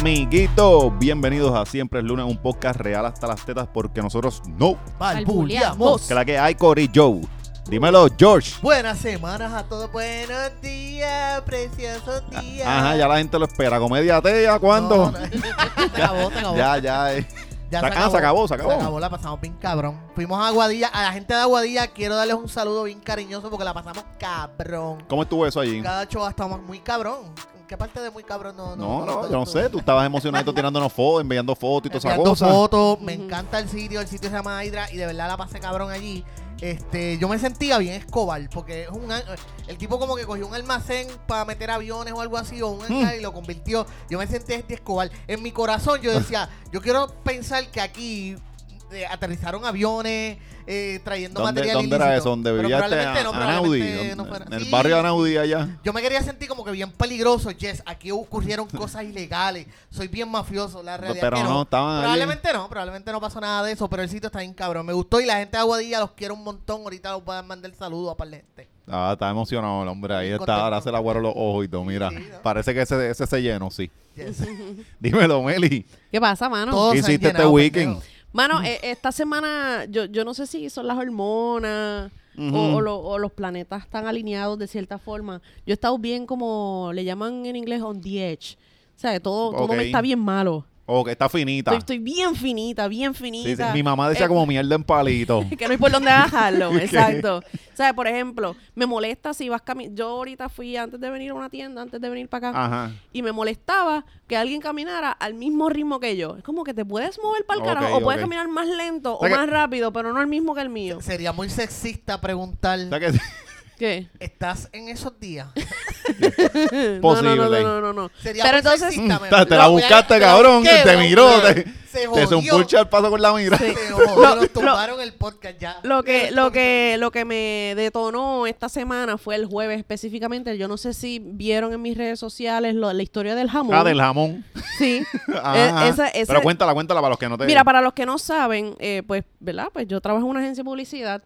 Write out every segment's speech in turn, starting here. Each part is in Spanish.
Amiguitos, bienvenidos a Siempre es Lunes, un podcast real hasta las tetas porque nosotros no. Balbuleamos. Que la que hay, Cory Joe. Dímelo, George. Buenas semanas a todos. Buenos días, preciosos días. Ajá, ya la gente lo espera. ¿Comedia tea cuándo? No, no. se acabó, se acabó. Ya, ya. eh. Ya Se- ah, se acabó, se acabó. la pasamos bien cabrón. Fuimos a Aguadilla. A la gente de Aguadilla quiero darles un saludo bien cariñoso porque la pasamos cabrón. ¿Cómo estuvo eso allí? Cada show estamos muy cabrón. ¿En qué parte de muy cabrón no? No, no, yo no sé. Tú estabas emocionado tirándonos fotos, enviando fotos y toda esa cosa. fotos, me encanta el sitio, el sitio se llama Hydra y de verdad la pasé cabrón allí. Este, yo me sentía bien Escobar, porque es un el tipo como que cogió un almacén para meter aviones o algo así, o un Hmm. hangar y lo convirtió. Yo me sentí este Escobar. En mi corazón yo decía, yo quiero pensar que aquí eh, aterrizaron aviones, eh, trayendo ¿Dónde, material dónde era ilícito. eso? ¿Dónde Pero este probablemente no, Anaudi? probablemente no fuera. En el Sí. barrio de Anaudi allá. Yo me quería sentir como que bien peligroso, Jess. Aquí ocurrieron cosas ilegales. Soy bien mafioso, la realidad Pero que no, estaban allí. Probablemente no, probablemente no pasó nada de eso, pero el sitio está bien cabrón. Me gustó y la gente de Aguadilla los quiero un montón. Ahorita los voy a mandar saludos a par de gente. Ah, está emocionado el hombre. Ahí Bien está, contento. ahora se le aguaron los ojos y todo. Mira, Sí, ¿no? parece que ese, ese se llenó, sí. Yes. Dímelo, Meli. ¿Qué pasa, mano? Todos ¿Qué se han hiciste este llenado, weekend? pendejo. Mano, eh, esta semana yo, yo no sé si son las hormonas o- lo- o los planetas están alineados de cierta forma. Yo he estado bien como le llaman en inglés on the edge. O sea, todo, todo me está bien malo. Oh, que está finita. Estoy, estoy bien finita, bien finita. sí, Mi mamá decía Eh, como mierda en palito. que no hay por dónde bajarlo, exacto. O sea, por ejemplo, me molesta si vas caminando. Yo ahorita fui antes de venir a una tienda, antes de venir para acá, Ajá. y me molestaba que alguien caminara al mismo ritmo que yo. Es como que te puedes mover para el Ok, carajo, o puedes caminar más lento O o más rápido, pero no al mismo que el mío. Sería muy sexista preguntar, O sea que ¿Qué? ¿estás en esos días? Posible. No, no, no, no, no, no. Sería Pero entonces, sexista. te, te la a- buscaste, cabrón. ¿qué? Te miró. se- Te, Se te jodió. hizo un push al paso con la mira. Se jodió, Lo- nos tumbaron el podcast ya. lo que, lo que, lo que me detonó esta semana fue el jueves específicamente. Yo no sé si vieron en mis redes sociales lo- la historia del jamón. Ah, del jamón. Sí. Ajá. Eh, esa- esa- Pero cuéntala, cuéntala para los que no te... Mira, para los que no saben, eh, pues, ¿verdad? Pues yo trabajo en una agencia de publicidad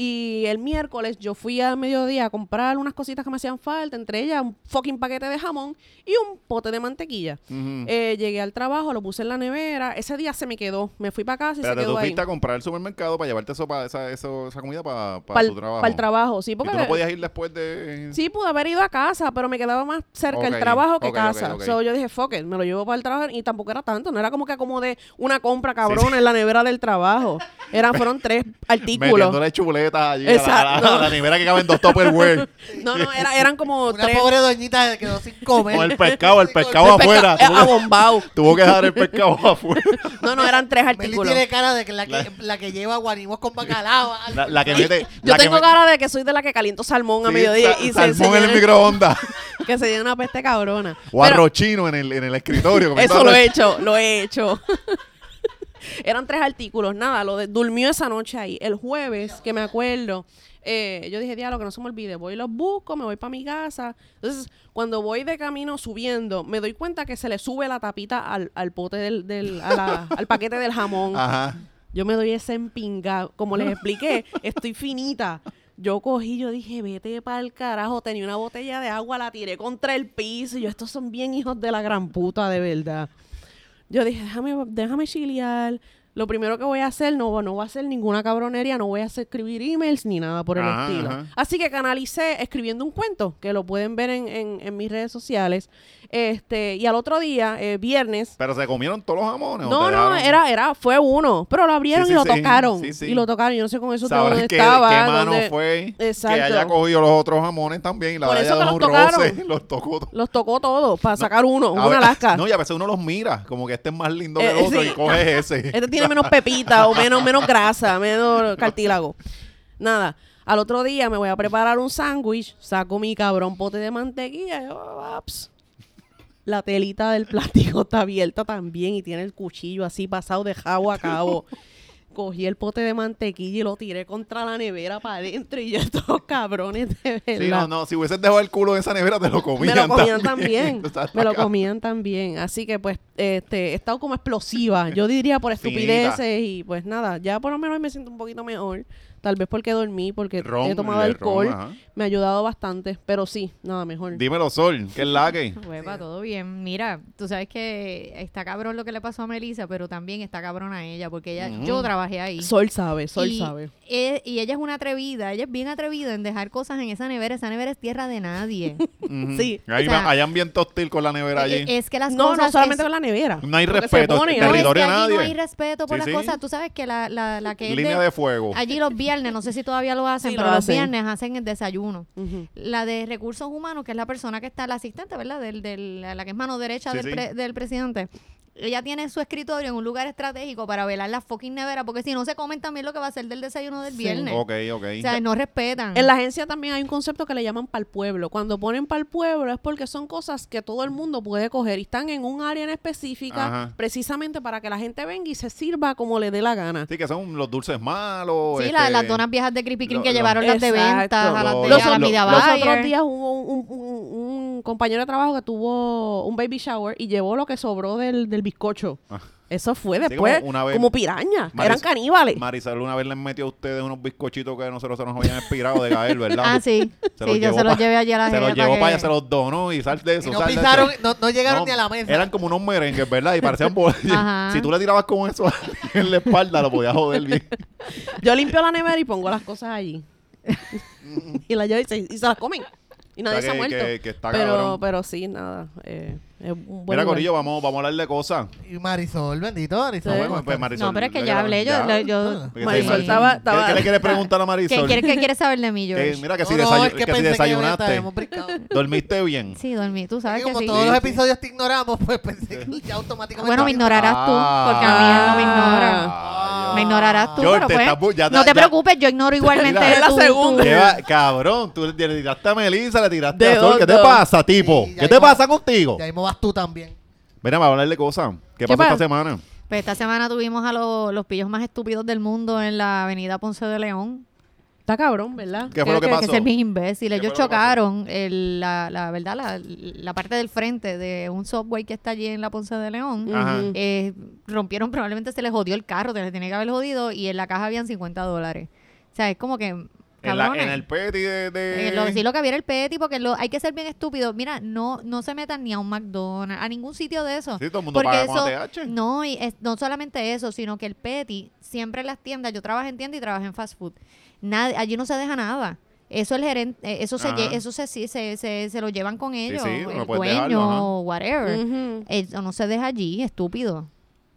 y el miércoles yo fui a mediodía a comprar unas cositas que me hacían falta, entre ellas un fucking paquete de jamón y un pote de mantequilla. Ujú. Eh, llegué al trabajo, lo puse en la nevera, ese día se me quedó, me fui para casa y Espérate, se tú quedó ahí. fuiste a comprar al supermercado para llevarte eso, para esa, eso, esa comida para, para Para tu trabajo. el trabajo, sí, Y porque tú no podías ir después de... sí pude haber ido a casa, pero me quedaba más cerca Ok, el trabajo que ok, casa. ok, ok. So, yo dije, fuck it, me lo llevo para el trabajo y tampoco era tanto, no era como que acomodé una compra cabrona en la nevera del trabajo. Eran, fueron tres artículos. Metiéndole chuletas allí a la- a la, Exacto. a la nevera que caben dos Tupperware. No, no, era, eran como Una tres. pobre doñita se quedó sin comer. Con el pescado, el pescado el pesca- afuera. Tuvo que- abombado. Tuvo que dejar el pescado afuera. No, no, eran tres Meli artículos. tiene cara de que la que, la que lleva guanimos con bacalao. La, la que mete... Yo la que tengo me- cara de que soy de la que caliento salmón a Sí, mediodía sa- y se, salmón se en el microondas. que se llena una peste cabrona. O arroz chino en el, en el escritorio. eso lo he hecho, lo he hecho. Eran tres artículos, nada, lo de, durmió esa noche ahí. El jueves, que me acuerdo, eh, yo dije, diablo, que no se me olvide, voy y los busco, me voy para mi casa. Entonces, cuando voy de camino subiendo, me doy cuenta que se le sube la tapita al, al pote del, del a la- al paquete del jamón. Ajá. Yo me doy ese empingado. Como les expliqué, estoy finita. Yo cogí, yo dije, vete para el carajo. Tenía una botella de agua, la tiré contra el piso. Y yo, estos son bien hijos de la gran puta, de verdad. Yo dije, déjame, déjame chilear. Lo primero que voy a hacer, no, no voy a hacer ninguna cabronería, no voy a hacer escribir emails ni nada por el Ajá, estilo. ajá. Así que canalicé escribiendo un cuento, que lo pueden ver en, en- en mis redes sociales. Este, y al otro día, eh, viernes, Pero se comieron todos los jamones. ¿o no, no, era, era, fue uno. Pero lo abrieron Sí, y sí, lo sí. tocaron. Y lo tocaron. Yo no sé con eso Sabrás dónde qué, estaba. qué mano dónde- fue Exacto. que haya cogido los otros jamones también y la Por haya dado un roce, los tocó todos. Los tocó todos para sacar uno, una Alaska. No, y a veces uno los mira, como que este es más lindo que Eh, el otro y coge ese. Este tiene menos pepita o menos, menos grasa, menos cartílago. Nada. Al otro día me voy a preparar un sándwich, saco mi cabrón pote de mantequilla y oh, ups. la telita del plástico está abierta también y tiene el cuchillo así pasado de cabo a cabo. Cogí el pote de mantequilla y lo tiré contra la nevera para adentro y yo estos cabrones de verdad. Sí, no, no, si hubieses dejado el culo en esa nevera te lo Me comían, lo comían también. Estás me lo comían también. Así que pues este, he estado como explosiva. Yo diría por estupideces y pues nada, ya por lo menos me siento un poquito mejor. Tal vez porque dormí, porque Ron, he tomado alcohol. ron, me ha ayudado bastante. Pero sí, nada mejor. Dímelo, Sol, ¿qué es la que? Huepa, todo bien. Mira, tú sabes que está cabrón lo que le pasó a Melissa, pero también está cabrón a ella, porque ella, yo trabajé ahí. Sol sabe, Sol y, sabe. e- y ella es una atrevida, ella es bien atrevida en dejar cosas en esa nevera. Esa nevera es tierra de nadie. Sí. Hay, O sea, hay ambiente hostil con la nevera allí. Eh, es que las No, cosas... no solamente es- con la nevera. No hay respeto, pone, el ¿no? no, es que territorio de no nadie. hay respeto por Sí, las sí. cosas. Tú sabes que la, la, la que Línea de fuego. Allí los viernes, no sé si todavía lo hacen, Sí, pero lo los hacen. viernes hacen el desayuno. La de recursos humanos, que es la persona que está, la asistente, ¿verdad? Del, del- la que es mano derecha Sí, del, sí. pre- del presidente. Ella tiene su escritorio en un lugar estratégico para velar la fucking nevera, porque si no se comen también lo que va a ser del desayuno del Sí. viernes. Ok, ok. O sea, no respetan. En la agencia también hay un concepto que le llaman pa'l pueblo. Cuando ponen pa'l pueblo es porque son cosas que todo el mundo puede coger y están en un área en específica Ajá. precisamente para que la gente venga y se sirva como le dé la gana. Sí, que son los dulces malos. sí, este, la- las donas viejas de Kreme lo- que lo- llevaron las de ventas a las de Los- a la media Los otros días hubo un, un- un- un compañero de trabajo que tuvo un baby shower y llevó lo que sobró del, del bizcocho. Ah. Eso fue Sí, después como una vez- como piraña. Maris- Eran caníbales. Marisol una vez les metió a ustedes unos bizcochitos que nosotros se nos habían expirado de Gael, ¿verdad? Ah, sí. Se los sí, yo llevó se los pa- llevé allí a la Se los llevó para allá, se los donó y sal de Y eso. no sal de pisaron, eso. no, no llegaron No, ni a la mesa. Eran como unos merengues, ¿verdad? Y parecían. Si tú le tirabas con eso en la espalda, lo podías joder bien. Yo limpio la nevera y pongo las cosas allí. y las llevo y se, y se las comen. Y nadie O sea, se ha muerto. que- que está pero, cabrón. pero sí, nada. eh, es un buen Mira, lugar. Corillo, vamos, vamos a hablar de cosas. Y Marisol, bendito Marisol. Sí. Bueno, ¿cómo pues? Marisol, No, pero es que ya hablé. Yo, Porque Marisol sí, estaba- ¿Qué- estaba- ¿Qué le quieres preguntar a ¿Qué, Marisol? ¿Qué quieres saber de mí, Que, George? mira, que si, No, no, es que que si pensé que desayunaste, habíamos brincado. dormiste bien. Sí, dormí. Tú sabes Es que como sí. todos los episodios te ignoramos, pues pensé que ya automáticamente. Bueno, me ignorarás tú, porque a mí él no me ignora. Ah, Me ignorarás tú, George, pero te pues, estás bu- ya- no te ya- preocupes, yo ignoro igualmente Mira, es la tu- tu- segunda. ¿Qué va- cabrón, tú le tiraste a Melissa, le tiraste De a Sol. ¿Qué te dos, dos. pasa, tipo? Sí, ya ¿Qué te mismo- pasa contigo? Ya mismo vas tú también. Mira, vamos a hablar de cosas. ¿Qué, ¿Qué pasó esta pasa? semana? Pues esta semana tuvimos a los, los pillos más estúpidos del mundo en la avenida Ponce de León. Está cabrón, ¿verdad? ¿Qué fue lo que que, pasó? que ser bien imbécil. ¿Qué Ellos chocaron el- la, la verdad, la, la parte del frente de un subway que está allí en la Ponce de León. Ajá. Eh, rompieron, probablemente se les jodió el carro, se les tenía que haber jodido y en la caja habían 50 dólares. O sea, es como que... En, la- cabrones. en el peti de... de- Eh, lo, sí, lo que había era el Petty, porque lo, hay que ser bien estúpido. Mira, no no se metan ni a un McDonald's, a ningún sitio de eso. Sí, todo el mundo porque paga eso, con ATH. no, y es- no solamente eso, sino que el Petty, siempre en las tiendas, yo trabajo en tienda y trabajo en fast food. Nadie, allí no se deja nada. Eso el gerente, eh, eso se, Ajá. eso se, sí, se, se, se lo llevan con ellos, sí, no el puedes dueño whatever. Eso no se deja allí, estúpido.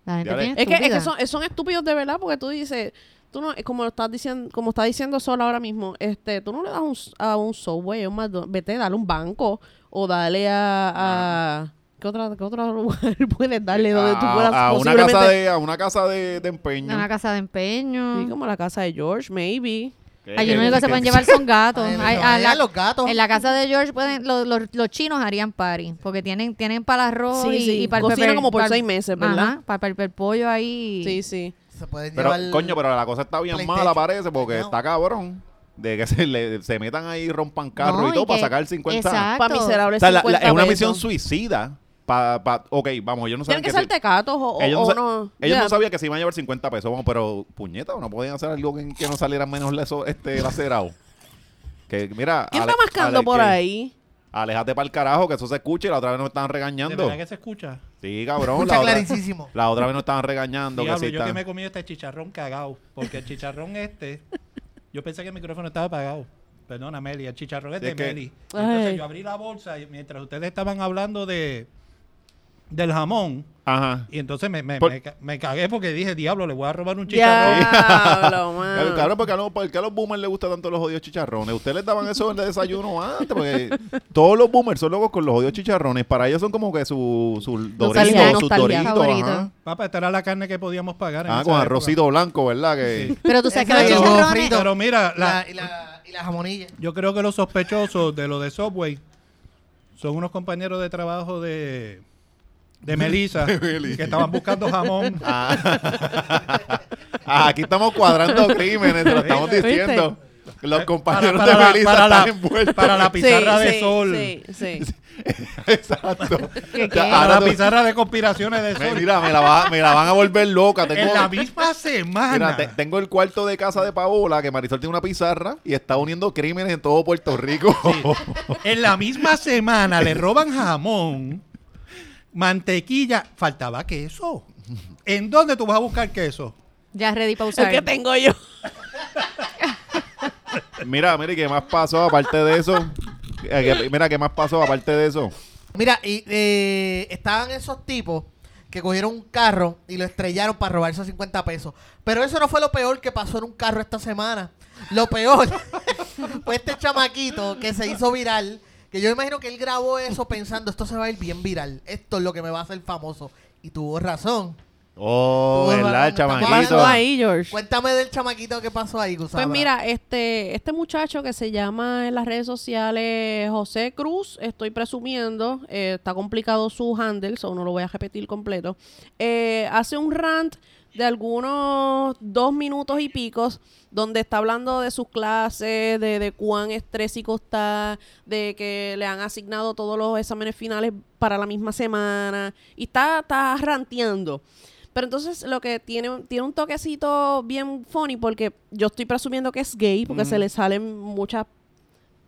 La gente es le- bien Es que, es que son, son estúpidos de verdad porque tú dices, tú no, como estás diciendo, como está diciendo Sol ahora mismo, este, tú no le das un, a un Subway, a un McDonald's, vete, dale un banco o dale a, a ¿qué otra, qué otro lugar puedes darle donde tú a, puedas a una casa de, a una casa de, de empeño. Una casa de empeño. Sí, como la casa de George, maybe. ¿Qué- Allí lo único que se pueden llevar son gatos. Ay, Ay, no, a allá la- los gatos. En la casa de George pueden, los, los, los chinos harían party, porque tienen, tienen para el arroz Sí, y, sí. y para el como por para el- seis meses, ¿verdad? Ajá, para el pollo ahí. Sí, sí. Se pueden Pero, llevar. coño, pero la cosa está bien mala, parece, porque No. está cabrón. De que se, le- se metan ahí rompan carros No, y todo y para que- sacar 50 Exacto. Para miserables O sea, la- la- 50 es una misión suicida. Pa, pa- ok, vamos, ellos no saben Tienen que que ser tecatos o, ellos no, o sa- no. ellos no sabían que se iban a llevar 50 pesos, vamos, pero puñeta, no podían hacer algo que, que no saliera menos leso, este lacerado. Que mira, ¿Quién ale- está mascando por que- ahí? Aléjate para el carajo, que eso se escuche y la otra vez nos estaban ¿De regañando. verdad que se escucha? Sí, cabrón, Escucha la otra, clarísimo. la otra vez nos estaban regañando. Diablo, que sí yo que me he comido este chicharrón cagado. Porque el chicharrón este, yo pensé que el micrófono estaba apagado. Perdona, Meli, el chicharrón es Sí, de es que- Meli. Entonces Ay. yo abrí la bolsa y mientras ustedes estaban hablando de del jamón, Ajá. y entonces me, me, Por- me ca- me cagué porque dije, diablo, le voy a robar un chicharrón. Diablo, Claro. Cabrón, porque a, los, porque a los boomers les gustan tanto los jodidos chicharrones. Ustedes les daban eso en el desayuno antes, porque todos los boomers son locos con los jodidos chicharrones. Para ellos son como que sus su doritos, Nostalgia, sus nostalgia. doritos. Favorito. ajá. Papá, esta era la carne que podíamos pagar. en Ah, esa con época. arrocito blanco, ¿verdad? Que, Sí. Pero tú sabes que los chicharrones... frito. Pero mira, la- La- y, la, y la jamonilla. yo creo que los sospechosos de lo de Subway son unos compañeros de trabajo de, de Melissa Meli. que estaban buscando jamón. Ah, aquí estamos cuadrando crímenes, te lo estamos ¿Viste? diciendo. Los compañeros para de la- Melissa para la- están envueltos. para la pizarra Sí, de sí, sol. Sí, sí. Exacto. ¿Qué, qué? A ahora la pizarra de conspiraciones de Me- Sony. mira, me la, va- me la van a volver loca. Tengo, En la misma semana. mira, te- tengo el cuarto de casa de Paola, que Marisol tiene una pizarra y está uniendo crímenes en todo Puerto Rico. En la misma semana le roban jamón, mantequilla, faltaba queso. ¿En dónde tú vas a buscar queso? Ya ready para El usar. que tengo yo. mira, mira, ¿y qué más pasó aparte de eso? Eh, que- Mira, ¿qué más pasó aparte de eso? Mira, y eh, estaban esos tipos que cogieron un carro y lo estrellaron para robarse 50 pesos. Pero eso no fue lo peor que pasó en un carro esta semana. Lo peor fue este chamaquito que se hizo viral. Que yo imagino que él grabó eso pensando, esto se va a ir bien viral. Esto es lo que me va a hacer famoso. Y tuvo razón. Oh, Tú, ¿verdad, ¿Qué Chamaquito. ahí, George? Cuéntame del chamaquito que pasó ahí, Pues Gusabra. mira, este, este muchacho que se llama en las redes sociales José Cruz, estoy presumiendo, eh, está complicado su handle, so no lo voy a repetir completo, eh, hace un rant de algunos dos minutos y picos donde está hablando de sus clases, de, de cuán estrésico está, de que le han asignado todos los exámenes finales para la misma semana y está, está ranteando. Pero entonces lo que tiene, tiene un toquecito bien funny porque yo estoy presumiendo que es gay porque se le salen muchas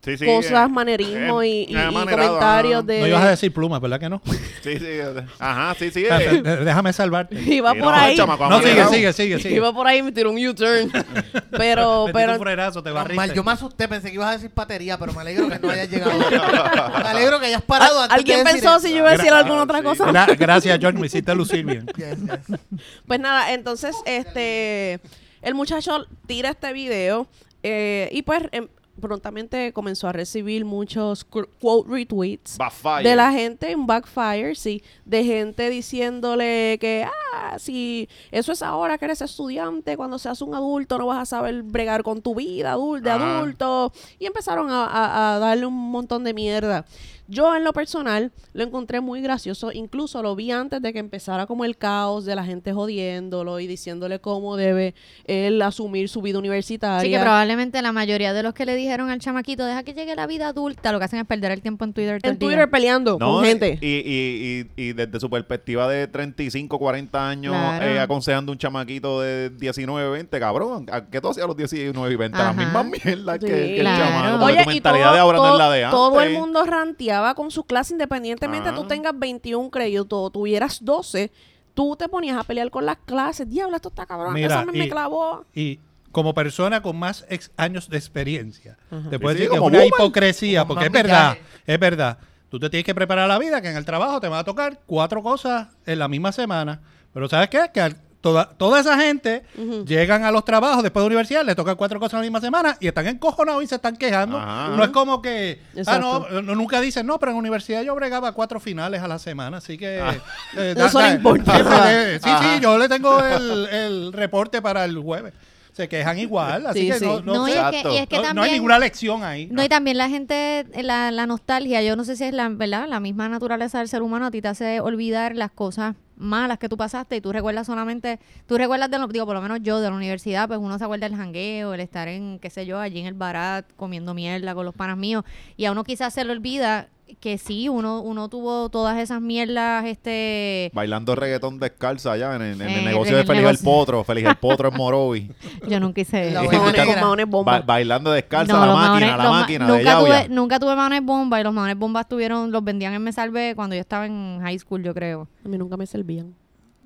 Sí, sí, cosas, eh, manerismos eh, y, y- y manerado, comentarios ajá. de... No ibas a decir plumas, ¿verdad que no? Sí, sí. eh, Ajá, sí, sí. Eh. Déjame salvarte. Iba Sí, por no, ahí. chamaco No, sigue, sigue, sigue, sigue. Iba por ahí y me tiró un U-turn. pero, pero un frerazo, te yo me asusté, pensé que ibas a decir patería, pero me alegro que no hayas llegado. me alegro que hayas parado ¿Al- antes ¿alguien de pensó si yo iba a decir alguna otra cosa? Gra- Gracias, George, me hiciste lucir bien. Yes, yes. Pues nada, entonces este el muchacho tira este video eh, y pues em, prontamente comenzó a recibir muchos quote retweets Backfire. de la gente en backfire, sí, de gente diciéndole que ah, si eso es ahora que eres estudiante, cuando seas un adulto no vas a saber bregar con tu vida adul- de Ajá. adulto y empezaron a, a- a darle un montón de mierda. Yo en lo personal lo encontré muy gracioso, incluso lo vi antes de que empezara como el caos de la gente jodiéndolo y diciéndole cómo debe él asumir su vida universitaria. Así que probablemente la mayoría de los que le dijeron al chamaquito, deja que llegue la vida adulta, lo que hacen es perder el tiempo en Twitter. en día. Twitter peleando No, con gente. Y, y, y, y desde su perspectiva de 35, 40 años, Claro. eh, aconsejando un chamaquito de 19, 20, cabrón. ¿a ¿Qué tú hacías a los 19 y 20? Ajá. Las mismas mierdas que, Sí. que el Claro. chamaco. Oye, tu y mentalidad todo, de ahora no es la de antes. todo el mundo con su clase, independientemente Ah. tú tengas 21 créditos o tuvieras 12, tú te ponías a pelear con las clases. Diablo, esto está cabrón, Mira, me, me y- clavó. Y como persona con más ex- años de experiencia, Ajá. te puedo Sí, sí, decir que es una boomer. hipocresía, Como porque es verdad, es verdad. Tú te tienes que preparar la vida, que en el trabajo te va a tocar cuatro cosas en la misma semana. Pero ¿sabes qué? Que al- toda, toda esa gente llegan a los trabajos después de la universidad, les tocan cuatro cosas en la misma semana y están encojonados y se están quejando. Ajá. No es como que, ah, no, no, nunca dicen, no, pero en la universidad yo bregaba cuatro finales a la semana, así que... Ah. eh, Eso no importa. eh, sí, Ajá. sí, yo le tengo el, el reporte para el jueves. Se quejan igual, así Sí, que sí. no, no es que, es que No- no también... hay ninguna lección ahí. No, y también la gente, la, la nostalgia, yo no sé si es la, ¿verdad? la misma naturaleza del ser humano, a ti te hace olvidar las cosas malas que tú pasaste y tú recuerdas solamente, tú recuerdas de lo, digo, por lo menos yo de la universidad, pues uno se acuerda del jangueo, el estar en, qué sé yo, allí en el barat comiendo mierda con los panas míos y a uno quizás se le olvida que sí, uno, uno tuvo todas esas mierdas, este, Bailando reggaetón descalza allá en, el- en el negocio en de el Feliz el. Potro. Feliz el Potro en Morovi. yo nunca hice maones- bomba. Ba- bailando descalza No, la máquina, maones- la máquina de nunca Yauya. tuve, nunca tuve maones bomba y los maones bombas tuvieron, los vendían en Me Salve cuando yo estaba en high school, yo creo. A mí nunca me servían.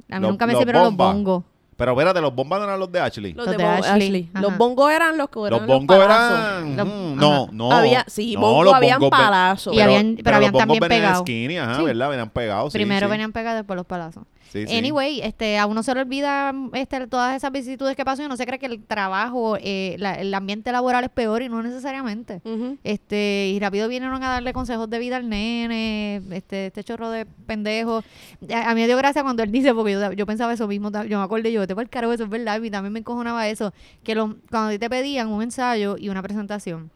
A mí Los- nunca me sirvieron los bongos. Pero espérate, los bombas no eran los de Ashley. Los, Los de, de Bo- Ashley. Ashley. Los bongos eran los que Los eran bongos palazos. eran... Los- mm, no, ajá. no. Había- sí, no, bongo los habían bongos palazos. Y habían- pero habían los bongos también venían pegado. skinny, ajá, Sí. ¿verdad? Venían pegados, sí, Primero sí. venían pegados, después los palazos. Sí, sí. Anyway, este, a uno se le olvida este, todas esas vicisitudes que pasó y uno se cree que el trabajo, eh, la- el ambiente laboral es peor y no necesariamente. Este, y rápido vinieron a darle consejos de vida al nene, este, este chorro de pendejos. A, a mí me dio gracia cuando él dice, porque yo, yo pensaba eso mismo, yo me acordé, yo, te por el carajo, eso es verdad, y también me encojonaba eso, que los, cuando a ti te pedían un ensayo y una presentación,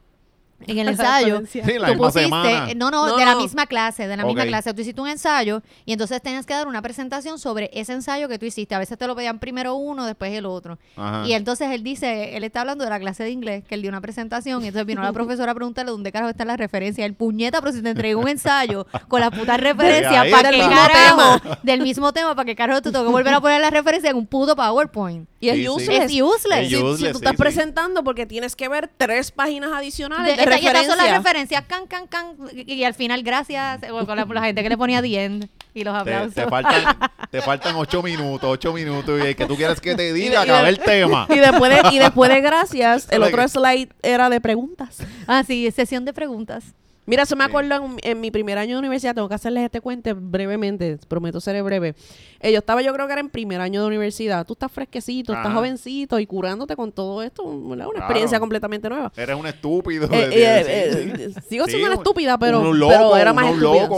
En el ensayo, Referencia. Sí, la tú misma pusiste, no, no, No, de la misma clase, de la misma clase. Tú hiciste un ensayo y entonces tenías que dar una presentación sobre ese ensayo que tú hiciste. A veces te lo pedían primero uno, después el otro. Ajá. Y entonces él dice, él está hablando de la clase de inglés, que él dio una presentación y entonces vino la profesora a preguntarle dónde carajo está la referencia. El puñeta, pero si te entregué un ensayo con las putas referencias, ahí ¿para Del mismo carajo? Del mismo tema, ¿para qué carajo tú tengo que volver a poner la referencia en un puto PowerPoint? Y es Sí, sí. useless. Es useless. Es Si, tú sí, estás sí. presentando porque tienes que ver tres páginas adicionales De, de, y estas son las referencia. referencias, can, can, can, y, y al final, gracias, o con la, la gente que le ponía the end y los aplausos. te faltan, te faltan ocho minutos, ocho minutos. Y el que tú quieres que te diga, de- el tema. Y después de, y después de gracias, el otro slide era de preguntas. Ah, sí, sesión de preguntas. Mira, eso me acuerdo en, en mi primer año de universidad, tengo que hacerles este cuento brevemente, prometo ser breve. Eh, yo estaba, yo creo que era en primer año de universidad. Tú estás fresquecito, estás jovencito y curándote con todo esto, ¿verdad? una Claro. experiencia completamente nueva. Eres un estúpido. Eh, eh, sí. Sigo siendo una un- estúpida, pero, un loco, pero era más estúpida.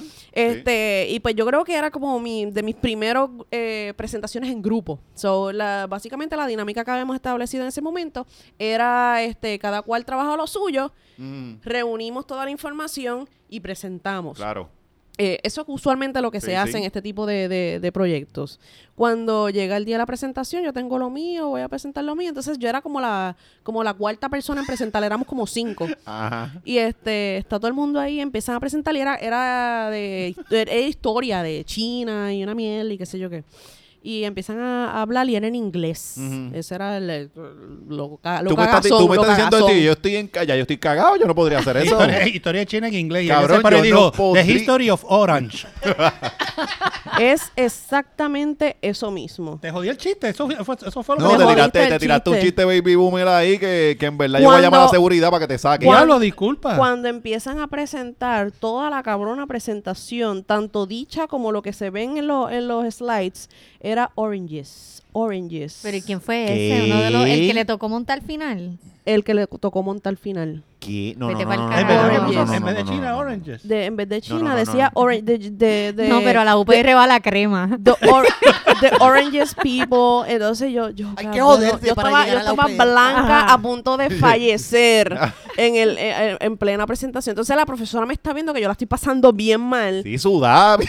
sí. Este, y pues yo creo que era como mi, de mis primeros eh, presentaciones en grupo. So, la, básicamente la dinámica que habíamos establecido en ese momento era este, cada cual trabajaba lo suyo, Mm, reunimos toda la información y presentamos. claro. Eh, eso es usualmente lo que Sí, se hace sí. en este tipo de, de- de proyectos. Cuando llega el día de la presentación, yo tengo lo mío, voy a presentar lo mío. Entonces yo era como la, como la cuarta persona en presentar, éramos como cinco. Ajá. Y este, está todo el mundo ahí, empiezan a presentar y era, era de era historia de China y una miel y qué sé yo qué. Y empiezan a, hablar y era en inglés. Ese era el, el- lo, lo Tú me estás, cagazón, tú me lo estás diciendo yo estoy en, ya yo estoy cagado, yo no podría hacer eso. Historia, historia china en inglés. Cabrón, y yo dijo, no podría- The History of Orange. Es exactamente eso mismo. Te jodí el chiste. Eso fue, eso fue lo No, que te tiraste, te tiraste un chiste. baby boomer ahí que, que en verdad yo voy a llamar a la seguridad para que te saque. Diablo, disculpa. Cuando empiezan a presentar toda la cabrona presentación, tanto dicha como lo que se ven en, lo- en los slides, era oranges. Oranges. Pero ¿y quién fue ¿Qué? ese? Uno de los, el que le tocó montar al final. El que le tocó montar al final. ¿Qué? No, no, no, En no, vez, no, de- no, Oranges. no, no, en vez de no, China. Oranges. De, en vez de China no, no, decía no. orange. De, de- de- no, pero a la UPR va la crema. The, or- the oranges people. Entonces yo, yo, Hay que cabrón, joderse yo para estaba, yo estaba blanca Ajá. a punto de fallecer en el en, en plena presentación. Entonces la profesora me está viendo que yo la estoy pasando bien mal. Sí, sudaba.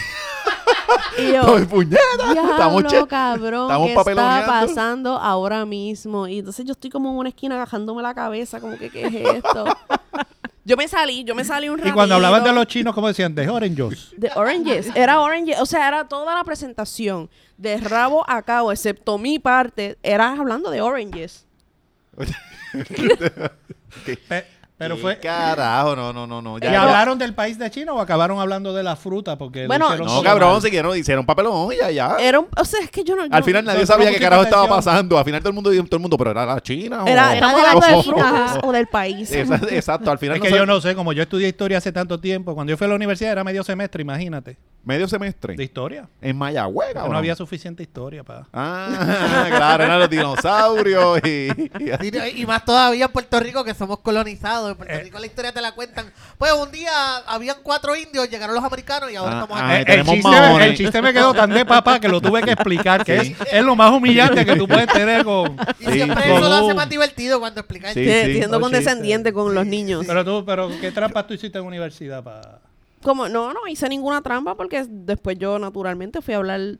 Y yo. Estamos che- cabrón, estamos ¿qué está pasando ahora mismo? Y entonces yo estoy como en una esquina agajándome la cabeza, como que, ¿qué es esto? Yo me salí, yo me salí un ratito. Y cuando hablaban de los chinos, ¿cómo decían? The Oranges. De Oranges, era Oranges, o sea, era toda la presentación, de rabo a cabo, excepto mi parte, era hablando de Oranges. Pe- pero ¿Qué fue... Carajo, no, no, no, no. ¿Y no. hablaron del país de China o acabaron hablando de la fruta? Porque Bueno, No, cabrón, mal. siguieron, hicieron papelón y ya, ya. Era un, o sea, es que yo no... Al final nadie no, sabía no qué carajo estaba pasando. Al final todo el mundo, todo el mundo, pero era la China. o- Era, Era estamos de la hablando de China. frutas o del país. Esa- Exacto, al final Es no que yo no sé, como yo estudié historia hace tanto tiempo, cuando yo fui a la universidad era medio semestre, imagínate, Medio semestre. de historia. En Mayagüez, no había suficiente historia para... Ah, claro, eran los dinosaurios y... y- Y, y más todavía en Puerto Rico que somos colonizados. En Puerto Eh. Rico la historia te la cuentan. Pues un día habían cuatro indios, llegaron los americanos y ahora Ah, estamos ah, aquí. eh, el, chiste, me- maones. el chiste me quedó tan de papá que lo tuve que explicar, que Sí. es, es lo más humillante que tú puedes tener con... y sí, siempre con eso lo hace más divertido cuando explicas. Sí, siendo condescendiente con los Sí, niños. Pero tú, pero ¿qué trampas tú hiciste en universidad para...? Como, no, no hice ninguna trampa porque después yo naturalmente fui a hablar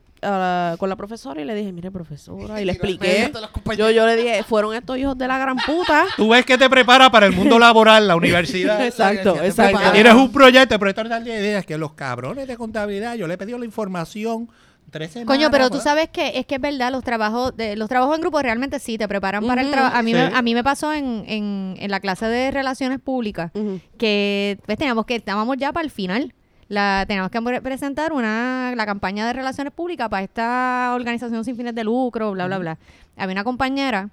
con la profesora y le dije, mire profesora, y le expliqué. de Yo, yo le dije, fueron estos hijos de la gran puta. Tú ves que te prepara para el mundo laboral, la universidad. exacto, exacto. Tienes un proyecto, pero esto tal idea es que los cabrones de contabilidad, yo le he pedido la información tres semanas. Coño, pero tú pues. sabes que es que es verdad, los trabajos de, los trabajos en grupo realmente sí te preparan para el trabajo. A mí, sí. me, a mí me pasó en, en, en la clase de relaciones públicas que pues teníamos que estábamos ya para el final. La, teníamos que pre- presentar una la campaña de relaciones públicas para esta organización sin fines de lucro, bla, bla, bla. Había una compañera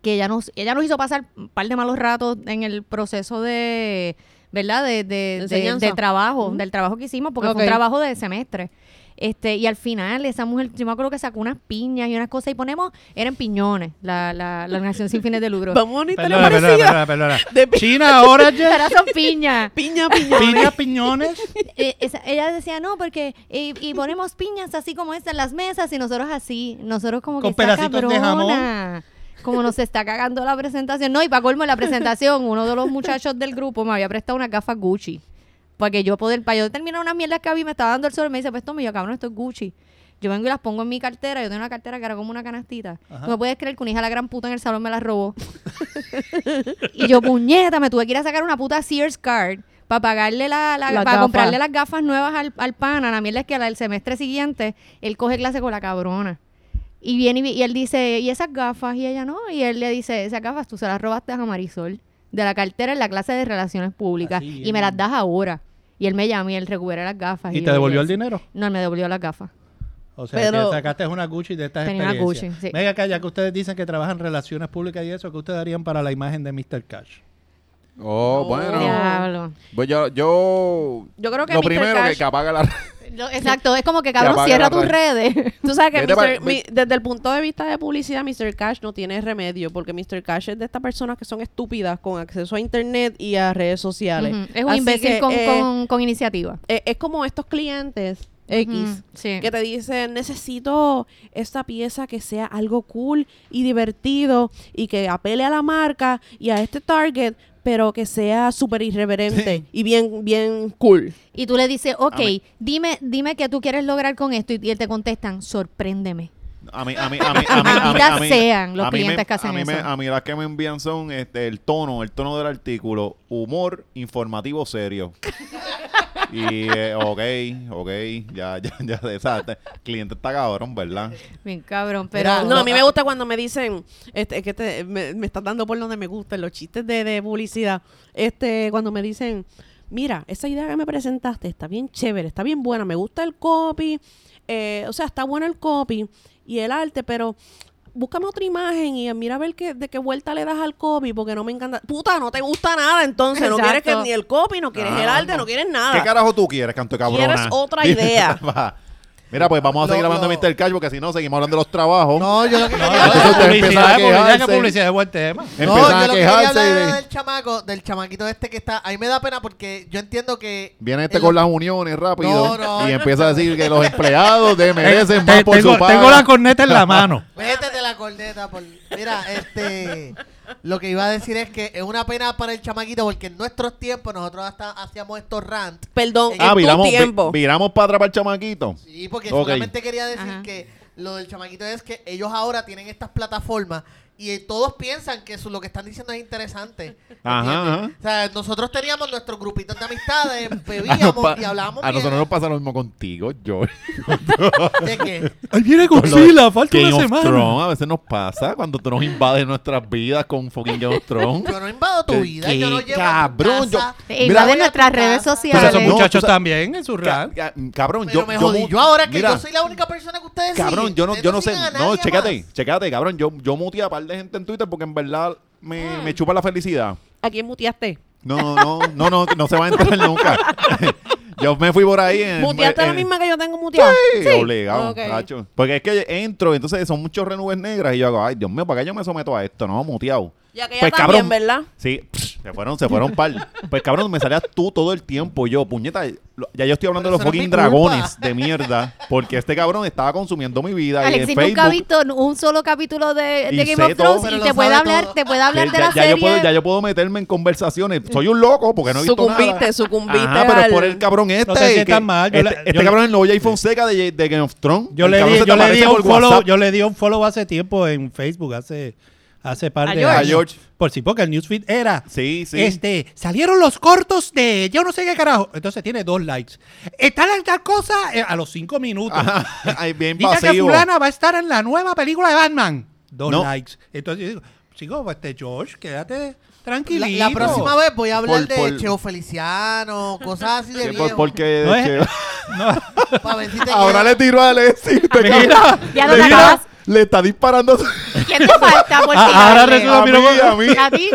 que ella nos, ella nos hizo pasar un par de malos ratos en el proceso de, ¿verdad? De, de, de- trabajo, del trabajo que hicimos, porque fue un trabajo de semestre. Este, y al final esa mujer, yo me acuerdo que sacó unas piñas y unas cosas y ponemos, eran piñones, la, la, la organización sin fines de lucro. Vamos a Perdona, perdona, parecida. perdona, perdona. De pi- China, Orange, Pero son piñas. piña, piña. piñas, piñones. Eh, esa- ella decía, no, porque y, y ponemos piñas así como esta en las mesas y nosotros así, nosotros como Con que pedacitos de jamón. cabrona. como nos está cagando la presentación. No, y para colmo la presentación, uno de los muchachos del grupo me había prestado una gafa Gucci. Para que yo poder, para yo terminar unas mierdas que había, me estaba dando el sol y me dice, pues toma, y yo, cabrón, esto es Gucci. Yo vengo y las pongo en mi cartera. Yo tengo una cartera que era como una canastita. Ajá. Tú me puedes creer que una hija de la gran puta en el salón me la robó. y yo, puñeta, me tuve que ir a sacar una puta Sears card para pagarle la, la- para comprarle las gafas nuevas al, al pana. La mierda es que el semestre siguiente él coge clase con la cabrona. Y viene y, y él dice, ¿y esas gafas? Y ella no. Y él le dice, esas gafas tú se las robaste a Marisol de la cartera en la clase de relaciones públicas. Así y me las das ahora. Y él me llama y él recupera las gafas. ¿Y te devolvió el dinero? No, él me devolvió las gafas. O sea, Pero- que sacaste una Gucci de estas Tenía una experiencias. Gucci, sí. Venga acá, ya que ustedes dicen que trabajan en relaciones públicas y eso, ¿qué ustedes harían para la imagen de Mr. Cash? Oh, bueno. Diablo. Pues yo, yo, Yo creo que lo Mr. primero Cash- que apaga la Lo- exacto, es como que cabrón, apaga cierra la tus red. redes. Tú sabes que Vete Mr. pa- mi- desde el punto de vista de publicidad, Mr. Cash no tiene remedio, porque Mr. Cash es de estas personas que son estúpidas con acceso a internet y a redes sociales. Ujú. Es un Así imbécil que, con, eh, con, con iniciativa. eh, es como estos clientes X Ujú, sí. que te dicen, necesito esta pieza que sea algo cool y divertido y que apele a la marca y a este target, pero que sea súper irreverente y bien, bien cool. Y tú le dices, ok, mí- dime, dime qué tú quieres lograr con esto. Y, y él te contestan, sorpréndeme. A mí, a mí, a mí, a mí, a mí, a mí- sean los a mí me- clientes que hacen a mí me- eso. a mí las que me envían son este, el tono, el tono del artículo, humor, informativo, serio. y, eh, ok, ok, ya, ya, ya, exacto. El cliente está cabrón, ¿verdad? Bien cabrón, pero... Mira, No, a mí me gusta cuando me dicen, este, que te, me, me estás dando por donde me gustan los chistes de, de publicidad. Este, cuando me dicen, mira, esa idea que me presentaste está bien chévere, está bien buena, me gusta el copy, eh, o sea, está bueno el copy y el arte, pero búscame otra imagen y mira a ver qué, de qué vuelta le das al copy, porque no me encanta. Puta, no te gusta nada, entonces, no quieres que ni el copy, no quieres Ah, el arte, no. no, quieres ¿Qué nada. carajo tú quieres, canto de cabrona? ¿Quieres otra idea? Mira, pues vamos a seguir Lo- hablando de lo- Mr. Cash porque si no, seguimos hablando de los trabajos. No, yo lo que quería entonces ustedes a publicidad, que es buen tema. No, yo a lo que quería quejarse era de- del chamaco, del chamaquito este que está. A mí me da pena porque yo entiendo que. Viene este el- con las uniones rápido No, no. y empieza a decir que los empleados de Eh, merecen te- más por tengo, su paga. tengo la corneta en la mano. Métete la corneta. Por... Mira, este. Lo que iba a decir es que es una pena para el chamaquito porque en nuestros tiempos nosotros hasta hacíamos estos rants. Perdón, Ah, en tu viramos, vi- tiempo. viramos para atrapar al chamaquito. Sí, porque Ok. solamente quería decir Ajá. que lo del chamaquito es que ellos ahora tienen estas plataformas y todos piensan que eso, lo que están diciendo es interesante. Ajá. O sea, nosotros teníamos nuestros grupitos de amistades, bebíamos pa- y hablábamos a nosotros bien. nos pasa lo mismo contigo, yo. ¿De qué? Ahí viene Godzilla, falta Game una of semana. Thrones, a veces nos pasa cuando tú nos invades nuestras vidas con fucking Game of Thrones. Yo no invado tu ¿Qué vida, yo no llevo cabrón, a tu casa. yo- Mira, invaden voy a nuestras redes casa. Pero esos sociales. No, muchachos también en su Ca- ca- cabrón, Pero yo, me yo jodí yo ahora que mira, yo soy la única persona que ustedes Cabrón, siguen. yo no, yo no sé. No, chécate, chécate, cabrón. Yo, yo muteé a par de gente en Twitter porque en verdad me, Mm. me chupa la felicidad. ¿A quién muteaste? No, no, no, no, no se va a entrar nunca. yo me fui por ahí en. ¿Muteaste la en- misma que yo tengo muteada? Sí, obligado, Ok. tacho. Porque es que entro, entonces son muchos renubes negras y yo hago, ay, Dios mío, ¿para qué yo me someto a esto? No, muteado. Y aquella Pues, también, cabrón. ¿verdad? Sí, psh, se fueron, se fueron par. Pues cabrón, me salías tú todo el tiempo. Yo, puñeta, lo- ya yo estoy hablando Pero de los eso no es fucking mi culpa. dragones de mierda. Porque este cabrón estaba consumiendo mi vida. y Alexis en nunca ha Facebook. visto un solo capítulo de, Y Game sé of Thrones. Pero y lo te puede sabe hablar, todo. te puede hablar que de ya, la ya serie. yo puedo, ya yo puedo meterme en conversaciones. Soy un loco porque no he visto Sucumbiste, nada. sucumbiste Ajá, pero es al- por el cabrón este. No te sientas que- mal, yo este le- este yo cabrón es el nuevo Jay Fonseca de, de Game of Thrones. Yo El le, cabrón di, se te yo, le di aparece un por follow, WhatsApp. yo le di un follow hace tiempo en Facebook, hace, hace par A de George. años. A George. Por sí, porque el newsfeed era. Sí, sí. Este, salieron los cortos de yo no sé qué carajo. Entonces tiene dos likes. Está la tal cosa eh, a los cinco minutos. Ajá, ay, bien Diga que fulana va a estar en la nueva película de Batman. Dos No. likes. Entonces yo digo, chico, pues, este George, quédate La, tranquilito. la próxima vez voy a hablar Por- de por- Cheo Feliciano, cosas así de Sí, por- viejo. porque No es- No, si ahora queda. le tiró a Alexis. Mira. Ya le, no te tira- acabas. Le está disparando ¿Quién te falta por Ah, ahora resulta- a mí, mira, a mí. A ti.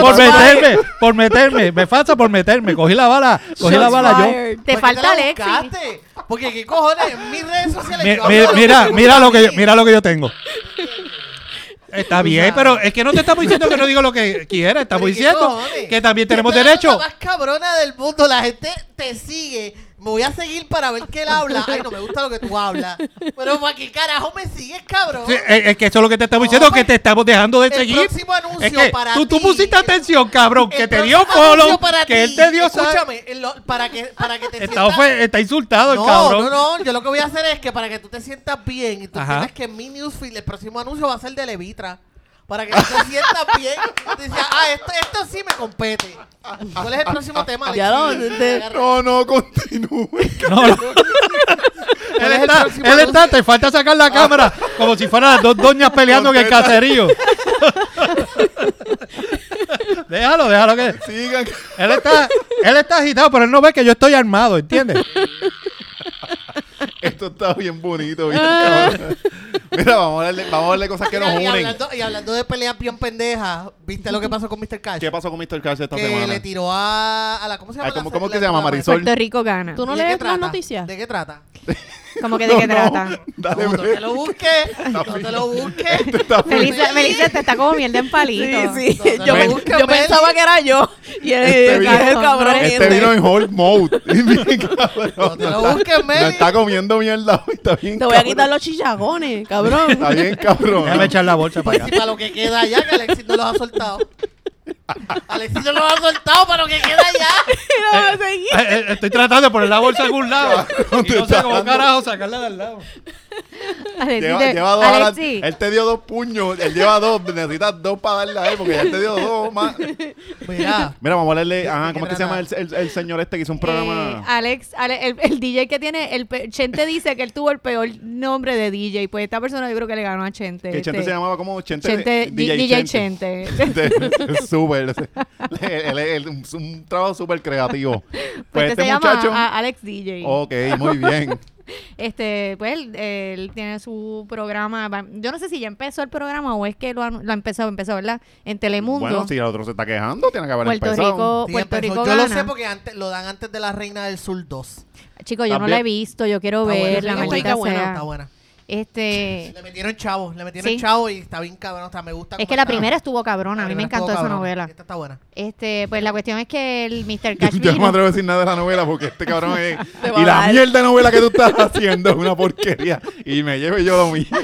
por meterme, por meterme. Me falta por meterme. Cogí la bala, cogí la bala yo. Te ¿Por qué falta la Alexis. buscaste? Porque qué cojones, mis redes sociales. Mi- yo mi- hablo de mira, mira lo que yo, mira lo que yo tengo. Está bien, pero es que no te estamos diciendo que no digo lo que quiera, estamos Pero ¿y qué diciendo cojones? que también tenemos la derecho. cosa más cabrona del mundo. La gente te sigue Me voy a seguir para ver qué él habla. Ay, no me gusta lo que tú hablas. Pero ¿para qué carajo me sigues, cabrón? Sí, es, es que eso es lo que te estamos No, diciendo, pues, que te estamos dejando de el seguir. próximo anuncio Es que para tú, pusiste atención, cabrón, que El te dio follow, para que ti. él te dio... Escúchame, el lo- para que, para que te Está, sientas... está insultado el no, cabrón. no, no. Yo lo que voy a hacer es que para que tú te sientas bien y tú Ajá. entiendas que en mi newsfeed el próximo anuncio va a ser de Levitra. Para que tú te sientas bien. Tú dices, ah, esto, esto sí me compete. ¿Cuál es el próximo tema? Ya de- Agarra- No, no, continúe. No, no. ¿Cuál Él es el está, próximo él está, te falta sacar la cámara como si fueran las dos doñas peleando en el Contesta. caserío. déjalo, déjalo que. Sigan. Él está, él está agitado, pero él no ve que yo estoy armado, ¿entiendes? Esto está bien bonito, bien cabrón. Mira, vamos a darle, vamos a darle cosas que nos Mira, y, unen. hablando, y hablando de peleas bien pendejas, ¿viste lo que pasó con Mr. Cash? ¿Qué pasó con Mr. Cash esta que semana? le tiró a, a la... ¿Cómo se llama? Ay, ¿cómo- la- cómo la- que se llama, la- Marisol? Puerto Rico gana. ¿Tú no ¿Y de lees las trata? noticias? ¿De qué trata? Como que de qué No, trata. Dale, No, no te lo busques. No te lo busques. Está bien. Melissa, Melissa te está como mierda en palito. Sí, sí. No, no, yo no, me- busca yo pensaba que era yo. Y el, Este el vino- cabrón. Este ese. vino en hold mode. No te lo busques, Meli. nos está comiendo mierda hoy. Está bien Te voy a quitar los chichagones, cabrón. Está bien cabrón. Déjame echar la bolsa para Pues si allá. para lo que queda allá, que Alexis no los ha soltado. Alexis no los ha soltado para lo que queda allá. Y no. Eh, eh, Estoy tratando de poner la bolsa a algún lado. Y no sé cómo carajo sacarla del lado. Alexis, Lleva, te- lleva dos él te dio dos puños, él lleva dos, necesitas dos para darle a él, porque ya él te dio dos más. Mira. Mira, vamos a leerle, ¿De ajá, qué ¿cómo es que se llama el, trata? el- el señor este que hizo un eh, programa? Alex, Ale- el, el DJ que tiene, el Chente dice que él tuvo el peor nombre de DJ. Pues esta persona yo creo que le ganó a Chente. que Chente este, se llamaba como Chente, Chente, DJ, DJ Chente. Chente. Es súper, es un trabajo súper creativo. Pues, Pues este se llama muchacho, a- Alex DJ. ok, muy bien. Este, pues él, él tiene su programa. Yo no sé si ya empezó el programa o es que lo, han- lo empezó, empezó, ¿verdad? En Telemundo. Bueno, si el otro se está quejando, tiene que haber Puerto empezado. Rico, Sí, Puerto empezó. Rico Yo lo sé porque antes, lo dan antes de la Reina del Sur 2. Chicos, yo no la he visto, yo quiero Está buena, ver sí, la está buena. Está buena. Este, Le metieron chavos, le metieron Sí. chavos y está bien cabrón. O sea, me gusta. es que la está. primera estuvo cabrona, La a mí me encantó esa cabrona. novela. Esta está buena. Este, pues la cuestión es que el Mr. Cash Yo no me atrevo a decir nada de la novela porque este cabrón es. Y la mierda de novela que tú estás haciendo es una porquería. Y me llevo yo lo mismo.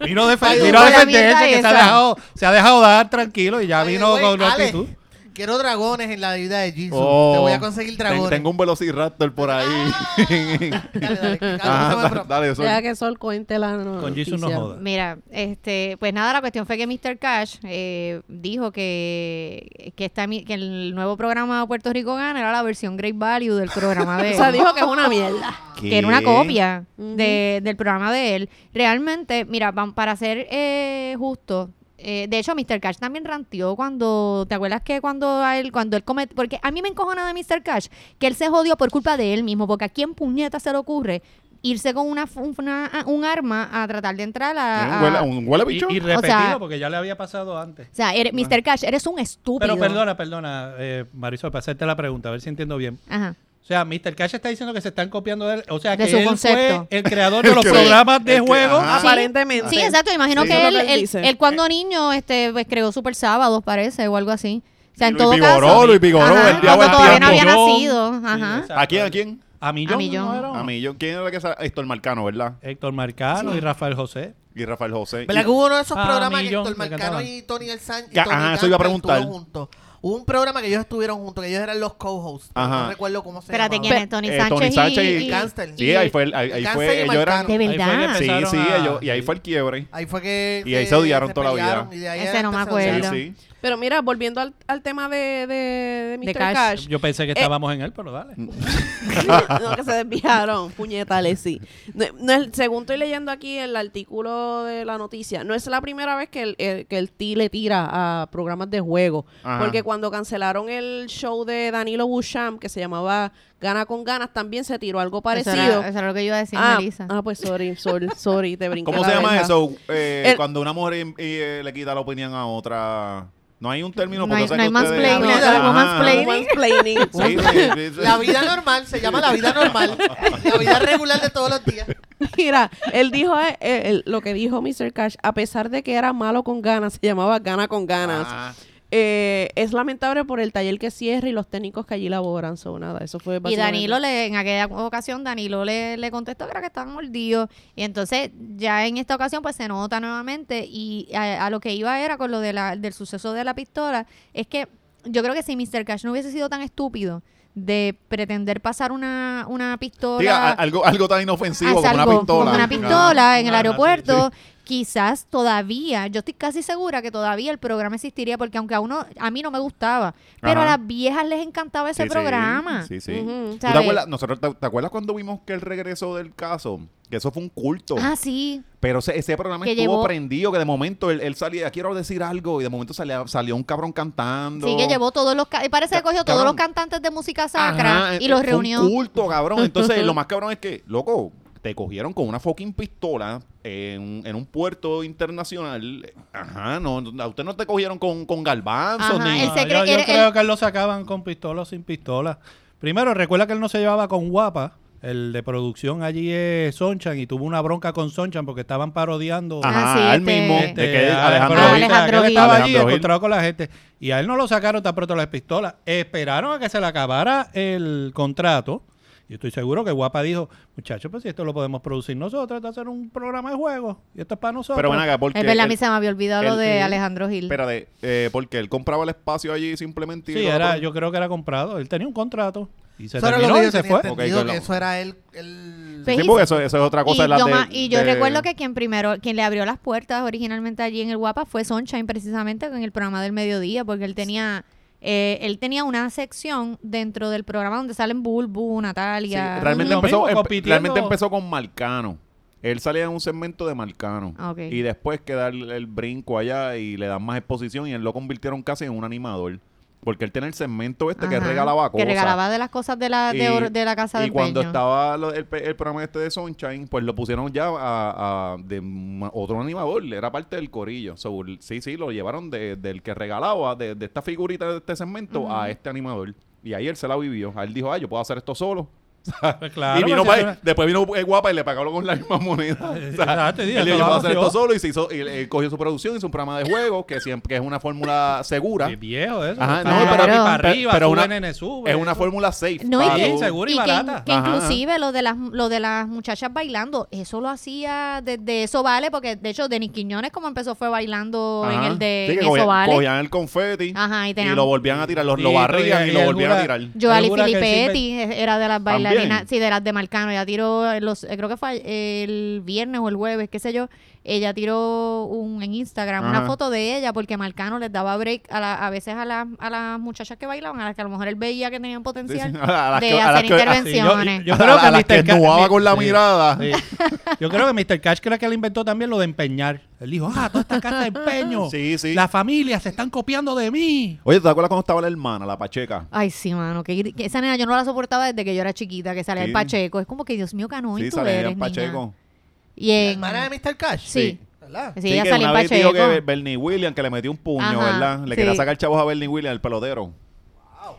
Vino, a defe- Ay, vino a con la defenderse, mierda que se ha, dejado, se ha dejado dar tranquilo y ya the vino way, con una actitud. Quiero dragones en la vida de Jesus. Oh, Te voy a conseguir ten- dragones. Tengo un velociraptor por ahí. Dale, dale. Dale, da- dale, eso. Deja que Sol cuente la noticia. Con Jesus no joda. Mira, este, pues nada, la cuestión fue que Mr. Cash eh, dijo que, que, esta que el nuevo programa Puerto Rico Gana era la versión Great Value del programa de O él. sea, dijo que es una mierda. que era una ¿Qué? copia de- del programa de él. Realmente, mira, para ser eh, justo, eh, de hecho, Mr. Cash también ranteó cuando, ¿te acuerdas que cuando a él, cuando él comete, porque a mí me encojona de Mr. Cash, que él se jodió por culpa de él mismo, porque a quién puñeta se le ocurre irse con una, un arma a tratar de entrar a... Un huele, a- un huele Y, bicho. y repetirlo sea- porque ya le había pasado antes. o sea, eres- Mr. Cash, eres un estúpido. Pero perdona, perdona, eh, Marisol, para hacerte la pregunta, a ver si entiendo bien. Ajá. O sea, Mr. Cash está diciendo que se están copiando de él. O sea, De que su él concepto. fue el creador de los programas de juego. Sí. Aparentemente. Sí, exacto. Imagino Sí. que él, él él- cuando niño este, pues, creó Super Sábados, parece, o algo así. O sea, en Luis todo Vigoró, caso. Luis Vigoró, Ajá, el diablo todavía no había nacido. Ajá. ¿A quién? ¿A quién? A Millón. A Millón. ¿no? A mí. Yo, ¿Quién era que sa- Héctor Marcano, verdad? Héctor Marcano y Rafael José. Y Rafael José. ¿Verdad que hubo uno de esos Ah, programas que Millón, Héctor Marcano y Tony El Sánchez ajá, eso iba a preguntar. Hubo un programa que ellos estuvieron juntos, que ellos eran los co-hosts. Ajá. No recuerdo cómo se Espérate, llamaba. ¿quién es? Tony Eh, Sánchez, Tony Sánchez y, y- y- Cáncer. Sí, ahí fue, el- ahí, ahí Cáncer fue, ellos eran... Marcano. De Ahí fue que verdad. Sí, empezaron sí, a- ellos, y ahí fue el quiebre. Ahí fue que. Y ahí se odiaron toda la pelearon, vida. y de ahí Ese no me se Sí, acuerdo. odiaron. sí. Pero mira, volviendo al, al tema de, de, de Mr. Cash. Cash. Yo pensé que estábamos en él, pero dale. no, que se desviaron. Puñetales, sí. No, no es- según estoy leyendo aquí el artículo de la noticia, no es la primera vez que el, el- que el T le tira a programas de juego. Ajá. Porque cuando cancelaron el show de Danilo Boucham, que se llamaba Gana con Ganas, también se tiró algo Eso parecido. era, eso era lo que yo iba a decir, ah, Melissa. ah, pues sorry, sorry, sorry, te brinqué ¿Cómo la se llama eso? Eh, El- Cuando una mujer y, eh, le quita la opinión a otra... No hay un término No hay- porque no hay yo sé que ustedes- no hay mansplaining. Mansplaining. Sí, sí, sí, sí. La vida normal, se llama la vida normal. La vida regular de todos los días. Mira, él dijo eh, eh, el- lo que dijo Mr. Cash, a pesar de que era malo con ganas, se llamaba Gana con Ganas. Ah, eh, es lamentable por el taller que cierra y los técnicos que allí laboran. So, nada, eso fue Y Danilo, le, en aquella ocasión, Danilo le, le contestó que era que estaban mordidos. Y entonces, ya en esta ocasión, pues se nota nuevamente. Y a, a lo que iba era con lo de la, del suceso de la pistola. Es que yo creo que si Mr. Cash no hubiese sido tan estúpido de pretender pasar una, una pistola. Algo, algo tan inofensivo como una pistola. como una pistola en el Ah, aeropuerto, quizás todavía, yo estoy casi segura que todavía el programa existiría porque aunque a uno, a mí no me gustaba, pero Ajá. a las viejas les encantaba ese Sí, sí, programa. Sí, sí. Ujú. ¿Tú te acuerdas, nosotros, te, te acuerdas cuando vimos que el regreso del caso? Que eso fue un culto. Ah, sí. Pero ese, ese programa Que estuvo llevó- prendido, que de momento él, él salía, quiero decir algo, y de momento salía, salió un cabrón cantando. Sí, que llevó todos los, y parece que cogió todos los cantantes de música sacra Ajá, y los fue reunió. Un culto, cabrón. Entonces, lo más cabrón es que, loco, te cogieron con una fucking pistola en, en un puerto internacional. Ajá, no, a usted no te cogieron con, con garbanzos Ajá, ni. él se yo, cree- yo él- creo él- que él lo sacaban con pistola o sin pistola. Primero, recuerda que él no se llevaba con Guapa. El de producción allí es Sonchan y tuvo una bronca con Sonchan porque estaban parodiando. Ajá, Ah, sí, él este- mismo. Este, de que a- Alejandro pero Ah, Gil. ahorita Alejandro que él Gil. estaba allí Alejandro Gil. encontrado con la gente. Y a él no lo sacaron tan pronto las pistolas. Esperaron a que se le acabara el contrato. Y estoy seguro que Guapa dijo, muchachos, pues si esto lo podemos producir nosotros, esto es hacer un programa de juegos. Y esto es para nosotros. Pero ven acá, porque. Es verdad, a mí se me había olvidado lo de Alejandro Gil. Espérate, eh, porque él compraba el espacio allí simplemente. y Sí, era, yo creo que era comprado. Él tenía un contrato. Y se Eso era lo terminó que y yo se fue. entendido, Ok, que que eso era él. Pues, Sí, porque eso, eso es otra cosa y de la yo, de- y yo de- recuerdo que quien primero, quien le abrió las puertas originalmente allí en el Guapa fue Sunshine, precisamente con el programa del mediodía, porque él tenía, eh, él tenía una sección dentro del programa donde salen Bulbu, Sí, Natalia. realmente, Lo empezó, mismo, empe- compitiendo. realmente empezó con Marcano. Él salía en un segmento de Marcano. Ah. Y después que dar el, el brinco allá y le dan más exposición y él lo convirtieron casi en un animador. Porque él tiene el segmento este que regalaba cosas. Que regalaba de las cosas de la, de, Y- oro- de la casa Y del cuando Peño. estaba lo- el, el programa este de Sunshine, pues lo pusieron ya a, a- de ma- otro animador, era parte del corillo. So, sí, sí, lo llevaron de- del que regalaba, de, de esta figurita de este segmento, a este animador. Y ahí él se la vivió. A él dijo, ah, yo puedo hacer esto solo. Pues claro, y vino pues, eso- después vino eh, guapa y le pagaron con la misma moneda. O sea, Exacto, y dijo, él dijo, "Esto yo lo puedo hago hacer yo". esto solo y se hizo, y él cogió su producción, hizo un programa de juego que siempre que es una fórmula segura. Es viejo eso. Ajá, no, para pero- pero- arriba, pero una- nene, sube. Es una fórmula safe. No, y que, seguro y y que- barata. que Ajá. inclusive lo de las lo de las muchachas bailando, eso lo hacía desde eso vale, porque de hecho Denis Quiñones como empezó fue bailando en Ajá. el de Sí, en que eso cogían, vale. cogían el confeti Ajá, y y lo volvían a tirar, lo, barrían y lo volvían a tirar. Joali Segura Filippetti era de las También. Sí, de las de Marcano. Ella tiró, los, eh, creo que fue el viernes o el jueves, qué sé yo. Ella tiró un, en Instagram una foto de ella porque Marcano les daba break a, la- a veces a, las a las muchachas que bailaban, a las que a lo mejor él veía que tenían potencial sí. A las de que- hacer que- intervenciones. Yo- creo que a las que Mr. Ca- ennuaba mi- con la sí, mirada. sí. Yo creo que Mr. Cash creo que él inventó también lo de empeñar. Él dijo, ah, toda esta casa de empeño. Sí, sí. La familia se están copiando de mí. Oye, ¿te acuerdas cuando estaba la hermana, la Pacheca? Ay, sí, mano. Que, que esa nena yo no la soportaba desde que yo era chiquita, que salía Sí. el Pacheco. Es como que, Dios mío, Canoy, sí, tú salía eres, en Pacheco. niña. Y ¿La en... hermana de Mr. Cash? Sí. ¿Verdad? Sí, ella que salía en vez dijo Pacheco. que Bernie Williams que le metió un puño, Ajá, ¿verdad? Le sí. quería sacar chavos a Bernie Williams, el pelotero.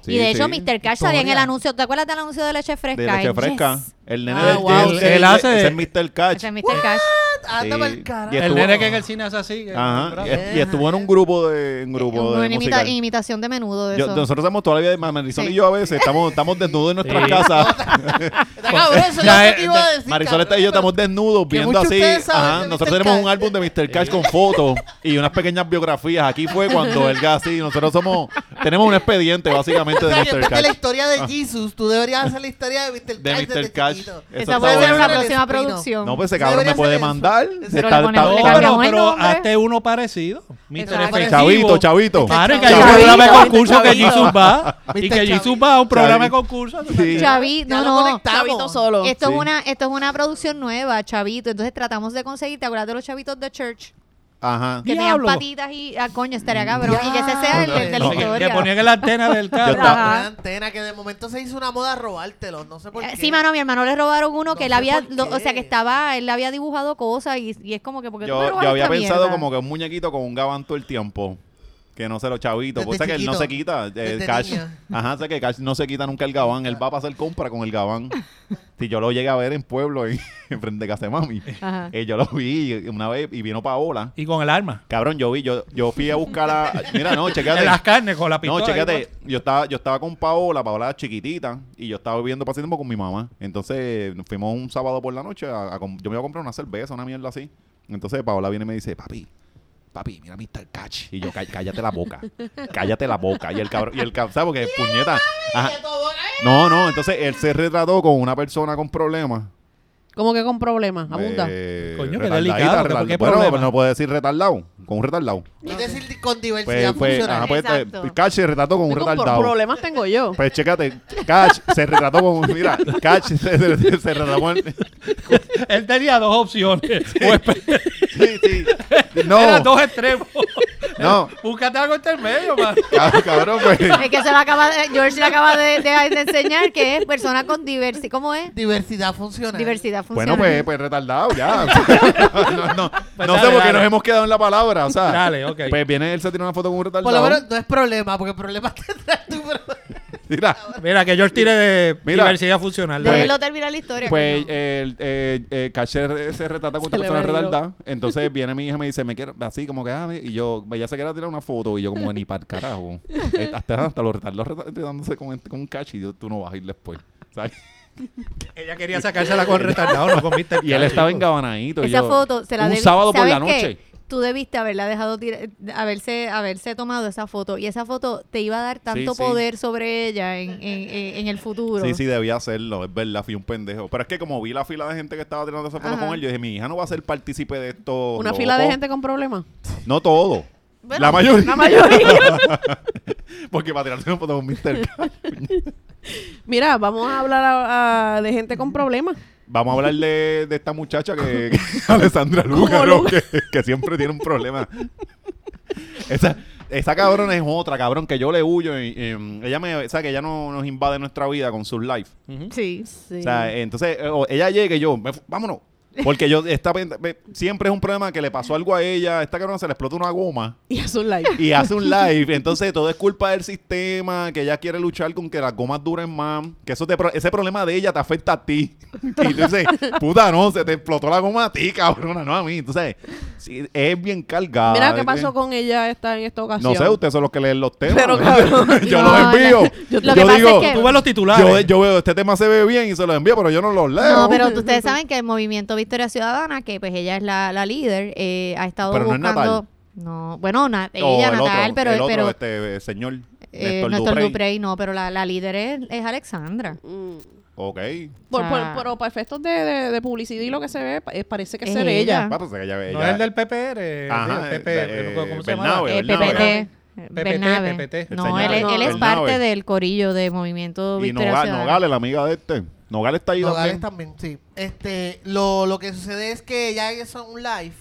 y de hecho, sí. Mr. Cash salía en el anuncio. ¿Te acuerdas del anuncio de leche fresca? De leche Yes. fresca. El nene Ah, del wow. Él- él hace ese es Mr. Catch. Ese es Mr. Cash. Anda carajo. Y El estuvo- nene que en el cine es así. Ajá. Y, estuvo en un grupo de, un grupo Una de imita- imitación de menudo de Yo- eso. nosotros hacemos toda la vida, Marisol Sí. y yo a veces estamos, estamos desnudos en nuestras Sí. casas. Marisol está y yo estamos desnudos viendo así. Ajá, de nosotros Mr. tenemos un Cash. álbum de Mr. Cash con fotos y unas pequeñas biografías. Aquí fue cuando él así, nosotros somos, tenemos un expediente básicamente de Mr. de la Cash. historia de Jesus, tú deberías hacer la historia de Mr. De Cash Mr. desde Cash. Esa puede ser una próxima producción. No, pues ese cabrón me puede ser demandar. Pero de le ponemos- estar- le No, cambiamos pero, el pero nombre. hazte uno parecido. Mr. Exacto. Efectivo. Chavito, chavito. Pare, que Chavito, hay un programa de chavito, concurso que chavito. Jesus va. Y Mr. que Jesus va a un programa de Chavito. concurso. Sí. Chavi, Ya no, lo no. conectamos. Chavito solo. Esto, Sí. es una, esto es una producción nueva, Chavito. Entonces tratamos de conseguir, ¿te acuerdas de los chavitos de Church? Ajá. Que Diablo. tenían patitas y, ah, coño, estaría cabrón. Y que ese sea el, el de la No, Que- historia. Que ponían en la antena del carro. estaba-. Una antena que de momento se hizo una moda robártelo, no sé por Eh, qué. Sí, mano, a mi hermano le robaron uno No que él sé había, por lo- o sea, qué. que estaba, él le había dibujado cosas y, y es como que porque Yo, yo había pensado mierda? como que un muñequito con un gabán todo el tiempo. Que no se lo chavito. Desde Pues o sea que él no se quita. eh, Desde Cash. Ajá, sea que Cash no se quita nunca el gabán. Él va a hacer compra con el gabán. Si yo lo llegué a ver en pueblo, en, en frente de casa de mami. Ajá. eh, yo lo vi una vez y vino Paola. Y con el arma. Cabrón, yo vi, yo, yo fui a buscar a. Mira, no, chequéate. En las carnes con la pistola. No, ahí, chécate, yo estaba, yo estaba con Paola, Paola era chiquitita, y yo estaba viviendo tiempo con mi mamá. Entonces, nos fuimos un sábado por la noche, a- a com- yo me iba a comprar una cerveza, una mierda así. Entonces, Paola viene y me dice, papi, papi, mira Mr. Catch. Y yo, "Cá- cállate la boca, cállate la boca. Y el cabrón, y el cabrón, ¿sabes? Porque puñeta. Ajá. No, no, entonces él se retrató con una persona con problemas. Como que con problemas, abunda. Eh, Coño, qué delicado, ¿qué- bueno, problema? no puede decir retardado, con un retardado. Es decir, con diversidad Pues, pues, funcional. ajá, pues, eh, Exacto. Catch se retrató con un pro- retardado. problemas tengo yo. Pues chécate, Catch se retrató con. Mira, Catch se, se- se retrató con. Él tenía dos opciones. Sí, sí. No, Eran dos extremos. no, Búscate algo intermedio, man. cabrón, cabrón, pues. Es que se lo acaba de, George le acaba de, de- de enseñar que es persona con diversidad. ¿Cómo es? Diversidad funcional. Diversidad Bueno, pues, pues retardado, ya. No, no, Pues no dale, sé por qué nos hemos quedado en la palabra, o sea. Dale, ok. Pues viene él, se tira una foto con un Por lo retardado. menos no es problema, porque problemas tendrás tú, pero... Mira, Mira, que George tire de Mira. diversidad funcional. Pues- Déjenlo terminar la historia. pues el eh, eh, Catch se, se retrata con otra persona el retardada. Entonces viene mi hija y me dice, me quiero, así como que, ah, y yo, ella se quiere tirar una foto, y yo como, ni para el carajo. Hasta, hasta los retardados retratándose con, con un Catch y yo, tú no vas a ir después. ¿sabes? Ella quería sacársela con retardado, no con Mr. Y él estaba engabanadito. Esa yo, foto se la Un debí- sábado por ¿sabes la qué? noche. Tú debiste haberla dejado tira- haberse, haberse tomado esa foto y esa foto te iba a dar tanto sí. poder sobre ella en, en- en- en el futuro. Sí, sí, debía hacerlo, es verdad, fui un pendejo. Pero es que como vi la fila de gente que estaba tirando esa foto Ajá. con él, yo dije, mi hija no va a ser partícipe de esto. Una loco". fila de gente con problemas. No todo. Bueno, la mayoría. La mayoría. Porque para tirarse una foto con Mr. Mira, vamos a hablar a- a- de gente con problemas. Vamos a hablar de, de esta muchacha que, que- Alessandra Luca, que, que siempre tiene un problema. Esa, esa cabrona es otra, cabrón, que yo le huyo. Y, y, ella me, o sea, que ella no nos invade nuestra vida con sus live. Sí. Sí. O sea, entonces eh, ella llega y yo, "Me fu- vámonos. Porque yo, esta, siempre es un problema que le pasó algo a ella. Esta cabrona se le explota una goma y hace un like. y hace un live. Entonces todo es culpa del sistema, que ella quiere luchar con que las gomas duren más. Que eso te, ese problema de ella te afecta a ti. Y entonces, puta, no, se te explotó la goma a ti, cabrona, no a mí. Entonces, sí, es bien cargada. Mira qué pasó con ella esta, en esta ocasión. No sé, ustedes son los que leen los temas. Pero, cabrón, yo no, los envío. Lo yo que pasa digo, es que- Tú ves los titulares. yo, yo veo, este tema se ve bien y se los envío, pero yo no los leo. No, pero ustedes saben que el movimiento Victoria Ciudadana, que pues ella es la, la líder, eh, ha estado Pero no es buscando. Natal. No, bueno, na- ella el Natal, otro, pero, el otro, pero este señor eh, Néstor Duprey. Duprey no, pero la, la líder es, es Alexandra. Mm. Ok. Por, O por- sea- pero para efectos de, de- de publicidad y lo que se ve, eh, parece que Es ser ella. ella. Ah, pues, ella- No es el del PPR. Ajá, el PP, eh, ¿cómo se Bernabe, llama? Bernabe. PPT. PPT, Bernabe. PPT. El No, él, es- él es Bernabe. parte del corillo de Movimiento Y Victoria Ciudadana. Nogales, la amiga de este. Nogales está ahí Nogales también. también, sí. Este, lo, lo que sucede es que ella hizo un live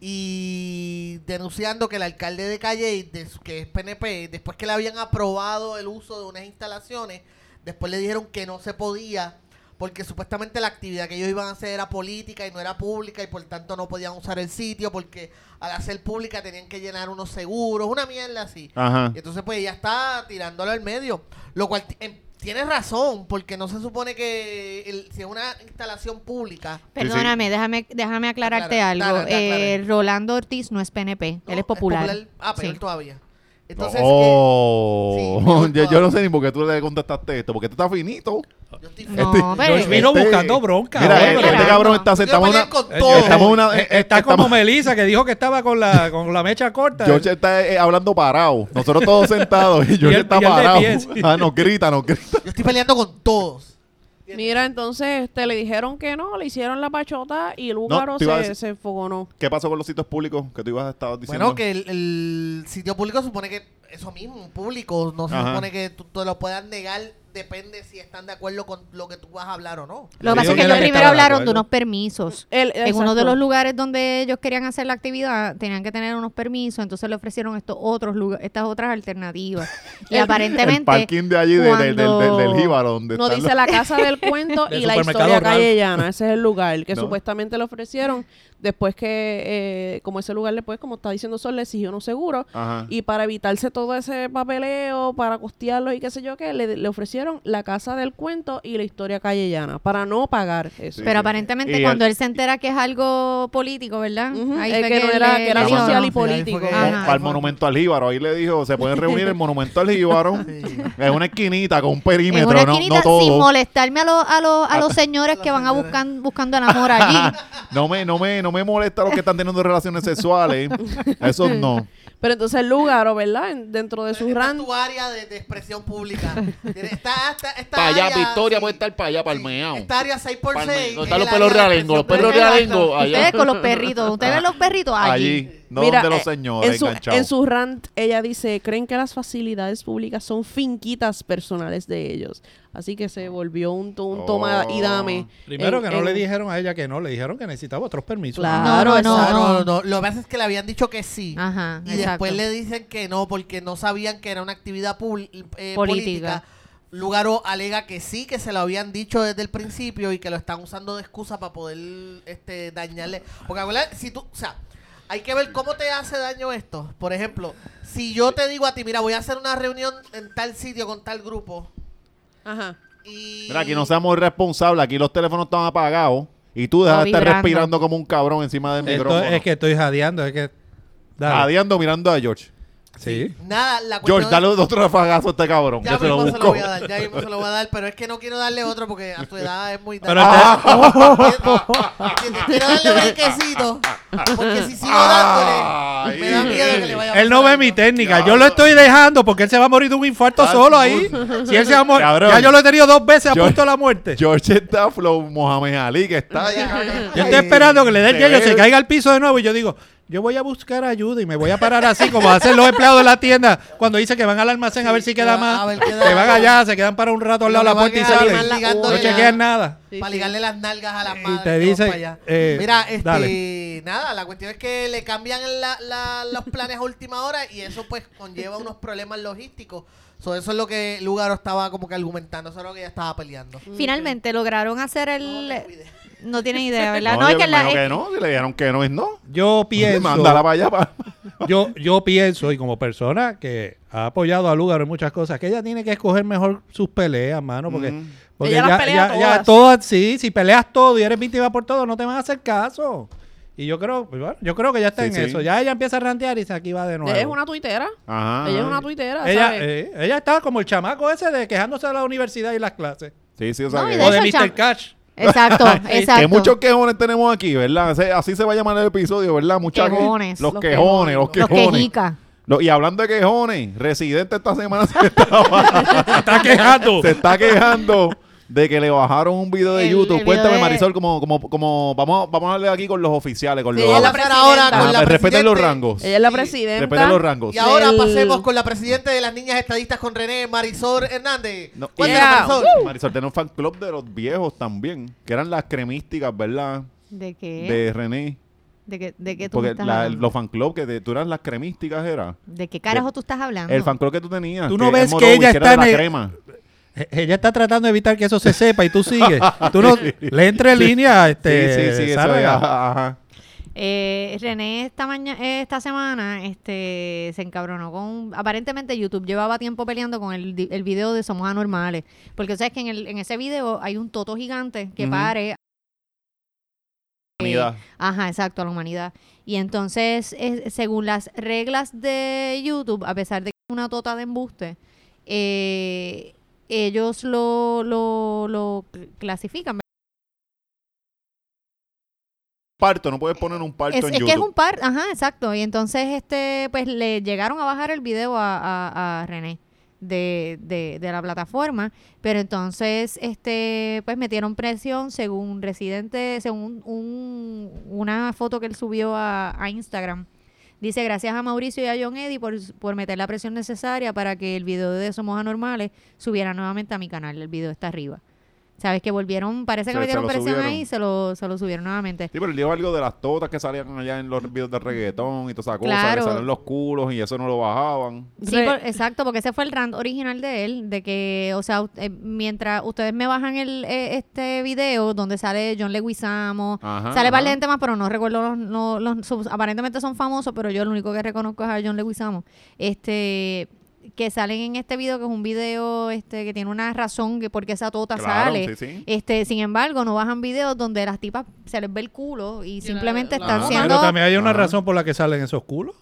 y denunciando que el alcalde de Calle, que es PNP, después que le habían aprobado el uso de unas instalaciones, después le dijeron que no se podía porque supuestamente la actividad que ellos iban a hacer era política y no era pública y por tanto no podían usar el sitio porque al hacer pública tenían que llenar unos seguros, una mierda así. Ajá. Y entonces pues ella está tirándolo al medio, lo cual ti- em, tiene razón porque no se supone que el- si es una instalación pública Perdóname, déjame, déjame aclararte Aclara, algo. aclara, Eh. Rolando Ortiz no es PNP, ¿no? él es popular. Ah, peor Sí. todavía. Entonces, oh, sí, yo, no sé ni por qué tú le contestaste esto, porque tú estás finito. yo estoy No, Este- pero- vino Este- buscando bronca. Mira, hombre. este, este cabrón está sentado una. Eh. Estamos una. Eh, eh, está estamos- como Melissa que dijo que estaba con la, con la mecha corta. George está eh, hablando parado. Nosotros todos sentados y George está y de parado. pie, sí. Ah, nos grita, nos grita. Yo estoy peleando con todos. Mira, entonces este, le dijeron que no, le hicieron la pachota y el húngaro te iba a se, decir- se enfogonó. ¿Qué pasó con los sitios públicos que tú ibas a estar diciendo? Bueno, que el, el sitio público supone que eso mismo, público, no se Ajá. supone que tú te lo puedas negar, depende si están de acuerdo con lo que tú vas a hablar o no. Lo que pasa es que ellos primero hablaron de unos permisos. El- En uno de los lugares donde ellos querían hacer la actividad tenían que tener unos permisos, entonces le ofrecieron estos otros lugar, estas otras alternativas. Y El- aparentemente el parking de allí de- de- del, Jíbaro, donde No dice la casa del cuento y la historia calle llana. Ese es el lugar que No. supuestamente le ofrecieron después que, eh, como ese lugar después, como está diciendo Sol, le exigió unos seguros. Ajá. Y para evitarse todo ese papeleo, para costearlo y qué sé yo qué, le, le ofrecieron la casa del cuento y la historia callellana para no pagar eso. Sí, Pero sí. aparentemente Y cuando el- él se entera que es algo político, ¿verdad? Ahí es que no era- le- que era le dijo, social y político. Ajá. El monumento al Jíbaro. Ahí le dijo, se pueden reunir en el monumento al Jíbaro. Es una esquinita con un perímetro, una no, esquinita no sin todo. molestarme a, los a, los a los Ah. señores que van a buscan, buscando el amor allí. No me, no me, no me molesta los que están teniendo relaciones sexuales. Eso no. Pero entonces el lugar, ¿verdad? En- dentro de su Esta es rant, tu área de, de expresión pública. Está, esta, esta Para allá, área, Victoria sí, puede estar para allá, meao. Esta área 6x6. Palme- ¿Dónde es están los el pelos realengos? Los pelos realengos allá. Ustedes con los perritos. Ustedes ven los perritos allí. Allí. No Mira, donde los eh, señores en su, en su rant, ella dice, creen que las facilidades públicas son finquitas personales de ellos. Así que se volvió un, to- un toma y dame. Primero en- que no en- le dijeron a ella que no, le dijeron que necesitaba otros permisos. Claro, No, no, No, no, no, no. Lo que pasa es que le habían dicho que sí. Ajá, Y exacto. después le dicen que no porque no sabían que era una actividad eh, Política. política. Lugaro alega que sí, que se lo habían dicho desde el principio y que lo están usando de excusa para poder este, dañarle. Porque si tú, o sea, hay que ver cómo te hace daño esto. Por ejemplo, si yo te digo a ti, mira, voy a hacer una reunión en tal sitio con tal grupo Ajá. y... Mira, aquí no seamos responsables. Aquí los teléfonos están apagados. Y tú dejas de estar vibrando. respirando como un cabrón encima del Esto micrófono. es que estoy jadeando, es que... Dale. Jadeando mirando a George. Sí. Nada, la cuestión George, es- dale otro rafagazo a este cabrón. Ya que se lo mismo se lo voy a dar, ya mismo se lo voy a dar, pero es que no quiero darle otro porque a tu edad es muy Pero tarde. Quiero darle un quesito, porque si sigo dándole, me da miedo que le vaya a Él no pasar ve mi algo. técnica. Yo lo estoy dejando porque él se va a morir de un infarto solo ahí. Si él se va a morir. Cabrón. Ya yo lo he tenido dos veces a Yo- punto de la muerte. George está flow Mohamed Ali, que está. Yo estoy esperando que le dé el Se hielo, ve- se caiga al piso de nuevo y yo digo, yo voy a buscar ayuda y me voy a parar así como hacen los empleados de la tienda cuando dicen que van al almacén a ver si queda más. ver, queda Que van algo. allá, se quedan para un rato al lado de la puerta y salen. No chequean nada. Sí, para sí. ligarle las nalgas a las Y madres. te que van dice, eh, Mira, este, dale. nada, la cuestión es que le cambian la- la- los planes a última hora y eso pues conlleva unos problemas logísticos. So, eso es lo que Lugaro estaba como que argumentando, eso es lo que ella estaba peleando. Finalmente lograron hacer el... No. No tienen idea, ¿verdad? No, No, es que la... es- que no. Si le dijeron que no es no. Yo pienso, Mándala para allá. pa- yo, yo pienso, y como persona que ha apoyado a Lugaro en muchas cosas, que ella tiene que escoger mejor sus peleas, mano, porque, Mm. porque Ella las ya, pelea ya, ya todas. sí, si peleas todo y eres víctima por todo, no te van a hacer caso. Y yo creo, pues, bueno, yo creo que ya está Sí, en sí. eso. Ya ella empieza a rantear y se aquí va de nuevo. Ella es una tuitera. Ajá. Ella es una tuitera, ella, ¿sabes? eh, ella está como el chamaco ese de quejándose de la universidad y las clases. Sí, sí, o sea No, que, de o de Mr. Cash. Exacto, exacto. que muchos quejones tenemos aquí, ¿verdad? Así se va a llamar el episodio, ¿verdad? Muchachos. Quejones. Los, Los quejones, los Los quejones. quejicas. Lo- y hablando de quejones, Residente esta semana se, estaba- Está quejando. se está quejando de que le bajaron un video de El- YouTube. el Cuéntame, video de- Marisol, como, como, como vamos, vamos a hablar aquí con los oficiales, con Sí, los... ella la ahora con la Ajá, respeten los rangos. Ella es la presidenta. Respeten los rangos. Y ahora pasemos con la presidenta de las niñas estadistas con René Marisol Hernández. No, Cuéntanos, Yeah. Marisol. Marisol tiene un fan club de los viejos también, que eran las cremísticas, ¿verdad? ¿De qué? De René. ¿De qué, de qué tú Porque estás la- hablando? los fan club que de- tú eras las cremísticas, era. ¿De qué carajo tú estás hablando? El fan club que tú tenías. Tú no que ves es que ella está de la en el- crema. E- Ella está tratando de evitar que eso se sepa y tú sigues. Tú no le entre en línea, este, sí, sí, sí, eso Sara. es, ajá, ajá. Eh, René esta mañana, esta semana, este, se encabronó con, aparentemente YouTube llevaba tiempo peleando con el, el video de Somos Anormales, porque sabes que en, el, en ese video hay un toto gigante que Ujú. pare, Unidad. ajá, exacto, a la humanidad. Y entonces, es- según las reglas de YouTube, a pesar de que es una tota de embuste, eh, ellos lo, lo, lo cl- clasifican. Parto, no puedes poner un parto Es, en es YouTube. que es un par, ajá, exacto. Y entonces, este, pues le llegaron a bajar el video a, a- a René de, de, de la plataforma, pero entonces, este, pues metieron presión según Residente, según un, una foto que él subió a, a Instagram. Dice, gracias a Mauricio y a John Eddy por, por meter la presión necesaria para que el video de Somos Anormales subiera nuevamente a mi canal. El video está arriba. ¿Sabes? Que volvieron, parece que Se- metieron presión subieron. ahí y se lo, se lo subieron nuevamente. Sí, pero él dijo algo de las totas que salían allá en los videos de reggaetón y todas esas cosas, Claro. que salen los culos y eso no lo bajaban. Sí, Re- por- exacto, porque ese fue el rant original de él, de que, o sea, eh, mientras ustedes me bajan el eh, este video donde sale John Leguizamo, Ajá, sale varias gente más, pero no recuerdo los, no- los- aparentemente son famosos, pero yo lo único que reconozco es a John Leguizamo. Este que salen en este video que es un video este que tiene una razón que porque esa tota Claro, sale. sí, sí. Este, sin embargo, no bajan videos donde las tipas se les ve el culo y, simplemente la- están la- siendo Pero también hay una razón por la que salen esos culos.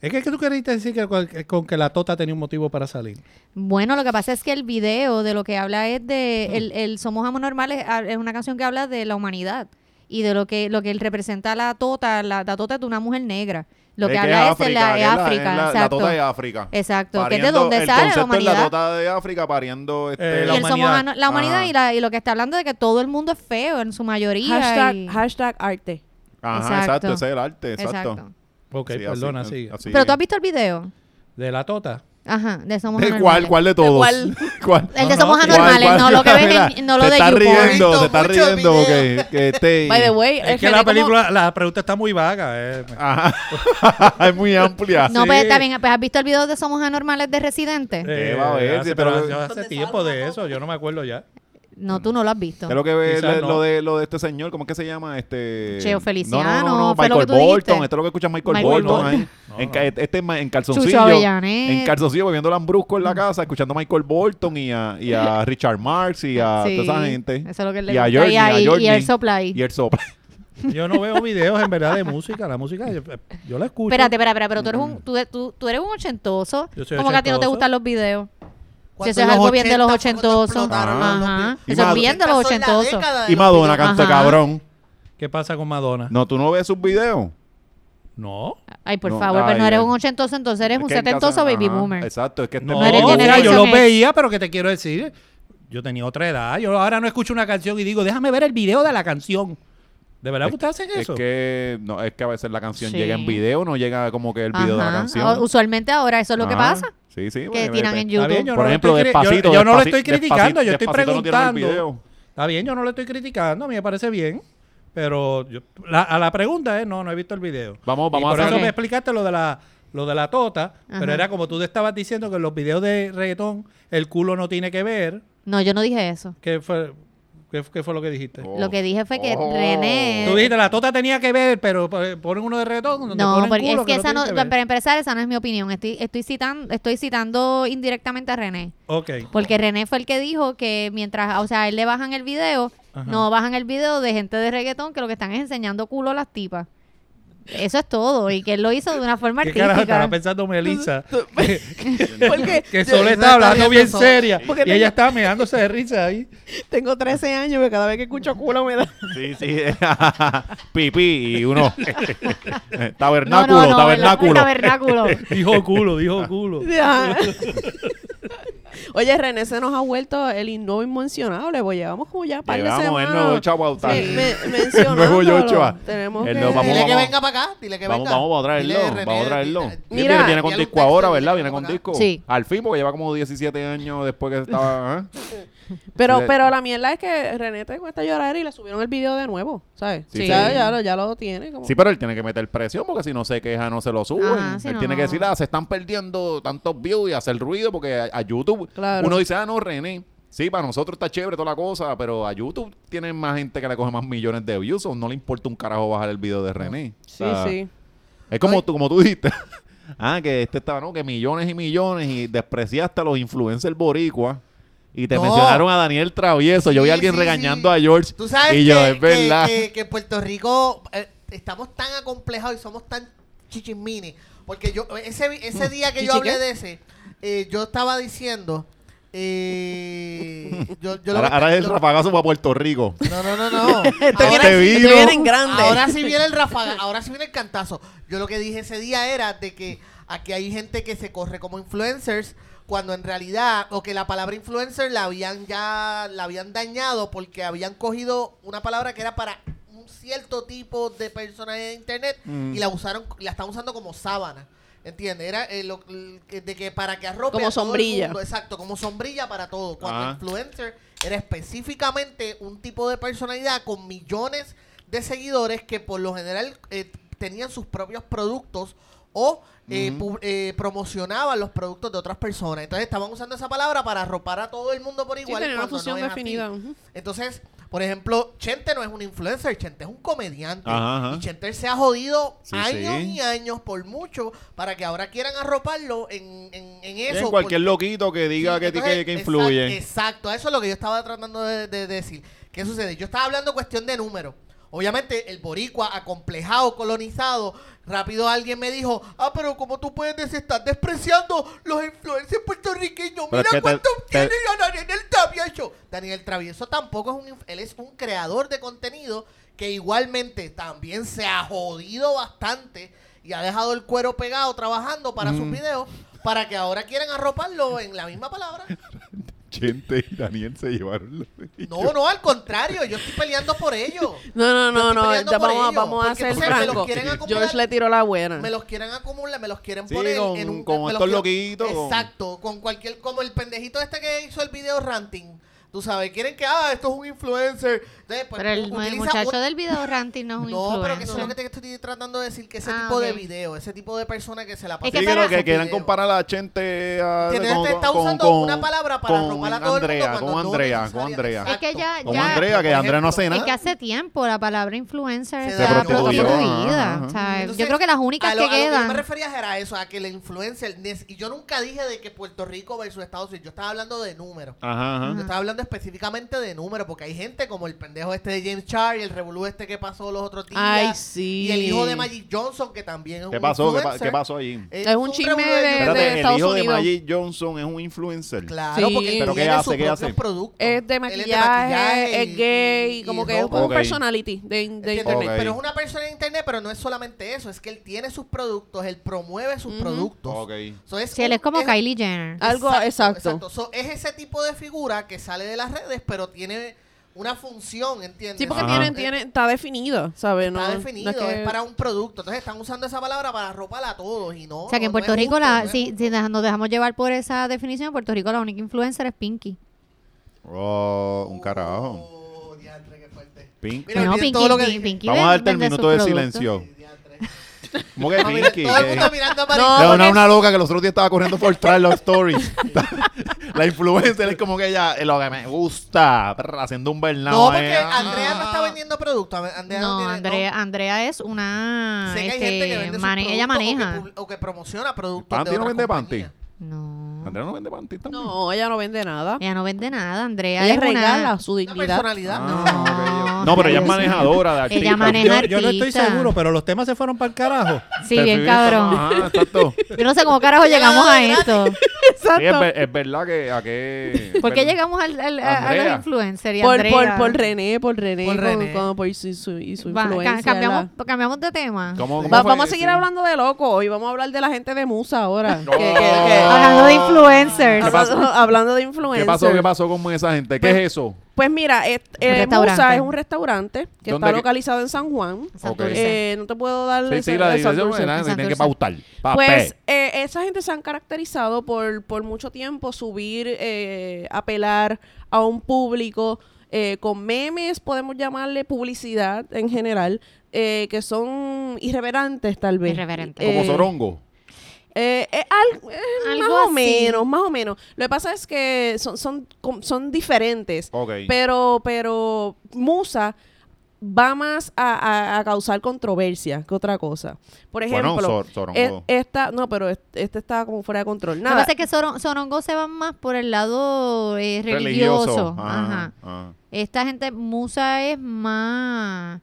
Es que, ¿qué tú querías decir que con, que la tota tenía un motivo para salir. Bueno, lo que pasa es que el video de lo que habla es de el, el Somos Anormales, ah, es una canción que habla de la humanidad y de lo que lo que él representa la tota, la, la tota es de una mujer negra. Lo que, Es habla es, de la, la- África, es la, la tota de África. Exacto, que es de donde sale la es la humanidad. tota de África pariendo este, Eh, y la Somos humanidad. La humanidad y, la, y lo que está hablando de que todo el mundo es feo en su mayoría. Hashtag, y- hashtag arte. Ajá, Exacto. exacto. ese es el arte, exacto. Exacto. Ok, Sí, perdona, así- sigue. así. Pero tú has visto el video. De la tota. Ajá, de Somos ¿De Anormales. cuál? ¿Cuál de todos? cuál? ¿Cuál? El de No, Somos no, Anormales, ¿Cuál, no lo que ves Mira, en, no lo te de está YouPorn. riendo, Visto te está riendo que, que este... By the way, Es que la como- película, la pregunta está muy vaga. eh. Ajá. es muy amplia. No, Sí. pues está bien. Pues, ¿Has visto el video de Somos Anormales de Residente? Eh, va a ver? hace- Sí, pero pero- hace- hace ¿Dónde tiempo salgo, de eso, yo no me acuerdo ya. No, tú no lo has visto. ¿Qué es lo que no. lo, de, lo de este señor? ¿Cómo es que se llama? Este... Cheo Feliciano, No, no, no, no, fue lo Michael que tú dijiste. Bolton. Esto es lo que escucha Michael, Michael Bolton. Bolton. en, este en, calzoncillo. En calzoncillo bebiendo lambrusco en la casa, escuchando a Michael Bolton y a, y a Richard Marx y a Sí, toda esa gente. Eso es lo que le y a. Journey, y, a, a y, Journey. y el Supply. Y el sopla. Yo no veo videos en verdad de música. La música yo, yo la escucho. Espérate, espérate, espérate, pero tú eres un, tú, tú, tú eres un ochentoso. Yo soy ¿Cómo que a ti no te ochentoso. gustan los videos? Si eso es algo bien de los 80 fue cuando ochentosos. Ajá. Eso es bien de los ochentosos. Y Madonna canta cabrón. ¿Qué pasa con Madonna? No, tú no ves sus videos. No. Ay, por No, favor, pero no ay, eres ay. un ochentoso, entonces eres Es un que en setentoso casa- baby ajá, boomer. Exacto, es que este No, eres o sea, yo X. veía, pero ¿qué te quiero decir? Yo tenía otra edad. Yo ahora no escucho una canción y digo, déjame ver el video de la canción. ¿De verdad que ustedes hacen Es eso? que, no, es que a veces la canción Sí. llega en video, no llega como que el video de la canción. O- Usualmente ahora eso es lo que pasa. Sí, sí. Que tiran en YouTube. bien, Por no lo ejemplo, despacito. Yo, yo no lo estoy criticando, yo estoy preguntando. Está bien, yo no lo estoy criticando, a mí me parece bien. Pero yo- la- a la pregunta es, no, no he visto el video. Vamos, Y vamos por a eso me explicaste lo de la lo de la tota, Ajá. pero era como tú te estabas diciendo que en los videos de reggaetón el culo no tiene que ver. No, yo no dije eso. ¿Qué fue, qué, qué fue lo que dijiste? Oh. Lo que dije fue que Oh. René... Tú dijiste la tota tenía que ver, pero eh, ponen uno de reggaetón No, ponen porque culo es que esa no, que para empezar, esa no es mi opinión. Estoy, estoy citando, estoy citando indirectamente a René. Ok. Porque René fue el que dijo que mientras, o sea, a él le bajan el video, Ajá. no bajan el video de gente de reggaetón que lo que están es enseñando culo a las tipas. Eso es todo. Y que él lo hizo de una forma ¿Qué carajo estaba artística. pensando Melissa? Porque que Yo- solo yo está estaba hablando bien seria. Porque Y tengo- ella estaba meándose de risa ahí. tengo 13 años y cada vez que escucho culo me da... Sí, sí. Pipí y uno. No, tabernáculo, no, no, tabernáculo. tabernáculo. Dijo culo, dijo culo. Oye, René se nos ha vuelto el nuevo inmencionable, pues llevamos como ya un par de Llevamos el nuevo chavo Autá. Sí, me-. Nuevo. Tenemos El que... nuevo- vamos, Dile que vamos. venga para acá, dile que Vamos, venga. vamos a traerlo, Dile, vamos a traerlo. Mira, viene con disco ahora, ¿verdad? Viene con disco. Sí. Al fin, porque lleva como 17 años después que estaba... ¿eh? Pero, Sí. pero la mierda es que René te cuesta llorar y le subieron el video de nuevo, ¿sabes? Sí, ya, sí. ya, lo- ya lo tiene. Como... Sí, pero él tiene que meter presión porque si no se queja no se lo suben. Ajá, él no, tiene que decir, ah, se están perdiendo tantos views y hacer ruido porque a, a YouTube Claro. uno dice, ah, no, René. Sí, para nosotros está chévere toda la cosa, pero a YouTube tienen más gente que le coge más millones de views o no le importa un carajo bajar el video de René. Sí, O sea, sí. Es como Ay. tú, como tú dijiste. ah, que este estaba, ¿no? Que millones y millones y despreciaste a los influencers boricuas. Y te No. mencionaron a Daniel Travieso. Yo vi a alguien sí, regañando sí. a George. Tú sabes y yo, que, es verdad. Que, que, que en Puerto Rico eh, estamos tan acomplejados y somos tan chichimini. Porque yo, ese, ese día que yo ¿Chichi hablé de ese, eh, yo estaba diciendo. Eh, yo, yo lo ahora, que- ahora es el lo- rafagazo para Puerto Rico. No, no, no, no. Ahora viene, te grande. Ahora sí viene el rafaga, ahora sí viene el cantazo. Yo lo que dije ese día era de que aquí hay gente que se corre como influencers cuando en realidad, o que la palabra influencer la habían ya, la habían dañado porque habían cogido una palabra que era para un cierto tipo de personalidad de internet Mm. y la usaron, la están usando como sábana. ¿Entiendes? Era eh, lo- de que para que arrope Como a todo el sombrilla. mundo, exacto, como sombrilla para todo. Cuando Ajá. influencer era específicamente un tipo de personalidad con millones de seguidores que por lo general eh, tenían sus propios productos o eh, eh, promocionaban los productos de otras personas. Entonces estaban usando esa palabra para arropar a todo el mundo por Sí, igual. tenía una función no definida. Entonces, por ejemplo, Chente no es un influencer, Chente es un comediante. Ajá, ajá. Y Chente se ha jodido Sí, años sí. y años por mucho para que ahora quieran arroparlo en, en, en eso. en cualquier por- loquito que diga Sí, que, entonces, que, que exact- influye. Exacto, eso es lo que yo estaba tratando de, de decir. ¿Qué sucede? Yo estaba hablando cuestión de números. Obviamente, el boricua acomplejado, colonizado, rápido alguien me dijo, ah, pero como tú puedes decir, estás despreciando los influencers puertorriqueños. Pero Mira es que te- cuánto te- tiene a Daniel Travieso. Daniel Travieso tampoco es un, él es un creador de contenido que igualmente también se ha jodido bastante y ha dejado el cuero pegado trabajando para sus Mm. videos para que ahora quieran arroparlo en la misma palabra. Chente y Daniel se llevaron los No, no, al contrario, yo estoy peleando por ello. No, no, no, no. ya vamos, a- ello, vamos a ser entonces me los francos. quieren acumular- George le tiró la buena. Me los quieren acumular, me los quieren Sí, poner con- en un... con estos quieren- loquitos, Exacto, con cualquier... Como el pendejito este que hizo el video ranting. Tú sabes, quieren que, ah, esto es un influencer. Entonces, pues, Pero el, el muchacho un- del video ranting no es un No, pero que eso es lo que influencer. te estoy tratando de decir, que ese Ah, tipo de ok. video, ese tipo de persona que se la pasa... Es que Sí, lo que quieran comparar a Chente a, Que con- te está con- usando con- una palabra para con arropar a todo el mundo Andrea, cuando con no Andrea, con necesariamente- Andrea. Es que ya, Con ya Andrea, que Andrea no hace ejemplo, Es nada. que hace tiempo la palabra influencer Se se, ha prostituida. yo creo que las únicas que yo me quedan. refería era eso, a que la influencer, y yo nunca dije de que Puerto Rico versus Estados Unidos, yo estaba hablando de números. Ajá, ajá. Yo estaba hablando específicamente de números, porque hay gente como el pendejo este de James Charles, el revolú este que pasó los otros días. Ay, sí. Y el hijo de Magic Johnson, que también es ¿Qué un pasó? ¿Qué, pa- influencer. qué pasó ahí? Es un chisme revolú de-. Espérate, el Estados hijo de. Magic Johnson es un influencer. Claro, Sí. porque él ¿Pero qué tiene hace? sus ¿Qué propios hace? productos. Es de Él maquillaje, es, y- gay, y- como y que es ropa. un Ok. personality de, de ¿Entiendes? internet. Ok. Pero es una persona en internet, pero no es solamente eso, es que él tiene sus productos, él promueve sus Ujú. productos. Ok. So, es Si él un- es como Kylie Jenner. Algo exacto. So, es ese tipo de figura que sale de las redes, pero tiene una función, ¿entiendes? Sí, porque Ajá. tiene, tiene, está definido, ¿sabes? Está No, no definido, es que- es para un producto. Entonces están usando esa palabra para arropar a todos y no. O sea, que en no Puerto Rico, justo, la, si, nos dejamos llevar por esa definición, en Puerto Rico la única influencer es Pinky. Oh, un carajo. Oh, diantre, qué fuerte. Pink. Mira, Pinky, todo lo que Pinky. Pinky Vamos a darte el minuto de silencio. ¿Cómo que Pinky? todo el porque- una loca que los otros días estaba corriendo por traer los stories. la influencer es como que ella, eh, lo que me gusta, haciendo un bernal. No, porque Andrea no ah. está vendiendo productos. Andrea no, No, tiene- Andrea, Andrea es una. Sé que hay este, gente que vende sus mane- ella productos o que maneja. O que, promociona productos ¿Panty de no vende panty? No. Andrea no vende panty también. No, ella no vende nada. Ella no vende nada. Andrea Ella es regala una. su Una dignidad. personalidad. Ah, No, ok, ok. No, pero ella es manejadora de artistas. Ella maneja Yo, yo no estoy seguro, pero los temas se fueron para el carajo. Sí, Te bien cabrón. Ajá, exacto. Yo no sé cómo carajo llegamos a esto. Sí, es, Exacto. ver- es verdad que a qué. ¿Por qué llegamos al, al- a, los influencers? Y Por, Andrea? por, por René, por René, Por René. con- por su, su- y su Va, ca- influencia. cambiamos, la- cambiamos de tema. ¿Cómo- cómo Va- fue? vamos a seguir Sí. hablando de loco y vamos a hablar de la gente de Musa ahora. No. Que- que- que- Hablando de influencers. ¿Qué pasó? hablando, hablando de influencers. ¿Qué pasó? ¿Qué pasó con esa gente? ¿Qué Pues- es eso? Pues mira, et- eh, restaurante. Musa es un restaurante que ¿Dónde está que- localizado en San Juan. Eh, no te puedo dar Sí, ese- sí, la dirección tienen que pautar. Pues eh, esa gente se han caracterizado por, por mucho tiempo subir, eh, apelar a un público eh, con memes, podemos llamarle publicidad en general, eh, que son irreverentes tal vez. Irreverentes. Como Eh, Sorongo. Eh, eh, al- eh, Algo más o así. menos, más o menos. Lo que pasa es que son, son, son diferentes. Pero, pero Musa va más a, a- a causar controversia que otra cosa. Por ejemplo, bueno, Sor- Sorongo. e- esta, no, pero est- este está como fuera de control. Lo que Nada. pasa es que Soron- Sorongo se van más por el lado eh, religioso. Ajá. ajá. Esta gente, Musa es más...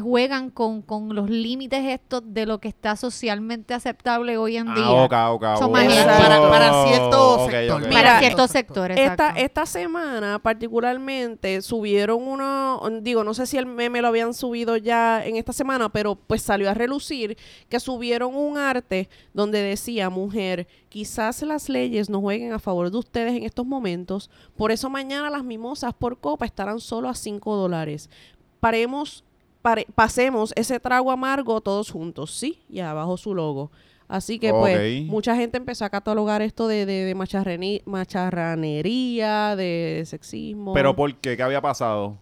Juegan con, con los límites estos de lo que está socialmente aceptable hoy en día. Ah, ok, ok, Son ok. más Para- para. Para ciertos sectores. Esta, exacto. esta semana particularmente subieron uno, digo, no sé si el meme lo habían subido ya en esta semana, pero pues salió a relucir que subieron un arte donde decía, mujer, quizás las leyes no jueguen a favor de ustedes en estos momentos, por eso mañana las mimosas por copa estarán solo a 5 dólares. Paremos pare- pasemos ese trago amargo todos juntos, sí, y abajo su logo. Así que pues mucha gente empezó a catalogar esto de, de, de macharranería, de sexismo. Pero ¿por qué? ¿Qué había pasado?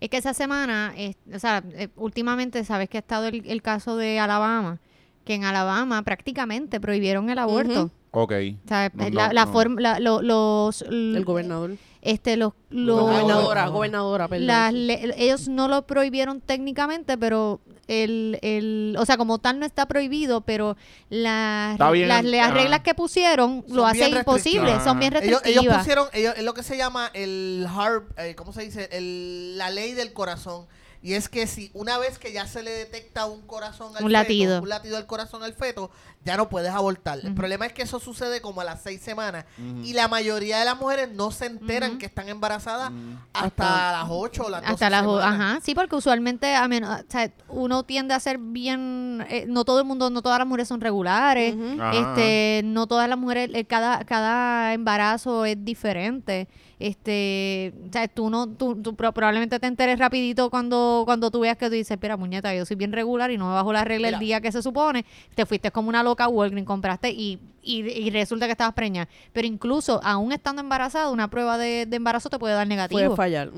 Es que esa semana, es- o sea, eh, últimamente sabes que ha estado el, el caso de Alabama, que en Alabama prácticamente prohibieron el aborto. Ujú. Ok. O sea, No, la, no, la no. forma, la- lo- los, el gobernador. Este, los, los- gobernadora, gobernadora, perdón. las le- ellos no lo prohibieron técnicamente, pero el, el, o sea, como tal no está prohibido, pero las, Está bien, las, las reglas que pusieron lo hacen imposible, son bien Ellos, restrictivas. ellos pusieron, ellos, es lo que se llama el hard, eh, ¿cómo se dice? El, la ley del corazón. Y es que si una vez que ya se le detecta un corazón al Un feto, latido. un latido del corazón al feto, ya no puedes abortar. El problema es que eso sucede como a las seis semanas. Y la mayoría de las mujeres no se enteran que están embarazadas hasta, Hasta- las ocho o las doce Hasta las, semanas. ajá, sí, porque usualmente, a men- o sea, uno tiende a ser bien, eh, no todo el mundo, no todas las mujeres son regulares, este, no todas las mujeres, eh, cada, cada embarazo es diferente, este, o sea, tú no, tú, tú pro- probablemente te enteres rapidito cuando, cuando tú veas que tú dices, espera, muñeca, yo soy bien regular y no me bajo la regla Mira. el día que se supone, te fuiste como una loca a Walgreens, compraste y, y, y resulta que estabas preñada, pero incluso aún estando embarazada, una prueba de, de embarazo te puede dar negativo. Puede fallar.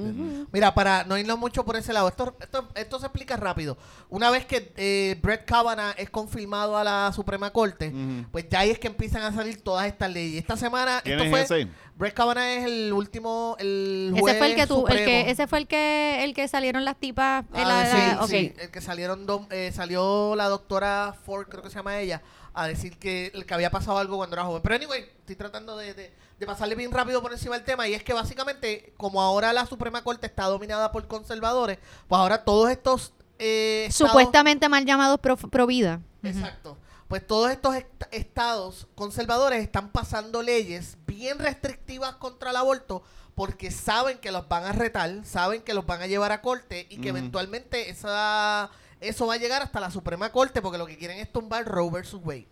Mira, para no irnos mucho por ese lado, esto, esto, esto se explica rápido. Una vez que eh, Brett Kavanaugh es confirmado a la Suprema Corte, pues ya ahí es que empiezan a salir todas estas leyes. Esta semana, ¿Quién esto es fue, ese? Brett Kavanaugh es el último, el juez Ese fue el que tú, el que, ese fue el que, el que salieron las tipas. en Ah, la- sí, la- el que salieron, do- eh, salió la doctora Ford, creo que se llama ella, a decir que, que había pasado algo cuando era joven. Pero anyway, estoy tratando de, de- de pasarle bien rápido por encima del tema y es que básicamente, como ahora la Suprema Corte está dominada por conservadores, pues ahora todos estos eh, estados- Supuestamente mal llamados pro, pro vida. Exacto. Pues todos estos est- estados conservadores están pasando leyes bien restrictivas contra el aborto porque saben que los van a retar, saben que los van a llevar a corte y que eventualmente esa, eso va a llegar hasta la Suprema Corte porque lo que quieren es tumbar Roe versus Wade.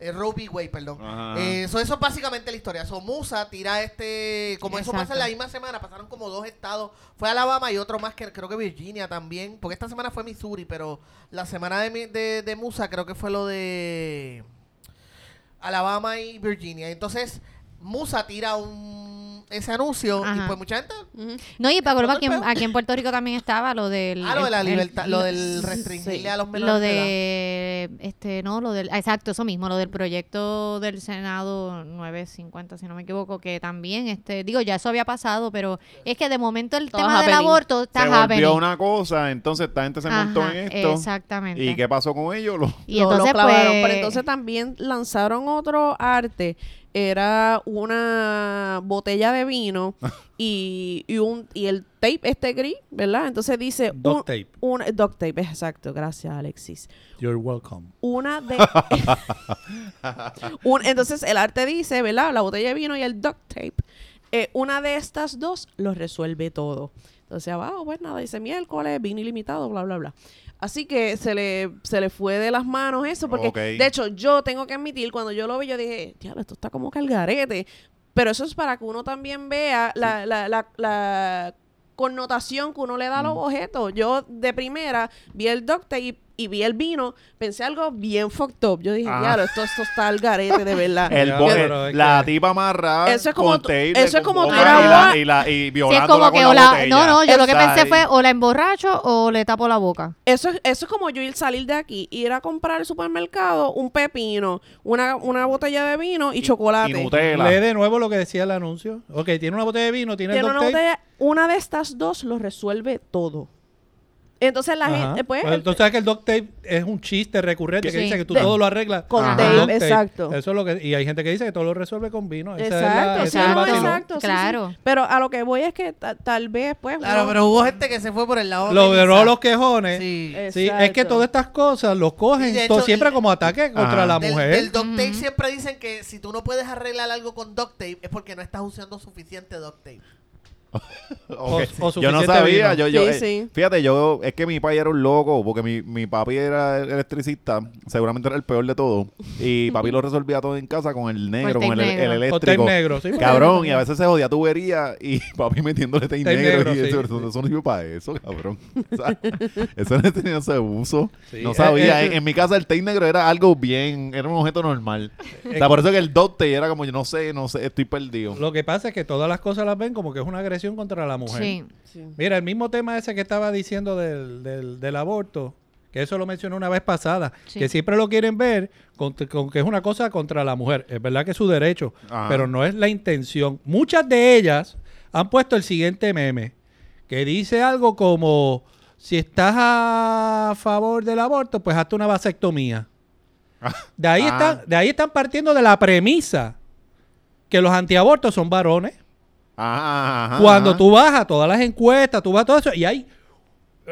Eh, Roe v. Wade, perdón. Eh, so eso es básicamente la historia. So Musa tira este. Como eso pasa en la misma semana, pasaron como dos estados. Fue Alabama y otro más que creo que Virginia también. Porque esta semana fue Missouri, pero la semana de, mi- de, de Musa creo que fue lo de Alabama y Virginia. Entonces, Musa tira un ese anuncio y Ajá. pues mucha gente. No, y para colmo, ¿Todo aquí, aquí en Puerto Rico también estaba lo del. Ah, lo de la el- libertad, lo del restringirle sí. a los menores. Lo de este, no, lo del, exacto, eso mismo, lo del proyecto del Senado 950, si no me equivoco, que también, este, digo, ya eso había pasado, pero es que de momento el tema del aborto está se happening. volvió una cosa, entonces esta gente se montó en esto. Exactamente. ¿Y qué pasó con ellos? Lo- Y Lo- clavaron, pues, pero entonces también lanzaron otro arte. Era una botella de vino y, y un y el tape este gris, ¿verdad? Entonces dice Duct un, tape. un duct tape, exacto, gracias Alexis. You're welcome. Una de un- entonces el arte dice, ¿verdad? La botella de vino y el duct tape. eh, una de estas dos lo resuelve todo. Entonces abajo, pues nada, dice miércoles, vino ilimitado, bla, bla, bla. Así que se le, se le fue de las manos eso, porque de hecho yo tengo que admitir, cuando yo lo vi, yo dije, diablo, esto está como calgarete. Pero eso es para que uno también vea la, la, la, la connotación que uno le da a los Mm. objetos. Yo de primera vi el duct tape y vi el vino, pensé algo bien fucked up. Yo dije, Ah. diablo, esto, esto está al garete, de verdad. El es la que- tipa amarrada Eso es como eso es como tú y la- y, la, y Sí, es como con que la o la, botella. no, no, yo lo que pensé fue o la emborracho o le tapo la boca. Eso es, eso es como yo ir salir de aquí, ir a comprar al supermercado un pepino, una, una botella de vino y, chocolate. Y Nutella. Lee de nuevo lo que decía el anuncio. Ok, tiene una botella de vino, tiene, Tiene el una botella, una de estas dos lo resuelve todo. Entonces la Ajá. gente, pues, Pues, Entonces, ¿sabes que el duct tape es un chiste recurrente que Sí. dice que tú De- todo lo arreglas con el tape, exacto. Eso es lo que, y hay gente que dice que todo lo resuelve con vino. Esa es la- Exacto, es el exacto. sí, sí. Claro. Pero a lo que voy es que ta- tal vez, pues. Claro, pero hubo gente que se fue por el lado Lo Lisa. los quejones. Sí. Sí, es que todas estas cosas los cogen hecho, siempre el- como ataque contra Ajá. la Del, mujer. del duct tape siempre dicen que si tú no puedes arreglar algo con duct tape es porque no estás usando suficiente duct tape. Ok. o yo no sabía, vino. yo, yo, Sí, eh, sí. fíjate, yo, es que mi papi era un loco, porque mi, mi papi era electricista, seguramente era el peor de todo, y papi lo resolvía todo en casa con el negro, Con el el, el negro. Con tape eléctrico. negro, sí. Cabrón, y a veces se jodía tubería y papi metiéndole tape negro, negro, y sí. eso, eso, eso no sirve para eso, cabrón. O sea, eso no tenía ese uso. Sí. No sabía. Eh, eh, en, en mi casa el tape negro era algo bien, era un objeto normal. O sea, por eso que el dot tape era como, yo no sé, no sé, estoy perdido. Lo que pasa es que todas las cosas las ven como que es una agresión contra la mujer. Sí. Sí. Mira, el mismo tema ese que estaba diciendo del, del, del aborto, que eso lo mencioné una vez pasada, Sí. que siempre lo quieren ver con, con que es una cosa contra la mujer. Es verdad que es su derecho, Ajá. pero no es la intención. Muchas de ellas han puesto el siguiente meme, que dice algo como, si estás a favor del aborto, pues hazte una vasectomía. De ahí, Ah. están, de ahí están partiendo de la premisa que los antiabortos son varones. Ajá, ajá, Cuando ajá. tú vas a todas las encuestas, tú vas a todo eso, y hay.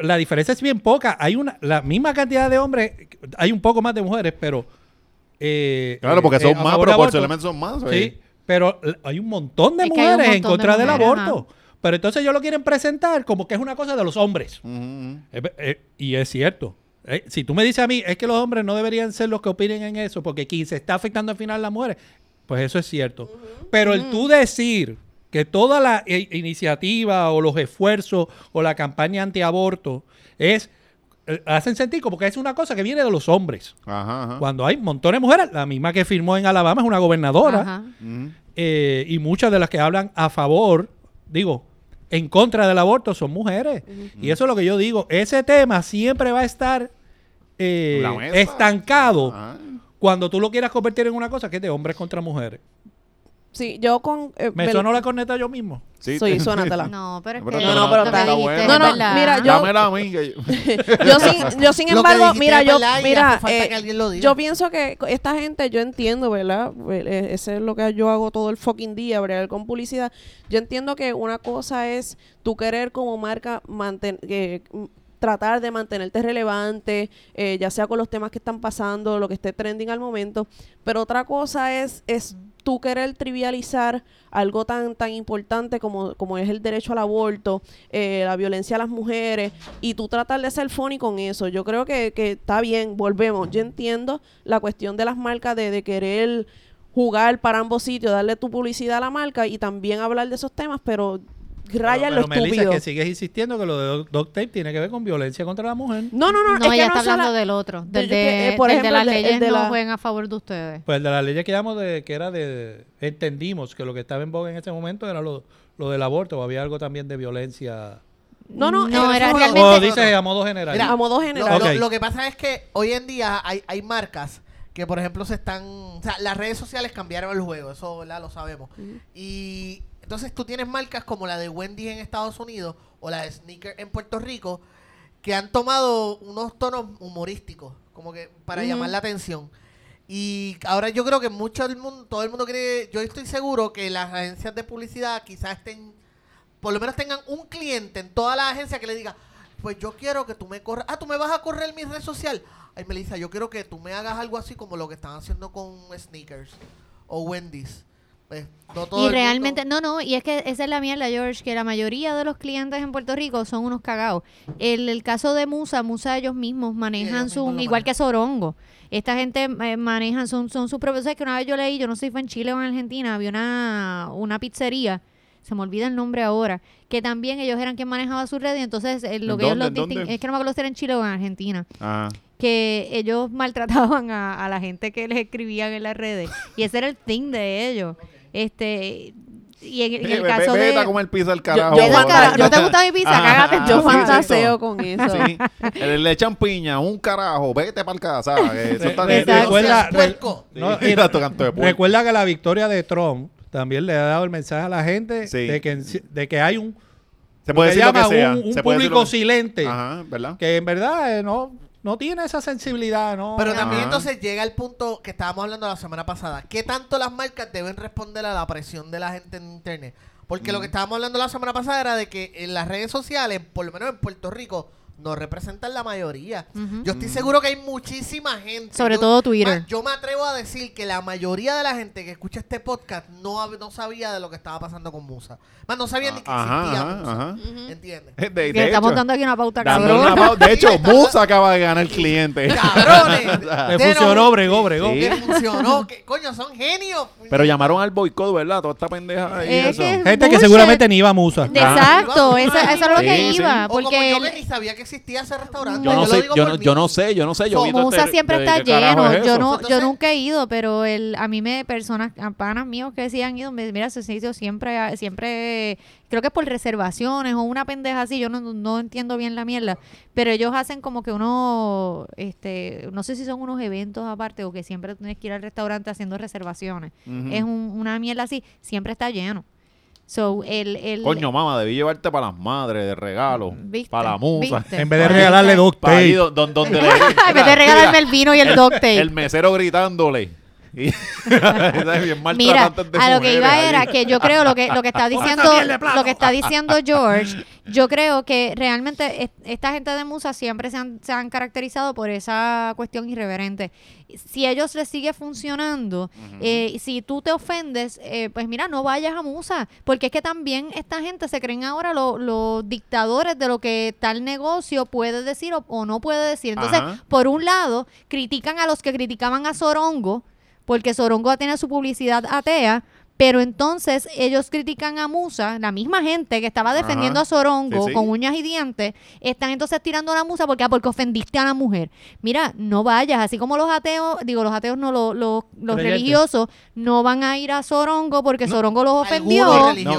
La diferencia es bien poca. Hay una. La misma cantidad de hombres. Hay un poco más de mujeres, pero. eh, Claro, porque eh, son a más, proporcionalmente son más. aborto. sí. Pero hay un montón de Es mujeres en de contra del aborto. Pero entonces ellos lo quieren presentar como que es una cosa de los hombres. Eh, y es cierto. Eh, si tú me dices a mí, es que los hombres no deberían ser los que opinen en eso, porque quien se está afectando al final las mujeres, pues eso es cierto. Pero el tú decir que toda la iniciativa o los esfuerzos o la campaña antiaborto es eh, hacen sentir como que es una cosa que viene de los hombres. Ajá, ajá. Cuando hay montones de mujeres, la misma que firmó en Alabama es una gobernadora Ajá. Eh, y muchas de las que hablan a favor, digo, en contra del aborto son mujeres. Y eso es lo que yo digo. Ese tema siempre va a estar eh, estancado Ajá. cuando tú lo quieras convertir en una cosa que es de hombres contra mujeres. Sí, yo con... eh, Me sonó la corneta yo mismo. Sí. Soy, suénatela. No, pero es que está- No, no, pero está-. No, no, mira, yo- Dámela a mí. que yo- yo sin, yo sin Lo que embargo, mira, yo, mira, eh, que alguien lo diga. yo pienso que esta gente, yo entiendo, ¿verdad? Eh, Ese es lo que yo hago todo el fucking día, bregar con publicidad. Yo entiendo que una cosa es tu querer como marca mantener tratar de mantenerte relevante, eh, ya sea con los temas que están pasando, lo que esté trending al momento, pero otra cosa es, es tú querer trivializar algo tan tan importante como, como es el derecho al aborto, eh, la violencia a las mujeres, y tú tratar de ser funny con eso. Yo creo que, que está bien, volvemos. Yo entiendo la cuestión de las marcas de, de querer jugar para ambos sitios, darle tu publicidad a la marca y también hablar de esos temas, pero raya pero, lo pero Melissa, estúpido. que sigues insistiendo que lo de Doc- Tape tiene que ver con violencia contra la mujer. No, no, no, No, es que ella no está hablando del otro. Del de, eh, por de las el de- el leyes de no la- jueguen a favor de ustedes. Pues de la ley que llamamos de que era de entendimos que lo que estaba en boga en ese momento era lo, lo del aborto, o había algo también de violencia. No, no, no era O realmente. dices a modo general. Mira, a modo Lo, general. lo- lo que pasa es que hoy en día hay, hay marcas que, por ejemplo, se están... O sea, las redes sociales cambiaron el juego, eso ¿verdad? lo sabemos. Y entonces tú tienes marcas como la de Wendy en Estados Unidos o la de Sneaker en Puerto Rico que han tomado unos tonos humorísticos, como que para llamar la atención. Y ahora yo creo que mucho del mundo, todo el mundo quiere, yo estoy seguro que las agencias de publicidad quizás estén, por lo menos tengan un cliente en toda la agencia que le diga, pues yo quiero que tú me corras, ah, tú me vas a correr mi red social. Ay, Melissa, yo quiero que tú me hagas algo así como lo que están haciendo con Sneakers o Wendy's. Pues, no todo Y realmente, mundo- no, no, y es que esa es la mierda, George, que la mayoría de los clientes en Puerto Rico son unos cagados. El, el caso de Musa, Musa ellos mismos manejan ellos su, mismos igual que. Sorongo. Esta gente eh, manejan, son, son sus propios, ¿sabes? que una vez yo leí, yo no sé si fue en Chile o en Argentina, había una, una pizzería, se me olvida el nombre ahora, que también ellos eran quien manejaba su red y entonces eh, lo ¿En que ellos los ¿En dónde? es que no me acuerdo si era en Chile o en Argentina Ajá. Que ellos maltrataban a, a la gente que les escribían en las redes. Y ese era el thing de ellos. Este, y en, en el caso de... Comer pizza al carajo. yo ¿No te gusta mi pizza? Ajá, Cágate Yo sí, fantaseo sí, con eso. Sí. Le, echan piña, un carajo, vete para el casa. Eso está recuerda, no, recuerda que la victoria de Trump también le ha dado el mensaje a la gente Sí. de, que, de que hay un, Se puede decir lo que sea. un, un Se puede decir público lo que- silente Ajá, ¿verdad? que en verdad eh, no, no tiene esa sensibilidad. No, Pero también Ajá. entonces llega el punto que estábamos hablando la semana pasada. ¿Qué tanto las marcas deben responder a la presión de la gente en internet? Porque Mm. lo que estábamos hablando la semana pasada era de que en las redes sociales, por lo menos en Puerto Rico, no representan la mayoría. Yo estoy seguro que hay muchísima gente. Sobre yo- todo Twitter. ma- Yo me atrevo a decir que la mayoría de la gente que escucha este podcast no, no sabía de lo que estaba pasando con Musa. Más no sabía ni que Ajá, existía ajá, Musa. ajá. ¿Entiendes? De, de Que estamos hecho, dando aquí una pauta cabrón. De hecho, Musa acaba de ganar el cliente. ¡Cabrones! Le funcionó, bregó, bregó. Sí. Que funcionó. que coño, son genios. Pero llamaron al boicot, ¿verdad? Toda esta pendeja ahí. Es eso. que- Gente que seguramente ni iba a Musa. Exacto, Ah. eso, eso es lo que iba. O como Porque yo ni sabía que existía ese restaurante. Yo no lo sé, digo yo por no, yo no sé, yo no sé. Yo Musa este- siempre está ¿qué carajo lleno. es Yo no, yo nunca he ido, pero el, a mí me personas, panas míos que sí han ido, me, mira, ese sitio siempre, siempre, creo que es por reservaciones o una pendeja así, yo no, no entiendo bien la mierda, pero ellos hacen como que uno, este, no sé si son unos eventos aparte o que siempre tienes que ir al restaurante haciendo reservaciones. Es un- una mierda así, siempre está lleno. So, el, el, Coño, mamá, debí llevarte para las madres de regalo. ¿Viste? Para la musa. ¿Viste? En vez de regalarle le. En vez de regalarme el vino y el duct tape. El mesero gritándole. Y- bien Mira, a lo que iba ahí. era que yo creo lo que lo que está diciendo lo que está diciendo George, yo creo que realmente es- esta gente de Musa siempre se han, se han caracterizado por esa cuestión irreverente. Si a ellos les sigue funcionando, eh, si tú te ofendes, eh, pues mira, no vayas a Musa, porque es que también esta gente se creen ahora lo- los dictadores de lo que tal negocio puede decir o, o no puede decir. Entonces, por un lado, critican a los que criticaban a Sorongo, porque Sorongo tiene su publicidad atea, pero entonces ellos critican a Musa, la misma gente que estaba defendiendo Ajá. a Sorongo Sí, sí. con uñas y dientes, están entonces tirando a la Musa porque, ah, porque ofendiste a la mujer. Mira, no vayas, así como los ateos, digo, los ateos no, los, los, religiosos no van a ir a Sorongo porque Sorongo los ofendió.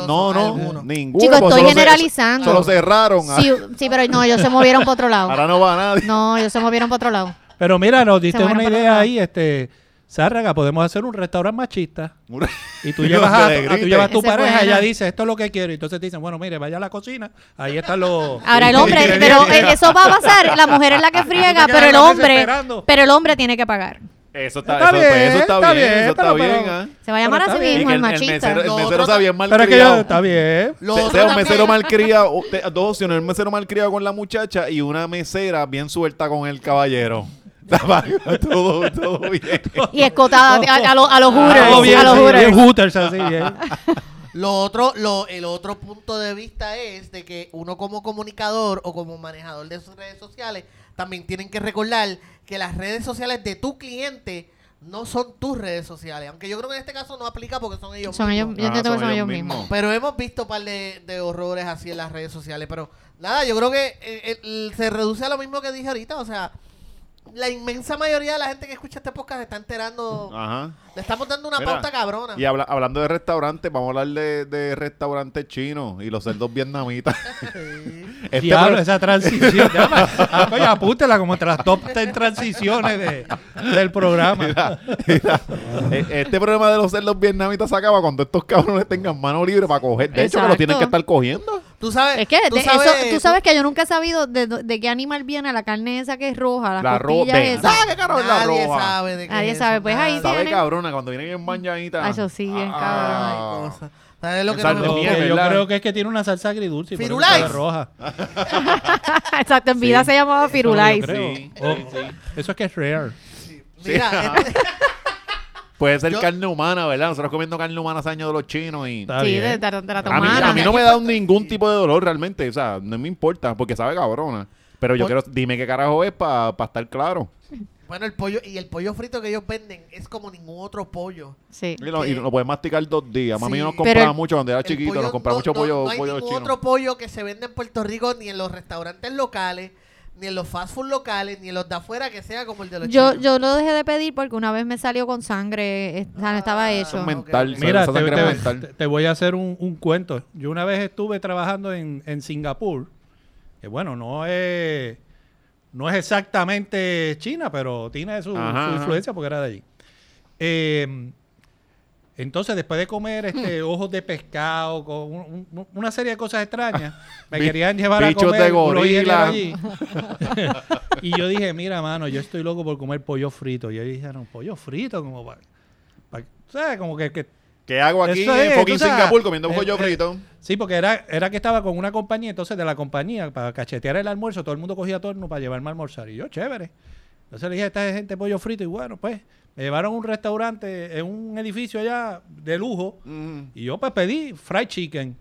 No, no, no. Ninguno. Chicos, estoy solo se- generalizando. Solo cerraron. Sí, sí, pero no, ellos se movieron para otro lado. Ahora no va nadie. No, ellos se movieron para otro lado. Pero mira, nos diste una idea ahí, este, Zárraga, podemos hacer un restaurante machista. Y tú llevas a, a- tú llevas a tu pareja, ella dice, esto es lo que quiero. Y entonces te dicen, bueno, mire, vaya a la cocina, ahí están los... Ahora el hombre, pero eh, eso va a pasar, la mujer es la que friega, pero el hombre, pero el hombre tiene que pagar. Eso está, Está eso, pues, bien, eso está, está bien, bien, eso está pero- bien. pero- ¿ah? Se va a llamar Pero así bien. Mismo el el, el machista. mesero, el mesero está bien Pero es que yo, está bien. Lo O sea, un mesero malcriado, o- te- dos opciones, un mesero malcriado con la muchacha y una mesera bien suelta con el caballero. todo, todo bien. Y escotada a, a los a los hooters, bien, a los sí, hooters. bien hooters, así, bien. Lo otro, lo, el otro punto de vista es de que uno como comunicador o como manejador de sus redes sociales también tienen que recordar que las redes sociales de tu cliente no son tus redes sociales. Aunque yo creo que en este caso no aplica porque son ellos Son ellos, mismos. yo Ah, son son ellos ellos mismos. mismos. Pero hemos visto un par de, de horrores así en las redes sociales. Pero nada, yo creo que eh, el- se reduce a lo mismo que dije ahorita. O sea, la inmensa mayoría de la gente que escucha este podcast se está enterando. Ajá. Le estamos dando una Mira, pauta cabrona. Y habla- hablando de restaurantes, vamos a hablar de, de restaurantes chinos y los cerdos vietnamitas. Este Diablo, pro- esa transición. Ah, coño, apúntela como entre las top 10 transiciones de, del programa. Mira, mira, e- este problema de los cerdos vietnamitas se acaba cuando estos cabrones tengan mano libre para coger. De hecho, que lo tienen que estar cogiendo. Tú sabes, Es que tú de sabes, eso, tú sabes que yo nunca he sabido de, de qué animal viene la carne esa que es roja, las La roja. costillas esas. ¿Sabes qué carajo es la nadie roja? sabe de qué Nadie es sabe, eso, pues ahí nadie. Sabe tiene. cabrona cuando vienen en bañadita. Ah, eso sí, bien Ah. Cosa. ¿Sabes lo que no me miel, yo creo que es que tiene una salsa agridulce. Firulais. roja. Exacto, en vida Sí. se llamaba Firulais. Sí, Oh, sí. Eso es que es rare. Mira, este- Puede ser Yo- carne humana, ¿verdad? Nosotros comiendo carne humana hace años de los chinos y... Está sí, bien. de, de, de la A mí, a mí no me da ningún tipo de dolor realmente, o sea, no me importa porque sabe cabrona. Pero yo Por- quiero, dime qué carajo es para estar claro. bueno, el pollo y el pollo frito que ellos venden es como ningún otro pollo. Sí. Y lo, y lo puedes masticar dos días. Mami Sí. nos Pero compraba el- mucho cuando era El chiquito, pollo nos compraba no- mucho no- pollo, no hay pollo ningún chino. otro pollo que se vende en Puerto Rico ni en los restaurantes locales, ni en los fast food locales, ni en los de afuera que sea como el de los Yo, chinos. yo lo dejé de pedir porque una vez me salió con sangre, eh, o sea, no estaba Ah, hecho. Mental. Mira, te, sangre te- mental. te- te voy a hacer un, un cuento. Yo una vez estuve trabajando en, en Singapur, que bueno, no es, no es exactamente China, pero tiene su, Ajá, su ajá. influencia porque era de allí. Eh, entonces, después de comer este ojos de pescado, con un- un- una serie de cosas extrañas, me querían llevar a bichos comer de gorila. allí. y yo dije, mira, mano, yo estoy loco por comer pollo frito. Y ellos dijeron, pollo frito, como para... ¿sabes? Como que, que ¿Qué hago aquí en es, fucking sabes, Singapur comiendo un eh, pollo eh, frito? Sí, porque era, era que estaba con una compañía, entonces de la compañía, para cachetear el almuerzo, todo el mundo cogía torno para llevarme a almorzar. Y yo, chévere. Entonces le dije a esta gente pollo frito y bueno, pues me llevaron a un restaurante en un edificio allá de lujo Mm. y yo pues pedí fried chicken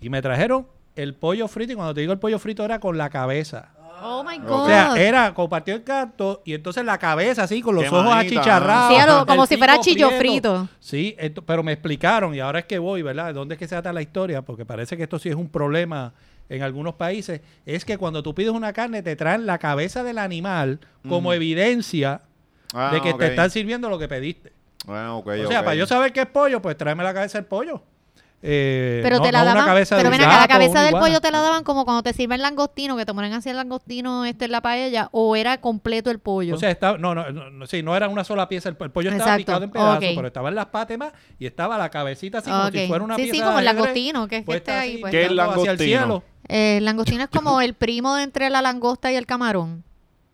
y me trajeron el pollo frito y cuando te digo el pollo frito era con la cabeza. Oh my God. O sea, era compartió el canto y entonces la cabeza así con los ojos Quemadita. achicharrados. Sí, lo- como si fuera chillo prieto. frito. Sí, ento- pero me explicaron y ahora es que voy, ¿verdad? ¿De dónde es que se trata la historia? Porque parece que esto sí es un problema en algunos países. Es que cuando tú pides una carne te traen la cabeza del animal como evidencia Ah, de que te están sirviendo lo que pediste. Bueno, o sea, para yo saber qué es pollo, pues tráeme la cabeza del pollo. Eh, Pero no- te la no daban, cabeza pero ven acá, la cabeza del iguana. pollo te la daban como cuando te sirven langostino, que te ponen así el langostino este en la paella, o era completo el pollo. O sea, estaba, no, no, no, no, sí, no era una sola pieza. El, el pollo estaba Exacto, picado en pedazos, ok. pero estaban las pátemas y estaba la cabecita así como si fuera una Sí, pieza sí, como el langostino, que es que esté ahí, pues. ¿Qué es hacia el langostino? cielo. Eh, el langostino es como el primo de entre la langosta y el camarón,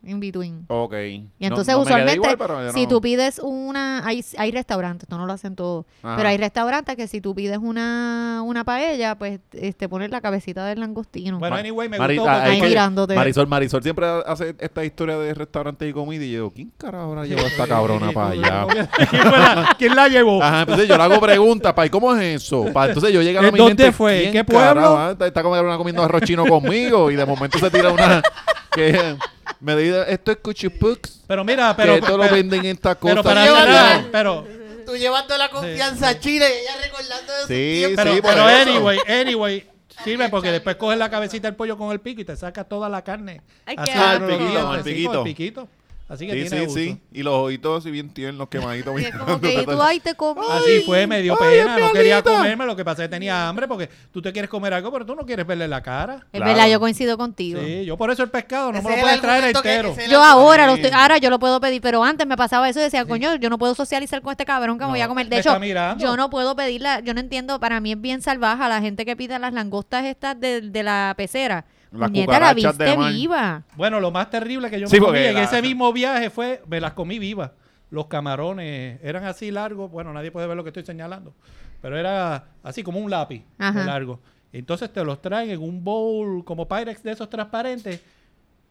in between. Ok. Y entonces no usualmente, igual, pero yo si no- tú pides una, hay, hay restaurantes, esto no lo hacen todos, Ajá. pero hay restaurantes que si tú pides una, una paella, pues este, pones la cabecita del langostino. Bueno, anyway, me Mari- gustó ah, Ahí mirándote. Marisol, Marisol siempre hace esta historia de restaurantes y comida y yo, ¿quién carajo habrá llevado a esta cabrona para allá? ¿Quién, la, quién la llevó? Ajá, entonces yo le hago preguntas, pa, ¿y cómo es eso? Pa, entonces yo llego a ¿En mi dónde mente, fue? ¿quién ¿Qué pueblo? carajo? Está, está comiendo, comiendo arroz chino conmigo y de momento se tira una que me dice, esto es cuchipux, Pero mira, pero, que esto lo venden en esta cosa. pero para cerrar, pero, Tú llevando la confianza a Chile y ella recordando de Sí, tiempos. pero, Sí, pero anyway, anyway, sirve porque después coges la cabecita del pollo con el pico y te sacas toda la carne. Ay, Así los El piquito, el piquito. Así que Sí, tiene sí, gusto. sí. Y los ojitos así bien tiernos, quemaditos. Y como que y tú ahí te comí. Así fue, me dio Ay, pena, no quería comerme, lo que pasa es que tenía hambre porque tú te quieres comer algo, pero tú no quieres verle la cara. Es Claro. verdad, yo coincido contigo. Sí, yo por eso el pescado no Ese me lo puedes traer que- entero. el Yo ahora, lo estoy- ahora yo lo puedo pedir, pero antes me pasaba eso y decía, coño, yo no puedo socializar con este cabrón que me voy a comer. De hecho, yo no puedo pedirla, yo no entiendo, para mí es bien salvaje a la gente que pide las langostas estas de, de la pecera. Las Puñeta, la de mar. viva. Bueno, lo más terrible que yo Sí, me comí en la- ese mismo viaje fue, me las comí vivas. Los camarones eran así largos, bueno, nadie puede ver lo que estoy señalando, pero era así como un lápiz de largo. Entonces te los traen en un bowl como Pyrex de esos transparentes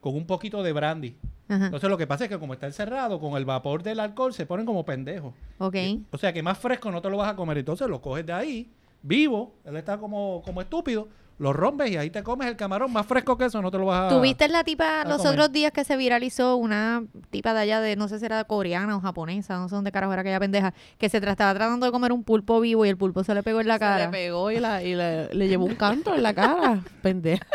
con un poquito de brandy. Ajá. Entonces lo que pasa es que como está encerrado, con el vapor del alcohol se ponen como pendejos. Ok. O sea que más fresco no te lo vas a comer. Entonces lo coges de ahí, vivo, él está como, como estúpido, lo rompes y ahí te comes el camarón más fresco que eso, no te lo vas a... ¿Tuviste la tipa a los comer. otros días que se viralizó una tipa de allá de, no sé si era coreana o japonesa, no sé dónde carajo era aquella pendeja, que se estaba tratando de comer un pulpo vivo y el pulpo se le pegó en la Se cara? le pegó y, la, y le, le llevó un canto en la cara. Pendeja.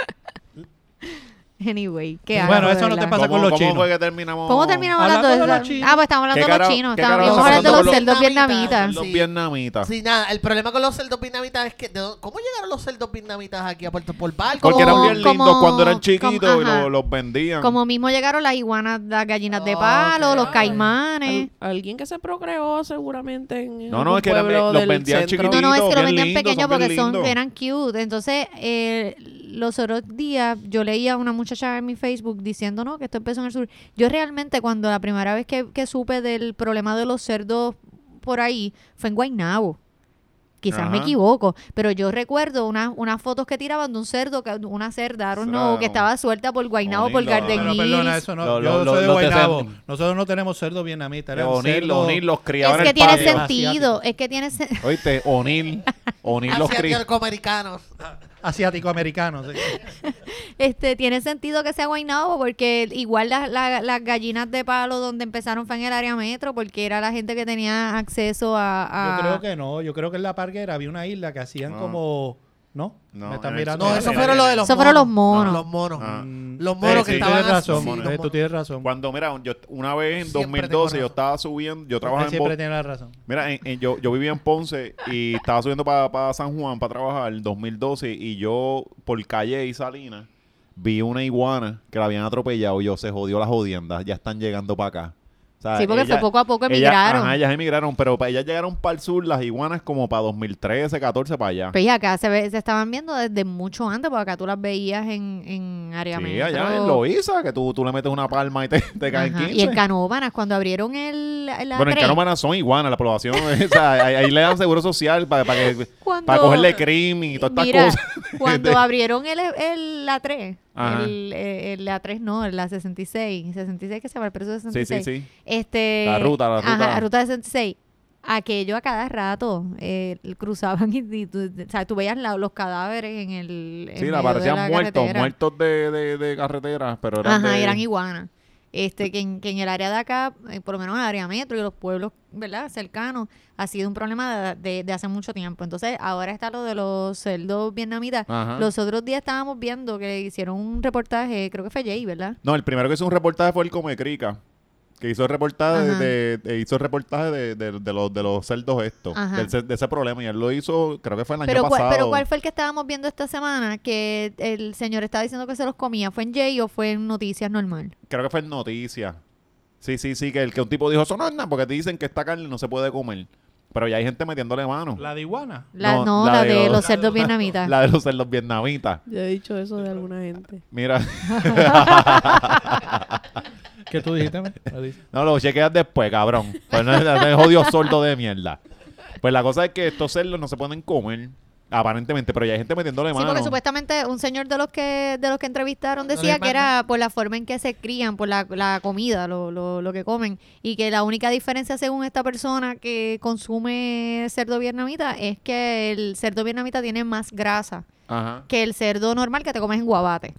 Anyway, qué Bueno, asco, eso no te pasa ¿Cómo, con los cómo chinos. fue que terminamos? ¿Cómo terminamos Hablando hablando, de de los eso? chinos. Ah, pues estamos hablando ¿Qué de los chinos. Estamos, hablar de los cerdos vietnamitas. Los vietnamitas. Sí, nada, el problema con los cerdos vietnamitas es que, ¿de dónde- ¿cómo llegaron los cerdos vietnamitas aquí a Puerto por barco? Porque eran Como- bien lindos cuando eran como- chiquitos y los vendían. Como mismo llegaron las iguanas, las gallinas de palo, los caimanes. Al- alguien que se procreó seguramente en No, no, es que los vendían chiquititos. No, no, es que los vendían pequeños porque eran cute. Entonces, eh, los otros días yo leía a una muchacha en mi Facebook diciendo, no, que esto empezó en el sur. Yo realmente cuando la primera vez que, que supe del problema de los cerdos por ahí fue en Guaynabo. Quizás me Ajá. equivoco, pero yo recuerdo unas unas fotos que tiraban de un cerdo, que- una cerda, know, Claro. que estaba suelta por Guaynabo, por. Garden Pero perdona, Hills. eso no. Lo- yo lo- soy de los Guaynabo. Nosotros no tenemos cerdo vietnamita. De Eran O'Neill, cerdo O'Neill los criaban Es en que el tiene patio. sentido, es que tiene sen- Oíste, O'Neill. O'Neill los criaban. Asiático-americanos. Asiático-americanos. sí. Este, tiene sentido que sea Guaynabo porque igual las las- las gallinas de palo donde empezaron fue en el área metro porque era la gente que tenía acceso a... a- Yo creo que no. Yo creo que en la parguera había una isla que hacían No. como. ¿No? No, Me están en el- mirando. No, eso fueron los de los Eso fueron los monos. Los monos. Ah. Los monos sí, que estaban tienes razón. eh, tú monos. tienes razón. Cuando, mira, yo una vez en Siempre 2012 tengo yo razón. estaba subiendo, yo Usted trabajaba en siempre Bo- tiene la razón. Mira, en- en- yo, yo vivía en Ponce y estaba subiendo para San Juan para trabajar en 2012 y yo por calle y Salinas vi una iguana que la habían atropellado y yo se jodió la jodienda, ya están llegando para acá. O sea, Sí, porque fue ella- poco a poco emigraron. ajá, ellas emigraron, pero para ellas llegaron para el sur, las iguanas, como para 2013, 14, para allá. Pues ya acá se, ve- se estaban viendo desde mucho antes, porque acá tú las veías en, en área Sí, metro. allá en Loíza, que tú, tú le metes una palma y te, te caen Ajá, 15. Y en Canóvanas, cuando abrieron el, la bueno, en tren, Canómanas son iguanas, la población. o sea, ahí, ahí le dan seguro social para, para, que, cuando, para cogerle crimen y todas estas cosas. cuando abrieron el, el, la 3, Ajá. El, eh, el, la 3 no, la 66, 66 que se llama el precio de Sí, 66. sí, sí. Este, La ruta, la Ajá, ruta. la ruta de 66. Aquello a cada rato eh, cruzaban y, y tú, o sea, tú veías la- los cadáveres en el en Sí, la medio de parecían la muertos, carretera. muertos de, de, de carretera, pero eran Ajá, de... eran iguanas. Este, que en, que en el área de acá, eh, por lo menos en el área metro y los pueblos, ¿verdad? Cercanos, ha sido un problema de, de- de hace mucho tiempo. Entonces, ahora está lo de los cerdos vietnamitas. Ajá. Los otros días estábamos viendo que hicieron un reportaje, creo que fue Jay, ¿verdad? No, el primero que hizo un reportaje fue el Come Crica, que hizo el reportaje de, de- hizo reportaje de, de- de los de los cerdos estos, del de ese problema y él lo hizo, creo que fue el año Pero, ¿cuál, pasado. pero ¿cuál fue el que estábamos viendo esta semana? Que el señor estaba diciendo que se los comía. ¿Fue en Jay o fue en Noticias normal? Creo que fue en noticias. Sí, sí, sí, que el que un tipo dijo, eso no es nada, porque te dicen que esta carne no se puede comer. Pero ya hay gente metiéndole mano. La de iguana. La, No, no, la la, de de los- los cerdos vietnamitas. La de los cerdos vietnamitas. Yo he dicho eso de alguna gente. Mira, ¿Qué tú dijiste? no lo chequeas después, cabrón. Pues no es no jodido sordo de mierda. Pues la cosa es que estos cerdos no se pueden comer, aparentemente, pero ya hay gente metiéndole Sí, mano. porque supuestamente un señor de los que de los que entrevistaron decía que era por la forma en que se crían, por la, la comida, lo, lo, lo que comen, y que la única diferencia según esta persona que consume cerdo vietnamita es que el cerdo vietnamita tiene más grasa Ajá. que el cerdo normal que te comes en guabate.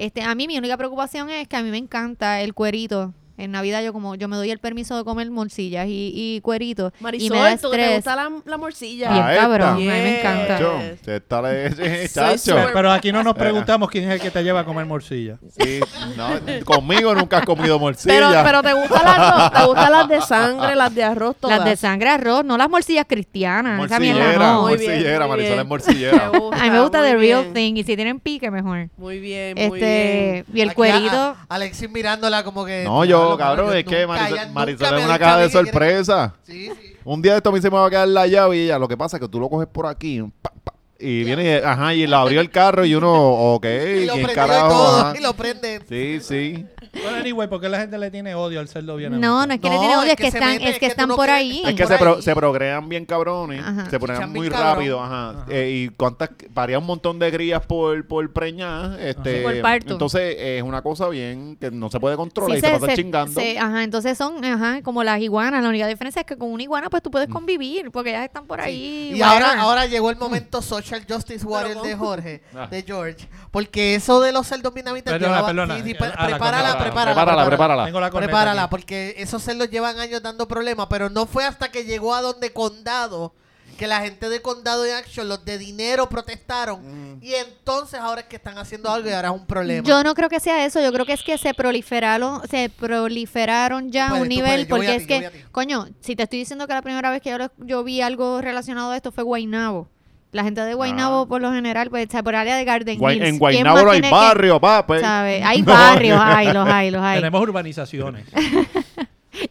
Este, a mí mi única preocupación es que a mí me encanta el cuerito. En Navidad yo como yo me doy el permiso de comer morcillas y, y cuerito y Marisol, me da ¿tú te estrés. gusta la, la morcilla? Bien Ah, cabrón, a mí me encanta. Chacho, está Pero aquí no nos preguntamos quién es el que te lleva a comer morcilla. Sí, no, conmigo nunca has comido morcilla. Pero, pero te gustan las dos, te gustan las de sangre, las de arroz, todas. Las de sangre arroz, no las morcillas cristianas. Esa morcillera, no. Bien, morcillera, Marisol bien. es morcillera. Me gusta, A mí me gusta The Real bien. Thing y si tienen pique mejor. Muy bien, muy Este, bien. y el Aquí cuerito. a- a- Alexis mirándola como que. No, yo, cabrón, es que Marisol, es una caja de sorpresa. Sí, sí. Un día esto a mí se me va a quedar la llave y ella, lo que pasa es que tú lo coges por aquí, pa, pa, y viene y, ajá, y le abrió el carro y uno, ok, Y lo ¿quién prendió y carajo? todo. Ajá. Y lo prende. Sí, sí. Bueno, anyway, ¿por qué la gente le tiene odio al cerdo bien No, no es que le No, tienen odio, es que que se están, mete, es es que que tú están no por ahí. Es que por se, pro- se progrean bien cabrones, Ajá. se progrean Chichan muy bien cabrón. rápido, ajá. Eh, y cuántas, paría un montón de crías por, por preñar, este, Por parto. entonces es una cosa bien que no se puede controlar Sí, y se, pasa chingando. se- ajá, entonces son ajá, como las iguanas. La única diferencia es que con una iguana pues tú puedes convivir porque ellas están por ahí. Y ahora, ahora llegó el momento social justice warrior de Jorge, Ah. de George. Porque eso de los cerdos vietnamitas Perdona, llevaba- perdona. sí, sí, pre- prepárala, corneta. prepárala, prepárala, prepárala. Tengo la Prepárala, porque esos cerdos llevan años dando problemas, pero no fue hasta que llegó a donde Condado que la gente de Condado y Action, los de dinero, protestaron. Y entonces ahora es que están haciendo algo y ahora es un problema. Yo no creo que sea eso, yo creo que es que se proliferaron, se proliferaron ya a un nivel, puedes, porque es ti, que, coño, si te estoy diciendo que la primera vez que yo, yo vi algo relacionado a esto fue Guainabo. La gente de Guainabo, Ah. por lo general, pues, sea, por área de Garden Guay- Hills. en ¿quién Guaynabo no hay que- barrio, pa, pues. Hay barrios, hay, los hay, los hay. Tenemos urbanizaciones.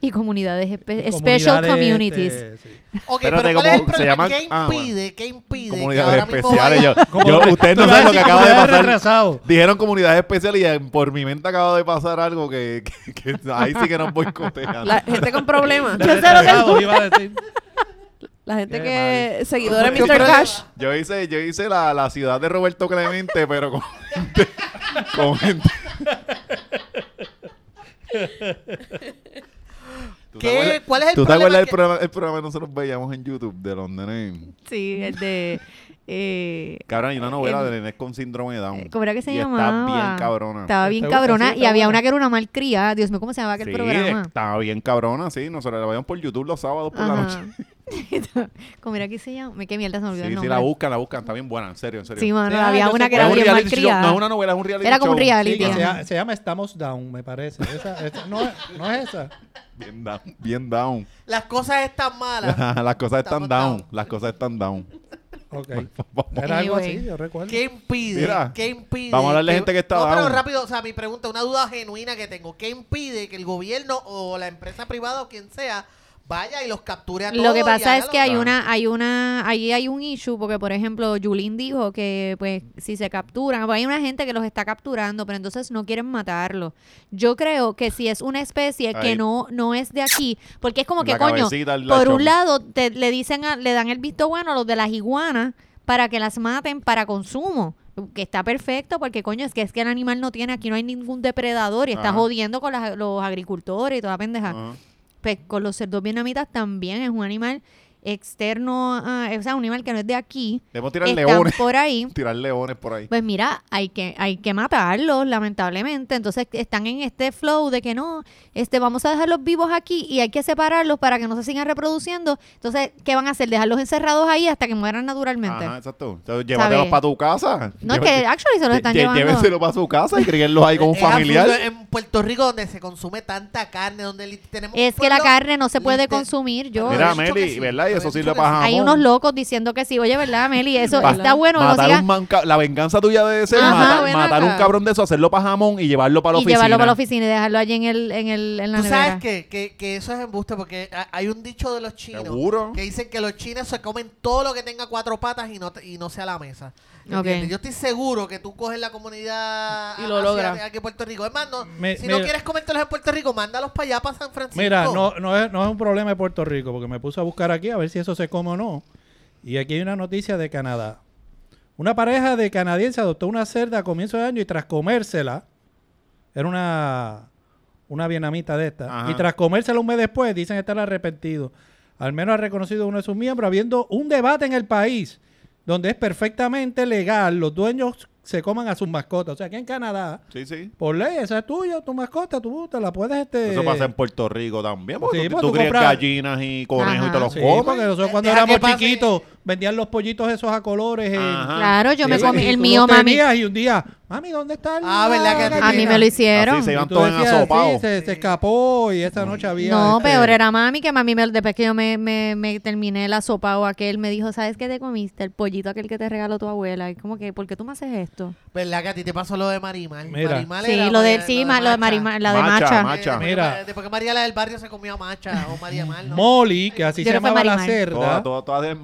Y comunidades, espe- special comunidades, communities. este, sí. Ok, Espérate, pero ¿cuál es el ¿cómo se llaman? ¿Qué Ah, impide, qué impide que Comunidades especiales. Yo, yo- ustedes no saben lo que acaba de pasar. retrasados. Dijeron comunidades especiales y por mi mente acaba de pasar algo que, que- que ahí sí que nos voy coteando. La gente con problemas. Retrasados, iba a decir. La gente Qué que... Seguidores de ¿Qué Mr. Cash. Yo hice, yo hice la, la ciudad de Roberto Clemente, pero con gente. Con gente. ¿Tú te ¿Qué? acuerdas- ¿Cuál es el ¿Tú te problema acuerdas del que- programa, el programa que nosotros veíamos en YouTube de los nenes? Sí, el de... Eh, Cabrón, hay una novela El- de nenes con síndrome de Down. ¿Cómo era que se y llamaba? Está bien cabrona. Estaba bien ¿Te gusta? cabrona y está había una que era una malcría. Dios mío, ¿cómo se llamaba aquel sí, programa? estaba bien cabrona, sí. Nosotros la veíamos por YouTube los sábados por la noche. ¿Cómo era que se llama? ¿Qué mierda se me olvidó el Sí, sí, la buscan, la buscan. Está bien buena, en serio, en serio. Sí, mano, Sí, ah, había yo una que era un bien reality show, malcriada. no es una novela, es un reality Era como un show. reality. Se, llama- se llama Estamos Down, me parece. Esa, esa- no, es- no es esa. Bien down. Bien down. Las cosas están malas. Las cosas están down. Las cosas están down. Ok. Era algo así, yo recuerdo. ¿Qué impide? Mira, ¿Qué impide? vamos a hablarle a que- gente que está No, pero down. rápido, o sea, mi pregunta, una duda genuina que tengo. ¿Qué impide que el gobierno o la empresa privada o quien sea vaya y los capture a todos? Lo que pasa es que hay una, hay una, ahí hay un issue, porque por ejemplo, Yulín dijo que pues si se capturan, pues, hay una gente que los está capturando, pero entonces no quieren matarlos. Yo creo que si es una especie que no, no es de aquí, porque es como que La coño, por un lado te, le dicen, a- le dan el visto bueno a los de las iguanas para que las maten para consumo. Que está perfecto porque coño es que es que el animal no tiene aquí no hay ningún depredador y está Ajá. jodiendo con las- los agricultores y toda pendeja Ajá. Pues con los cerdos vietnamitas también es un animal externo, a- o sea, un animal que no es de aquí. Debemos tirar Están leones. por ahí. Tirar leones por ahí. Pues mira, hay que, hay que matarlos, lamentablemente. Entonces están en este flow de que no, este, vamos a dejarlos vivos aquí y hay que separarlos para que no se sigan reproduciendo. Entonces, ¿qué van a hacer? Dejarlos encerrados ahí hasta que mueran naturalmente. Ajá, exacto. Entonces, llévatelos para tu casa. No, es que actually se los están Lle- llevando. Llévenselo para su casa y críenlos ahí con un familiar. En Puerto Rico, donde se consume tanta carne, donde tenemos. Es que la carne no se puede consumir. Yo, Mira, Meli, sí, ¿verdad? Y eso sirve que para jamón. hay unos locos diciendo que sí. Oye, ¿verdad, Meli? Eso Va- está bueno. matar sigas- un manca- la venganza tuya debe ser Ajá, matar, ven matar acá. un cabrón de eso, hacerlo para jamón y llevarlo para la y oficina. llevarlo para la oficina y dejarlo allí en, el, en, el, en la Tú nevera. sabes que, que, que eso es embuste porque ha- hay un dicho de los chinos Seguro. que dicen que los chinos se comen todo lo que tenga cuatro patas y no, te- y no sea la mesa. Ok. ¿Entiendes? Yo estoy seguro que tú coges la comunidad Y lo hacia- logras. aquí en Puerto Rico. Es más, no, Me- si mira. no quieres comértelos en Puerto Rico, mándalos para allá, para San Francisco. Mira, no, no, es, no es un problema de Puerto Rico, porque me puse a buscar aquí a ver si eso se come o no. Y aquí hay una noticia de Canadá. Una pareja de canadienses adoptó una cerda a comienzo de año y tras comérsela, era una, una vietnamita de esta, Ajá. y tras comérsela un mes después dicen estar arrepentidos. Al menos ha reconocido uno de sus miembros, habiendo un debate en el país donde es perfectamente legal, los dueños se coman a sus mascotas. O sea, aquí en Canadá, Sí, sí. por ley, esa es tuya, tu mascota, tú te la puedes... Este, Eso pasa en Puerto Rico también. Porque Sí, tú, pues tú tú crías compras- gallinas y conejos y te los Sí, comes. porque nosotros cuando Deja éramos pase- chiquitos vendían los pollitos esos a colores. en-. Claro, yo me comí el mío, mami. Y un día, mami, ¿dónde está el Ah, ¿verdad que la A mí me lo hicieron. Así se iban todos en asopado. sí, se, se escapó y esa noche había. No, este, peor era mami, que mami me, después que yo me, me, me terminé la sopa o aquel me dijo, ¿sabes qué te comiste? El pollito aquel que te regaló tu abuela. Y como que, ¿por qué tú me haces esto? ¿Verdad que a ti te pasó lo de Marimar? Mira. Marimar Sí, era lo de, sí, lo de Marimar, la de Macha, Macha. Macha. Eh, Mira. Después, después que María la del barrio se comió a Macha o María Mal, ¿no? Molly, que así Yo se fue llamaba la cerda. Todas, todas, todas eran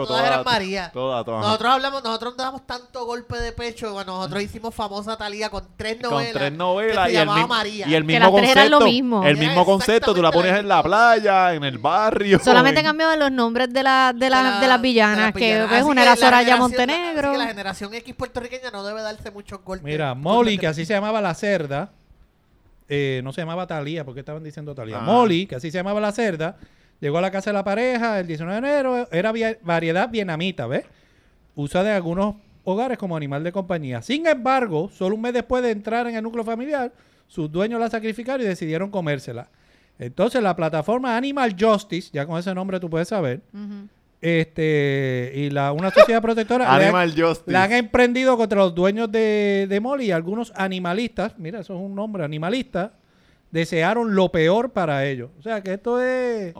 marimacho. Todas eran María. Todas, todas. Nosotros hablamos, nosotros damos tanto golpe de pecho, bueno, nosotros hicimos famosa Talía con tres con novelas. tres que novelas se y el, llamaba mismo, María. y el Que mismo las tres concepto. eran lo mismo. El Era mismo concepto, tú la ponías en la playa, en el barrio. Solamente en- cambiaban los nombres de, la, de, la- la- de las villanas, de las que villanas. ves, Así una que era Soraya Montenegro. Así que la generación X puertorriqueña no debe darse muchos golpes. Mira, Molly, que así se llamaba la cerda. eh, no se llamaba Talía, porque estaban diciendo Talía. Ajá. Molly, que así se llamaba la cerda, llegó a la casa de la pareja el 19 de enero. Era variedad vietnamita, ¿ves? Usada en algunos hogares como animal de compañía. Sin embargo, solo un mes después de entrar en el núcleo familiar, sus dueños la sacrificaron y decidieron comérsela. Entonces, la plataforma Animal Justice, ya con ese nombre tú puedes saber, este y la una sociedad protectora Animal Justice. la han emprendido contra los dueños de, de Molly y algunos animalistas, mira, eso es un nombre, animalistas, desearon lo peor para ellos. O sea, que esto es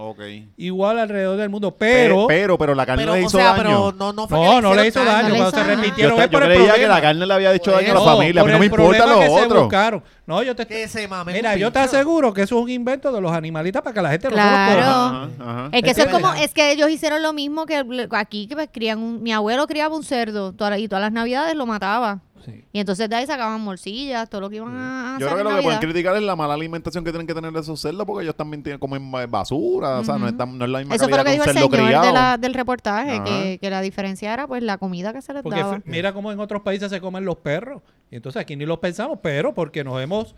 igual alrededor del mundo, Pero, pero... pero, pero la carne Pero, le o hizo sea, daño. pero no, no fue que no, no le hizo daño. No le Cuando hizo se daño. yo repitieron yo creía que la carne le había hecho daño a la No, familia. Mí no me importa lo que se otro. buscaron. No, yo te Que se mamen Mira, yo te aseguro que eso es un invento de los animalistas para que la gente Claro. no se los coma. Ajá, ajá. Es que eso es como, es que ellos hicieron lo mismo que aquí, que pues, crían un, mi abuelo criaba un cerdo y todas las navidades lo mataba. Sí. Y entonces de ahí sacaban morcillas, todo lo que iban a, a Yo hacer creo que lo que pueden criticar es la mala alimentación que tienen que tener esos cerdos porque ellos también tienen, comen basura. O sea, no es, tan- no es la misma Eso fue lo que calidad dijo que el un cerdo señor criado. de la- del reportaje, Ajá. que, que la diferencia era pues la comida que se les Porque daba. mira cómo en otros países se comen los perros. Y entonces aquí ni los pensamos, pero porque nos hemos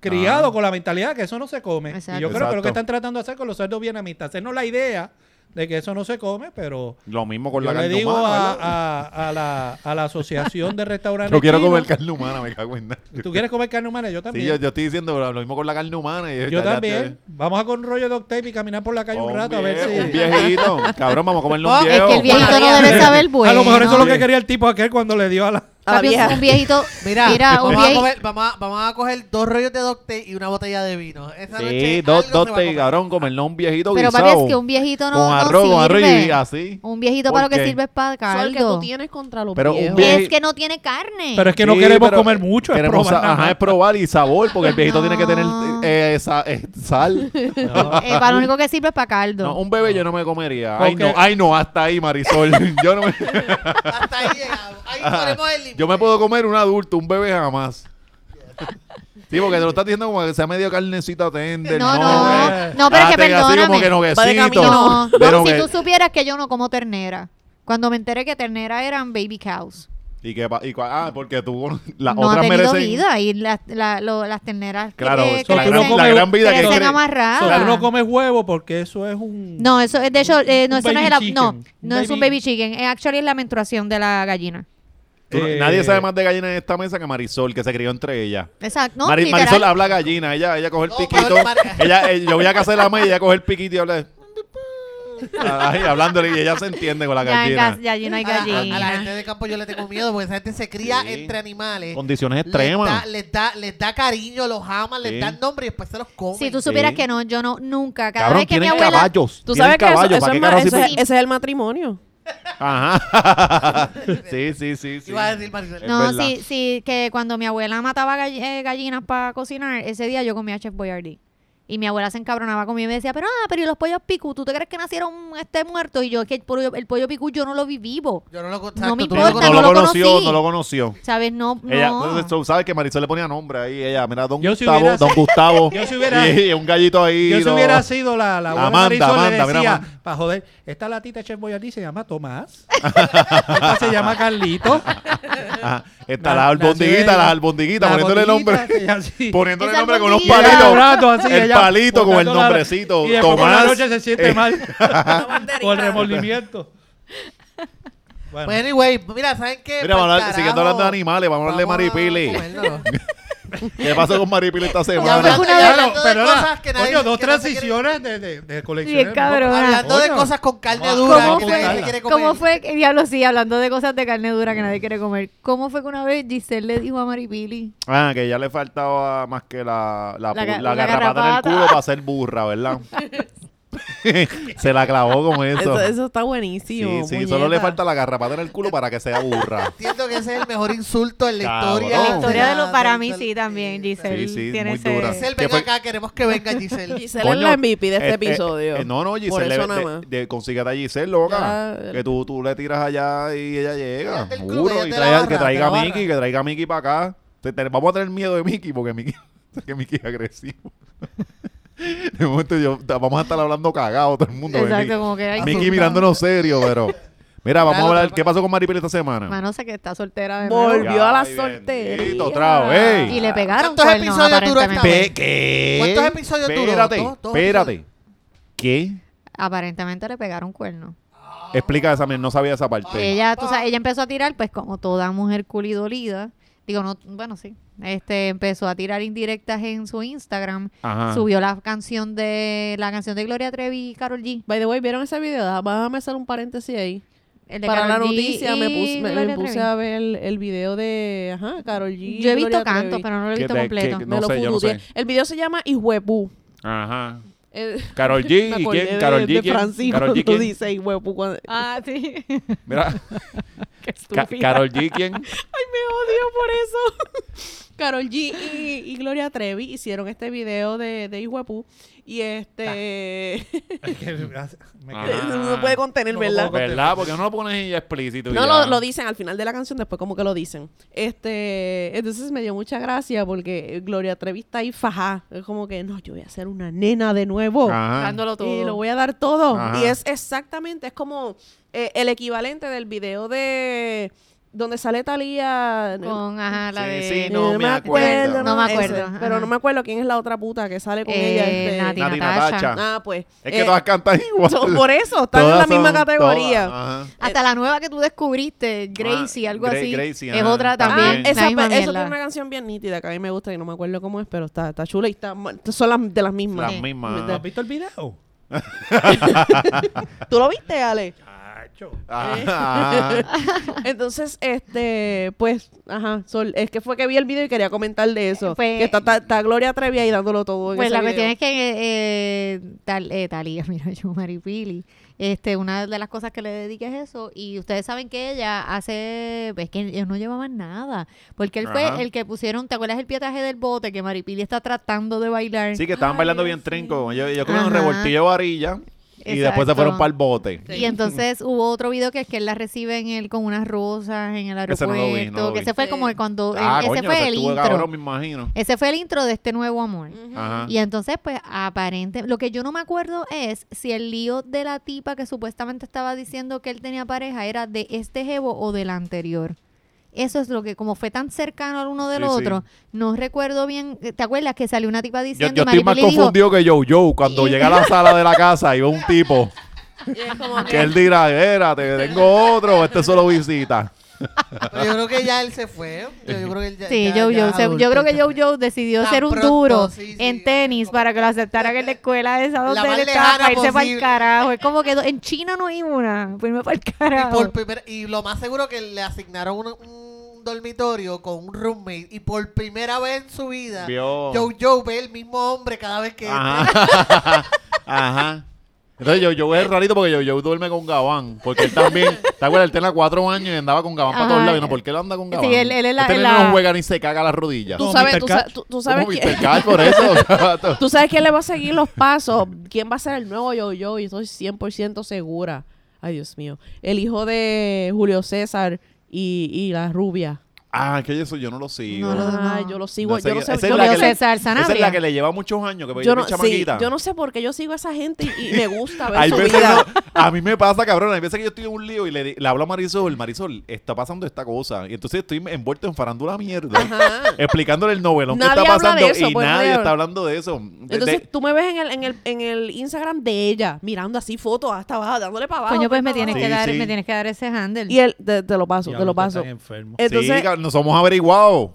criado Ah. con la mentalidad que eso no se come. Exacto. Y yo creo que lo Exacto. que están tratando de hacer con los cerdos vietnamitas, hacernos la idea de que eso no se come, pero Lo mismo con yo la le carne digo humana. a, a- a la, a la asociación de restaurantes Yo quiero chinos, comer carne humana, me cago en nada. ¿Tú quieres comer carne humana? Yo Sí, también. yo, yo estoy diciendo lo mismo con la carne humana. y Yo también. Vamos a con rollo de octape y caminar por la calle un Un rato a ver si... Un viejito. Cabrón, vamos a comernos Oh, un viejo. es que el viejito no debe saber bueno. A lo mejor eso es lo que Sí. quería el tipo aquel cuando le dio a la... Papi, un- vieja. un viejito. Mira, Mira, un vamos, a coger, vamos, a, vamos a coger dos rollos de docte y una botella de vino. Esa Sí, noche dos, algo dos se va a te comer. cabrón, comernos un viejito Pero papi, guisado. es que un viejito no, con no arroz, con arroz y así. Un viejito ¿Por para lo que sirve es para Sol que tú caldo. tienes contra los Pero un viejos. Es que no tiene carne. Pero es que no queremos comer mucho, es queremos probar ajá, es probar y sabor, porque el viejito tiene que tener eh, sa- eh, sal. No. Eh, para lo único que sirve es para caldo. No, un bebé yo no me comería. Ay, no, ay, no, hasta ahí, Marisol. yo no me, Hasta ahí llegamos. Ahí ponemos el límite. Yo me puedo comer un adulto, un bebé jamás. Sí, porque te lo estás diciendo como que sea medio carnecita tender. No, no, no, no, pero es que Date así como perdóname. que noguecito. No, De no, si tú supieras que yo no como ternera. Cuando me enteré que ternera eran baby cows. Y que, pa- y ah, porque tú, las no ha otras tenido merecen. vida y las, la- lo- las terneras que- Claro, que, so, la crecen- gran- la gran vida que crecen cree- amarradas. O sea, tú no comes huevo porque eso es un... No, eso es de hecho, eh, no, eso no es el, no, no es un baby- baby chicken. Eh, actually es la menstruación de la gallina. Tú no- Eh, Nadie sabe más de gallina en esta mesa que Marisol, que se crió entre ellas. Exacto. No, Mari-. Marisol habla gallina, ella, ella coge el No, piquito. ella, eh, yo voy a casa de la madre y ella coge el piquito y habla. Ay, hablándole y ella se entiende con la ya, en gallina. gas- gallina A la, a- a la gallina. gente de campo yo le tengo miedo porque esa gente se cría Sí. entre animales. Condiciones Les da, extremas. les, da, les da cariño, los aman, Sí. les dan nombre y después se los comen. Si tú supieras Sí. que no, yo no, nunca. Cada Cabrón, vez que mi tienen abuela. caballos. Tú sabes que caballos. eso ¿Para qué es, ma- carajo eso es- ese es el matrimonio. Ajá. sí, sí, sí. sí. Iba a decir No, sí, sí, que cuando mi abuela mataba gall- eh, gallinas para cocinar, ese día yo comía Chef Boyardee. Y mi abuela se encabronaba conmigo y me decía, pero ah, pero ¿y los pollos picú? ¿Tú te crees que nacieron este muertos? Y yo, que el pollo, el pollo picú yo no lo vi vivo. Yo no lo No me tú importa, no, no lo conoció, no lo conoció. ¿Sabes? No, no. Ella, entonces, tú sabes que Marisol le ponía nombre ahí. Ella, mira, Don Yo si Gustavo, hubiera- Don Gustavo. Yo si hubiera- y, un gallito ahí. Yo si no. hubiera sido la, la abuela Amanda, Marisol, Amanda, le mira, decía, Amanda. para joder, esta latita Chef Boyardee se llama Tomás. esta se llama Carlito. Ajá. Está las albondiguitas, las albondiguitas, la poniéndole nombre. Poniéndole Esa nombre con unos albondiguita. Y ella palitos. hablando así, el ella palito con el la- nombrecito. Y después por la Tomás. noche se siente eh, mal por remordimiento. Bueno, Pues anyway, mira, ¿saben qué? Mira, vamos a hablar- siguiendo hablando de animales, vamos a hablar de vamos a Maripili. ¿Qué pasó con Maripili esta Ya semana? hablando- una vez- ya Claro, hablando de cosas que nadie- coño, dos que transiciones de, de, de colección. Bien, cabrón. Hablando de cosas con carne dura ¿cómo que fue? nadie quiere comer. ¿Cómo fue? que- Diablo, sí, hablando de cosas de carne dura que nadie quiere comer. ¿Cómo fue que una vez Giselle le dijo a Maripili? Ah, que ya le faltaba más que la, la, La la la garrapata en el culo para ser burra, ¿verdad? Se la clavó con eso. Eso, eso está sí, buenísimo. sí, solo le falta la garrapata en el culo para que sea burra. Entiendo que ese es el mejor insulto en la Cabrón. historia. La La historia de lo, para mí sí también, sí, Giselle. Sí, sí, tiene muy ese- dura. Giselle, ¿Qué ven fue? acá, queremos que venga Giselle. Giselle Coño, es la MVP de este eh, eh, episodio. eh, no, no, Por Giselle, eso le- nada de, más. de- consíguete a Giselle, loca. Ya. Que tú, tú le tiras allá y ella llega. Club, ella es Y traiga- barra, que traiga a. Mickey, que traiga a Mickey para acá. Te- te- vamos a tener miedo de Mickey porque Mickey, que Mickey es agresivo. De momento yo, vamos a estar hablando cagado todo el mundo. de Exacto, Mickey. como que hay Mickey mirándonos serio, pero... Mira, vamos a hablar. ¿Qué pasó con Maripili esta semana? Mano, sé que está soltera de. Volvió a la soltería. bendito, otra vez. Y le pegaron ¿Cuántos cuernos, episodios duró esta vez? ¿Qué? ¿Cuántos episodios duró? Espérate, ¿Dos- dos espérate. ¿Qué? Aparentemente le pegaron cuernos. Explica esa, no sabía esa parte. Ella, tú sabes, ella empezó a tirar, pues como toda mujer cool y dolida. Digo, no, bueno, sí. Este, empezó a tirar indirectas en su Instagram. Ajá. Subió la canción de la canción de Gloria Trevi y Carol G. By the way, ¿vieron ese video? Déjame hacer un paréntesis ahí. El de Para la Karol G noticia me puse, me, me Gloria puse Trevi. a ver el, el video de ajá, Carol G. Yo he visto cantos, Trevi. pero no lo he visto completo. que- Me no lo sé, yo no fututeé. sé. El video se llama Ihuepú. Ajá. Carol G. me ¿Y quién? Carol G. de ¿quién? Francisco Carol G. cuando ¿quién? dice Ihuepú cuando- Ah, sí. Mira, Qué Ca- estúpida. Carol G. ¿quién? Ay, me odio por eso. Carol G y, y Gloria Trevi hicieron este video de, de Ihuepú. Y este. Me Ajá. quedé- no puede contener, No ¿verdad? puedo ¿Verdad? Porque no lo pones ahí explícito. No, lo, lo dicen al final de la canción, después como que lo dicen. Este, entonces me dio mucha gracia porque Gloria Trevi está ahí fajá. Es como que, no, yo voy a ser una nena de nuevo. Ajá. Dándolo todo. Y lo voy a dar todo. Ajá. Y es exactamente, es como eh, el equivalente del video de donde sale Talía Con, ajá, la Sí, de... sí, no me acuerdo. No me ese, acuerdo, pero no me acuerdo quién es la otra puta que sale con Eh, ella. Este, Nati Nati Natasha. Natacha. Ah, pues. Es que eh, todas cantan igual. son- por eso, están en la misma categoría. todas. Hasta la nueva que tú descubriste, Gracie, Ah, algo Gra- así, Gracie, es ajá, otra también. Ah, esa, eso tiene una canción bien nítida que a mí me gusta y no me acuerdo cómo es, pero está, está chula y está, son las de las mismas. Las mismas. ¿Has visto el video? ¿Tú lo viste, Ale? Entonces, este, pues, ajá, sol- es que fue que vi el video y quería comentar de eso. Pues- que está, está- está Gloria Trevi ahí dándolo todo. en Pues ese la cuestión es que eh, tal, eh, Talía, mira, yo, Maripili, este, una de las cosas que le dediqué es eso, y ustedes saben que ella hace, es que ellos no llevaban nada, porque él Ajá. fue el que pusieron, ¿te acuerdas el pietaje del bote que Maripili está tratando de bailar? Sí, que estaban Ay, bailando bien trinco. Yo, yo un revoltillo de y después se fueron para el bote. Y entonces hubo otro video que es que él la recibe en él con unas rosas en el Ese aeropuerto. no lo vi, no lo que vi. ese fue Sí. como el cuando Ah, ese coño, fue ese el intro. cabrón, me imagino. Ese fue el intro de este nuevo amor. Ajá. Y entonces, pues, aparente, lo que yo no me acuerdo es si el lío de la tipa que supuestamente estaba diciendo que él tenía pareja era de este jevo o del anterior. Eso es lo que, como fue tan cercano al uno del Sí, sí. otro, no recuerdo bien. ¿Te acuerdas que salió una tipa Yo, diciendo yo y estoy más Maripili dijo, confundido que Joe Joe. Cuando Y- llega a la sala de la casa y ve un tipo Y es como que él dirá, espérate, tengo otro, este solo visita. Pero yo creo que ya él se fue. Yo, yo creo que él ya, Sí, ya- Joe ya Joe. adulto, yo creo que Joe. Joe decidió ser un pronto, duro sí, sí, en tenis para que lo aceptaran en la escuela esa donde él estaba para irse para el carajo. Es como que en China no hay una. Pues irme para el Y, carajo. por primer- y lo más seguro que le asignaron un, un dormitorio con un roommate y por primera vez en su vida Vio. Joe Joe ve el mismo hombre cada vez que Ajá. Ajá. Entonces yo, yo es rarito porque yo, yo duerme con Gabán. Porque él también, ¿te acuerdas? Él tenía cuatro años y andaba con Gabán para todos lados. Y no, ¿por qué él anda con Gabán? Sí, él- él es la- Este la- no juega ni se caga las rodillas. Tú sabes, tú, sa- tú- tú sabes quién, por eso. tú sabes quién le va a seguir los pasos. ¿Quién va a ser el nuevo yo-yo? Y estoy 100% segura. Ay, Dios mío. El hijo de Julio César y, y la rubia. Ah, que eso yo no lo sigo. No Ay, yo lo sigo. No sé yo no sé. esa yo es la que le- César Esa es la Sanabria. que le lleva muchos años. Que yo no, sí, yo no sé por qué yo sigo a esa gente y, y me gusta ver Hay su veces vida. no- a mí me pasa, cabrón. Hay veces que yo estoy en un lío y le, hablo a Marisol, Marisol, está pasando esta cosa. Y entonces estoy envuelto en farándula mierda. Ajá. Explicándole el novelón que está pasando eso, y pues, nadie está habla. hablando de eso. Entonces de- tú me ves en el, en el, en el Instagram de ella, mirando así fotos hasta abajo, dándole para abajo. Coño, pues me tienes que Sí, dar, me tienes que dar ese handle. Y él, te, te lo paso, te lo paso. Entonces, nos somos averiguados.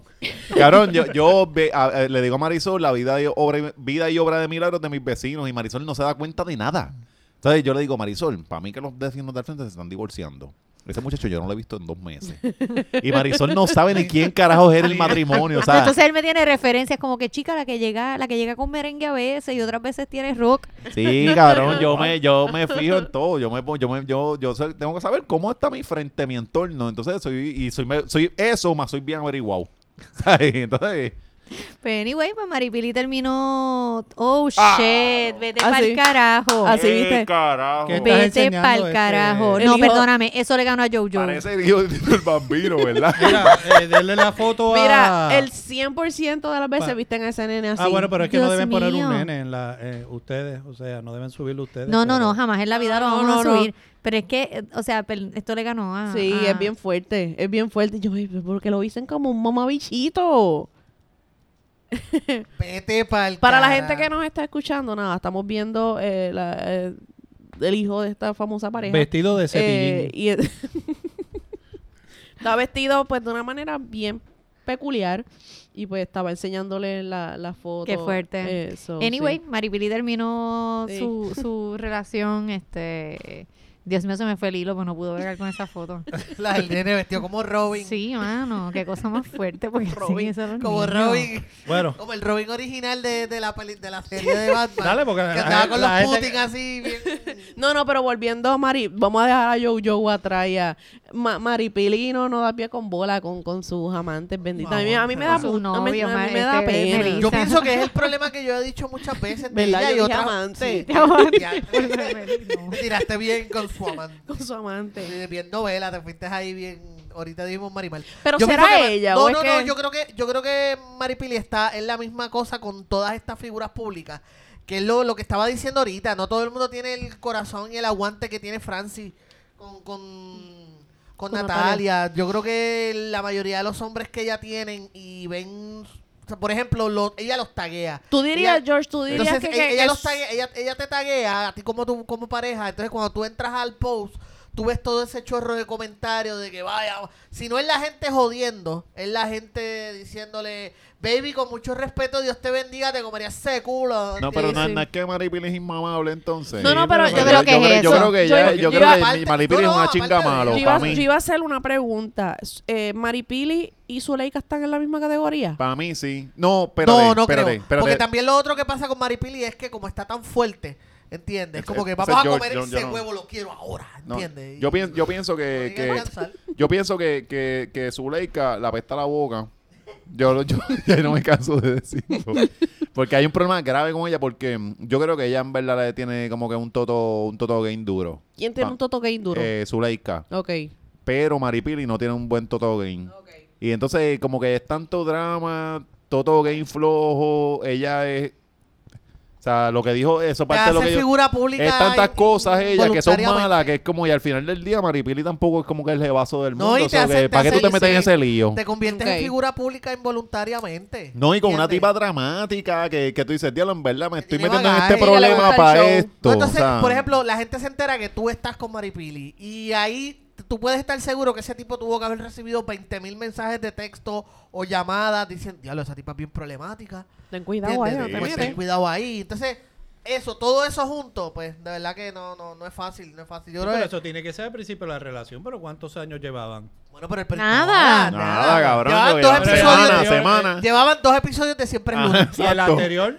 Cabrón, yo, ve- a- le digo a Marisol la vida y, obra, vida y obra de milagros de mis vecinos y Marisol no se da cuenta de nada. Entonces yo le digo, Marisol, para mí que los vecinos del frente se están divorciando. Ese muchacho yo no lo he visto en dos meses. Y Marisol no sabe ni quién carajo es el matrimonio. O sea, Entonces él me tiene referencias como que chica la que llega, la que llega con merengue a veces y otras veces tiene rock. sí, cabrón, yo me, yo me fijo en todo. Yo me, yo me, yo, yo tengo que saber cómo está mi frente, mi entorno. Entonces soy, y soy, soy eso, más soy bien averiguado. ¿Sabes? Entonces, Pero anyway, pues Maripili terminó. Oh Ah. shit, vete Ah, pa'l sí. carajo. Así ¿qué viste. Vete pa'l este, carajo. No, hijo- perdóname, eso le ganó a Joe Joe. Parece el hijo del bambino, ¿verdad? Mira, eh, denle la foto a... Mira, el 100% de las veces Pa- visten a ese nene así. Ah, bueno, pero es que no deben poner mío. un nene en la... eh, ustedes, o sea, no deben subirlo ustedes. No, no, pero- no, jamás en la vida No, lo no, vamos a no, no. subir. Pero es que, eh, o sea, esto le ganó a. Sí, a- es bien fuerte, es bien fuerte. Yo, "Ay, porque lo dicen como un mamabichito. Vete pa'l Para la cara. gente que nos está escuchando, nada, estamos viendo eh, la, eh, el hijo de esta famosa pareja. Vestido de Eh, cepillín. y está vestido pues de una manera bien peculiar y pues estaba enseñándole la, la foto. Qué fuerte. Eso, Anyway, sí. Maripili terminó Sí. su, su relación, este... Dios mío, se me fue el hilo, pues no pudo ver con esa foto. La del nene vestido como Robin. Sí, mano, qué cosa más fuerte, porque Robin, eso Como. Robin. Bueno, Como el Robin original de, de, la, peli- de la serie de Batman. Dale, porque que andaba con la los gente- Putin así bien. No, no, pero volviendo a Mari, vamos a dejar a Joe Joe atrás y a Ma- Maripilino no da pie con bola con, con sus amantes benditas. A mí, a mí me da, a mí- novio, a mí ma- me da este, pena. Melissa. Yo pienso que es el problema que yo he dicho muchas veces de ¿Verdad? ella y otra amante. Sí. Tiraste bien con su amante. con su amante. Bien novela, te fuiste ahí bien. Ahorita dijimos Marimal. Pero Yo será que- ella No, o es no, que no. Yo creo que yo creo que Maripili está en la misma cosa con todas estas figuras públicas. Que es lo, lo que estaba diciendo ahorita. No todo el mundo tiene el corazón y el aguante que tiene Francis con, con, con Con Natalia. Yo creo que la mayoría de los hombres que ella tienen y ven. por ejemplo, lo- ella los taguea. tú dirías, Ella- George, tú dirías entonces, que, ella, que- ella los taguea- ella, ella te taguea a ti como, tu, como pareja. Entonces, cuando tú entras al post, tú ves todo ese chorro de comentarios de que vaya, si no es la gente jodiendo, es la gente diciéndole, baby, con mucho respeto, Dios te bendiga, te comerías ese culo. No, pero no, sí. no es que Maripili es inmamable entonces. No, no, pero yo creo que es creo- yo eso. creo que Yo- ya, yo creo que Maripili no, es una chinga de- malo Yo iba, para mí. yo iba a hacer una pregunta. Eh, ¿Maripili y Zuleika están en la misma categoría? Para mí sí. No, espérate, no, no espérate, creo. espérate. Porque también lo otro que pasa con Maripili es que como está tan fuerte, ¿entiendes? Es- Como que es- vamos a yo- comer yo- ese yo no- huevo, lo quiero ahora, No, ¿entiendes? yo, pienso, yo pienso no que, que- yo pienso que, que, que Zuleika la pesta la boca. Yo, yo, yo no me canso de decirlo. Porque hay un problema grave con ella porque mm, yo creo que ella en verdad le tiene como que un toto, un toto game duro. ¿Quién tiene Pa- un Toto Game duro? Eh, Zuleika. ok. Pero Maripili no tiene un buen toto game. Y entonces como que es tanto drama, toto game flojo, ella es... O sea, lo que dijo, eso parte de lo que yo... figura pública. Es tantas y- cosas ella que son malas que es como y al final del día Maripili tampoco es como que el jevazo del No, mundo. y o sea, hace- que, ¿Para qué tú te metes en ese lío? Te conviertes en figura pública involuntariamente. No, y con una tipa dramática que, que tú dices, diablo, en verdad me estoy metiendo en este problema para esto. No, entonces, o sea, por ejemplo, la gente se entera que tú estás con Maripili y ahí tú puedes estar seguro que ese tipo tuvo que haber recibido 20 mil mensajes de texto o llamadas diciendo, diablo, esa tipa es bien problemática. Ten cuidado ahí, Pues ten cuidado ahí. Entonces, eso, todo eso junto, pues de verdad que no, no, no es fácil, no es fácil. Yo Sí, creo pero que- eso tiene que ser al principio de la relación, pero ¿cuántos años llevaban? bueno, pero el per- Nada. Nada, cabrón. Llevaban dos episodios. semana, de- semana. Llevaban dos episodios de siempre Ajá. lunes. ¿Y el anterior?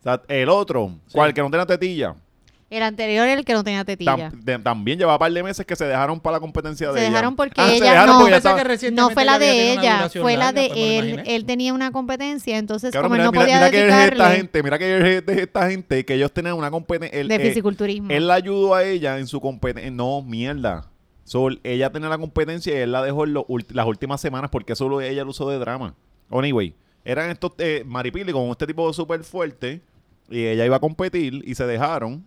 O sea, el otro, cual que no tenía tetilla, El anterior era el que no tenía tetilla. tam- de- también llevaba un par de meses que se dejaron para la competencia Se de ella. dejaron porque Ah, se ella dejaron no- porque ya Pensé estaba- que No fue la ella había de tenido una ella, duración fue la larga, de pues me lo él. imaginé. Él tenía una competencia, entonces Cabrón, como mira, él no mira- podía mira que es esta dedicarle gente, mira que es esta gente que ellos tenían una competencia. de fisiculturismo. Él la ayudó a ella en su competencia. No, mierda. Sol, ella tenía la competencia y él la dejó en lo ulti- las últimas semanas porque solo ella lo usó de drama. Anyway, eran estos eh, Maripili con este tipo súper fuerte y ella iba a competir y se dejaron.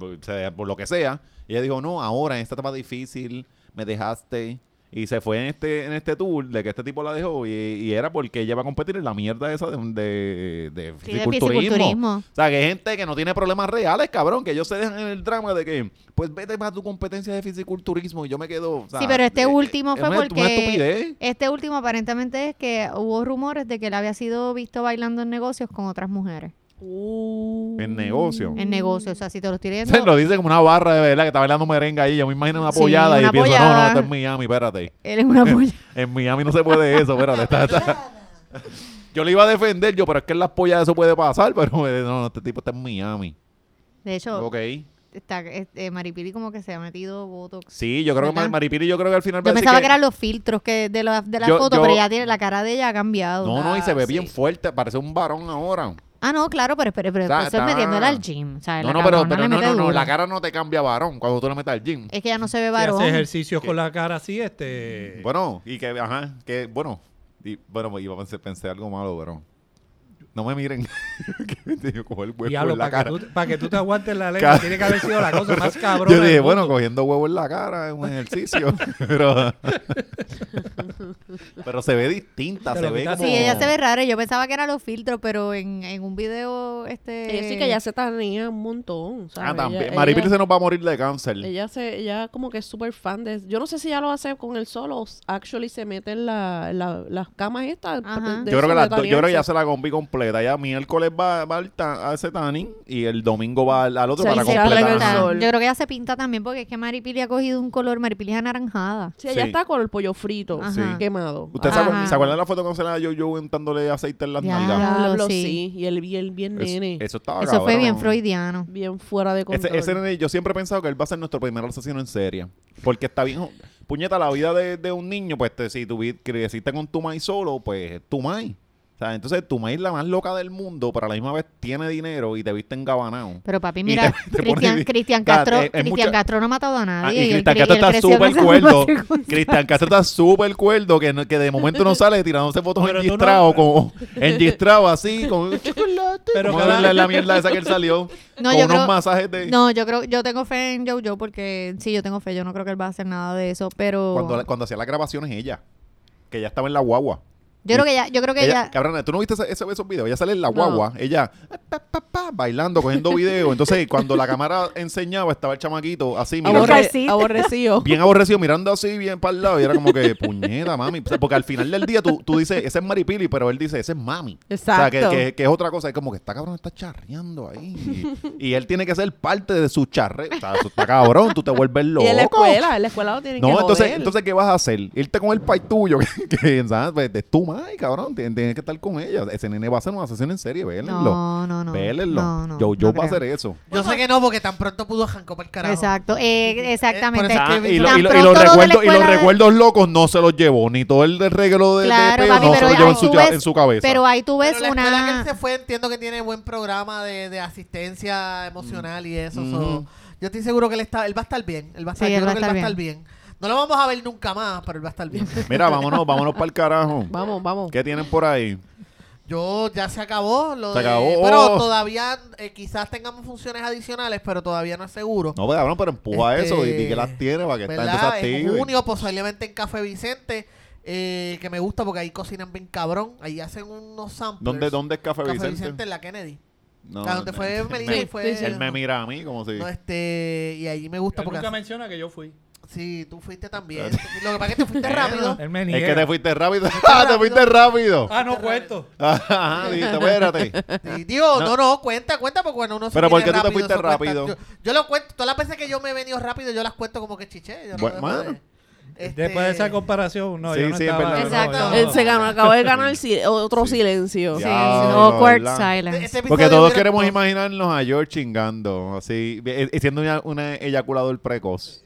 O sea, por lo que sea. Y ella dijo, no, ahora en esta etapa difícil me dejaste. Y se fue en este, en este tour de que este tipo la dejó y, y era porque ella iba a competir en la mierda esa de, de, de Sí, fisiculturismo. O sea, que hay gente que no tiene problemas reales, cabrón, que ellos se dejan en el drama de que, pues vete para tu competencia de fisiculturismo y yo me quedo. o sea, Sí, pero este eh, último fue una- porque este último aparentemente es que hubo rumores de que él había sido visto bailando en negocios con otras mujeres. Uh. En negocio. En negocios, o sea, si te lo estoy Se lo dice como una barra de verdad que está bailando merengue ahí. Yo me imagino una Sí, pollada y una pienso, no, no, esto es Miami, espérate. él es una polla. En Miami no se puede eso, espérate. está- está- Yo le iba a defender yo, pero es que en las pollas eso puede pasar, pero eh, no, no, este tipo está en Miami. De hecho, Ok. está, este, Maripili como que se ha metido botox. Sí, yo creo que ¿Verdad? Mar- Maripili, yo creo que al final Yo pensaba que, eran los filtros que de la, de la Yo- foto, yo- pero ya tiene la cara de ella ha cambiado. No, no, y se Ah, ve sí. bien fuerte, parece un varón ahora. Ah, no, claro, pero, pero, pero Está- eso es está- metiéndola al gym. O sea, No, la no, pero, cabrona pero le no, mete no, no, duro. la cara no te cambia varón cuando tú le metes al gym. Es que ya no se ve Si varón. hace ejercicios con la cara así, este... Bueno, y que, ajá, que, bueno, y, bueno, iba a pensar, pensé algo malo, pero no me miren. que como el huevo Diablo, en la para que, cara. tú, pa' que tú te aguantes la lengua, tiene que haber sido la cosa más cabrona. Yo dije, bueno, cogiendo huevo en la cara es un ejercicio, pero pero se ve distinta, Te se ve como... Sí, ella se ve rara. Yo pensaba que eran los filtros, pero en, en un video, este... Ella sí que ella se tanea un montón. ¿sabes? Ah, también. Ella- se nos va a morir de cáncer. Ella se, ella como que es súper fan de, yo no sé si ella lo hace con el solo, o actually se mete en la, en la- las camas estas. De yo creo que las yo creo que ya se la combi completa. Ya miércoles va, va al ta- a ese tanning y el domingo va al, al otro para Se el completar. sol. Yo creo que ella se pinta también porque es que Maripili ha cogido un color, Maripili es anaranjada. Sí, ella Sí. está con el pollo frito, Ajá. quemado. ¿Usted se, acuer- Ajá. se acuerdan de la foto cuando se la yo yo untándole aceite en las Ya. nalgas? Diablo, sí. sí. Y el bien, bien Eso, nene. eso estaba Eso fue bien freudiano. bien fuera de control. Ese, ese nene, yo siempre he pensado que él va a ser nuestro primer asesino en serie. Porque está bien. Puñeta, la vida de, de un niño, pues te- si tú vi- creciste con tu maíz solo, pues tu maíz. Entonces tu maíz la más loca del mundo, pero a la misma vez tiene dinero y te viste engabanado. Pero papi, mira, Cristian, Castro, es- es Cristian mucha- Castro no ha matado a Ah, nadie. y Cristian Castro está en súper cuerdo. Cristian Castro está súper cuerdo que, no- que de momento no sale tirándose fotos tú no- como engistrado así, con chocolate. Pero como la, la mierda esa que él salió. No, con yo unos creo- masajes de. No, yo creo, yo tengo fe en Jojo porque sí, yo tengo fe, yo no creo que él va a hacer nada de eso, pero Cuando, cuando hacía las grabaciones ella, que ella estaba en la guagua. Yo creo que ya, yo creo que Ella, ya. cabrona, ¿tú no viste ese- ese- esos videos? Ella sale en la guagua, ella pa, pa, pa, bailando, cogiendo videos. Entonces, cuando la cámara enseñaba, estaba el chamaquito así, mirando, Aborre- aborrecido. bien aborrecido, mirando así, bien para el lado. Y era como que, puñeta, mami. O sea, porque al final del día tú, tú dices, ese es Maripili, pero él dice, ese es mami. Exacto. O sea, que, que- que es otra cosa. Es como que está cabrón, está charreando ahí. Y, y él tiene que ser parte de su charre. O sea, eso está cabrón, tú te vuelves loco. Y en la escuela, en la escuela lo tienen que No, entonces, joder. entonces, ¿qué vas a hacer? Irte con el pai tuyo, que, que, ¿sabes? Pues, es tu madre, cabrón. Tienes, que estar con ella. Ese nene va a hacer una sesión en serie, vélenlo. No, no, no. Vélenlo. No, no, yo yo no voy a hacer eso. Yo sé que no, porque tan pronto pudo janco para el carajo. Exacto, eh, exactamente. Es Ah, y, lo- y lo- y los lo de recuerdos, y los de- recuerdos locos no se los llevó. Ni todo el de regalo de, de Claro, peo papi, no se lo llevó en en su cabeza. Pero ahí tú ves Pero la escuela que él una. se fue, entiendo que tiene buen programa de, de asistencia emocional y eso. Mm. so, yo estoy seguro que él, está, él va a estar bien. Él va a estar, Sí, yo él creo va que a él va a estar bien. No lo vamos a ver nunca más, pero él va a estar bien. Mira, vámonos, vámonos para el carajo. Vamos, vamos. ¿Qué tienen por ahí? Yo ya se acabó. Lo Se de- acabó. Pero todavía eh, quizás tengamos funciones adicionales, pero todavía no es seguro. No, pues, cabrón, pero empuja Este, eso y di que las tiene para que ¿Verdad? En active. junio, posiblemente en Café Vicente, eh, que me gusta porque ahí cocinan bien cabrón. Ahí hacen unos samples. ¿Dónde, ¿Dónde es Café, Café Vicente? Vicente en la Kennedy. No, Ah, donde no, fue él Melina me- y fue... sí, sí. Él me mira a mí como si... No, este, y allí me gusta Él porque... nunca menciona que yo fui. Sí, tú fuiste también. Lo que pasa es que tú fuiste rápido. Él me Es que te fuiste rápido. ¡Ah, te fuiste rápido! Ah, no cuento. Ajá, dijiste, espérate. Sí, digo, No. no. no, cuenta, cuenta porque cuando uno se Pero ¿por qué tú te fuiste rápido? Yo, yo lo cuento, todas las veces que yo me he venido rápido, yo las cuento como que chiché. Yo no Bueno. Este, Después de esa comparación, no, Sí, yo no sí, estaba. Exacto. no. Él se ganó, acabó de ganar otro Sí. silencio. No, awkward silence. Este episodio Porque todos queremos no, imaginarnos a George chingando, así, siendo una, una eyaculador precoz.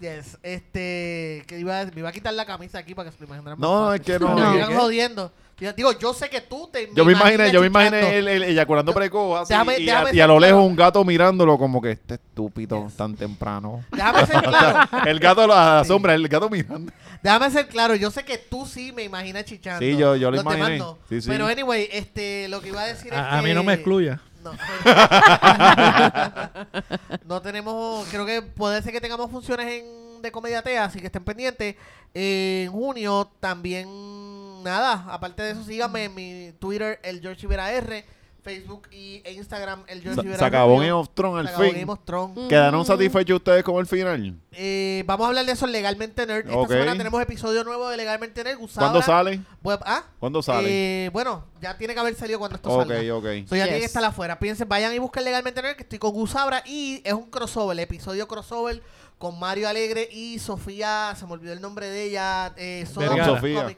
Yes, este, que iba a, me iba a quitar la camisa aquí para que se lo imaginaran más No, fácil. es que no. Me No. sigan jodiendo. Yo- Digo, yo sé que tú te Yo me imaginé, yo me chichando. imaginé el, el eyaculando Yo- precoz así, déjame- y, déjame a, y a lo ser lejos claro. un gato mirándolo como que este estúpido tan temprano. Déjame ser claro. el gato a la sombra, el gato mirando. Déjame ser claro, yo sé que tú sí me imaginas chichando. Sí, yo- yo lo Los demás imaginé. no. Sí, sí. Pero anyway, este, lo que iba a decir es A, a que... mí no me excluya. No. no tenemos, creo que puede ser que tengamos funciones en, de comediatea, así que estén pendientes. En junio también, nada, aparte de eso, síganme en mi Twitter, el George Rivera R, Facebook y, e Instagram, el George Se, Rivera se acabó. Game of Thrones Se al acabó fin. Game of Thrones. ¿Quedaron satisfechos ustedes con el final? Eh, vamos a hablar de eso en legalmente nerd. Esta Ok. semana tenemos episodio nuevo de legalmente nerd. ¿Cuándo sale? web- ¿Ah? ¿Cuándo sale? Eh, bueno, ya tiene que haber salido cuando esto ok, salga. ok. So, ya tiene Yes. que estar afuera. Piensen, vayan y busquen legalmente nerd que estoy con Gusabra y es un crossover, el episodio crossover con Mario Alegre y Sofía, se me olvidó el nombre de ella, eh. Sofía.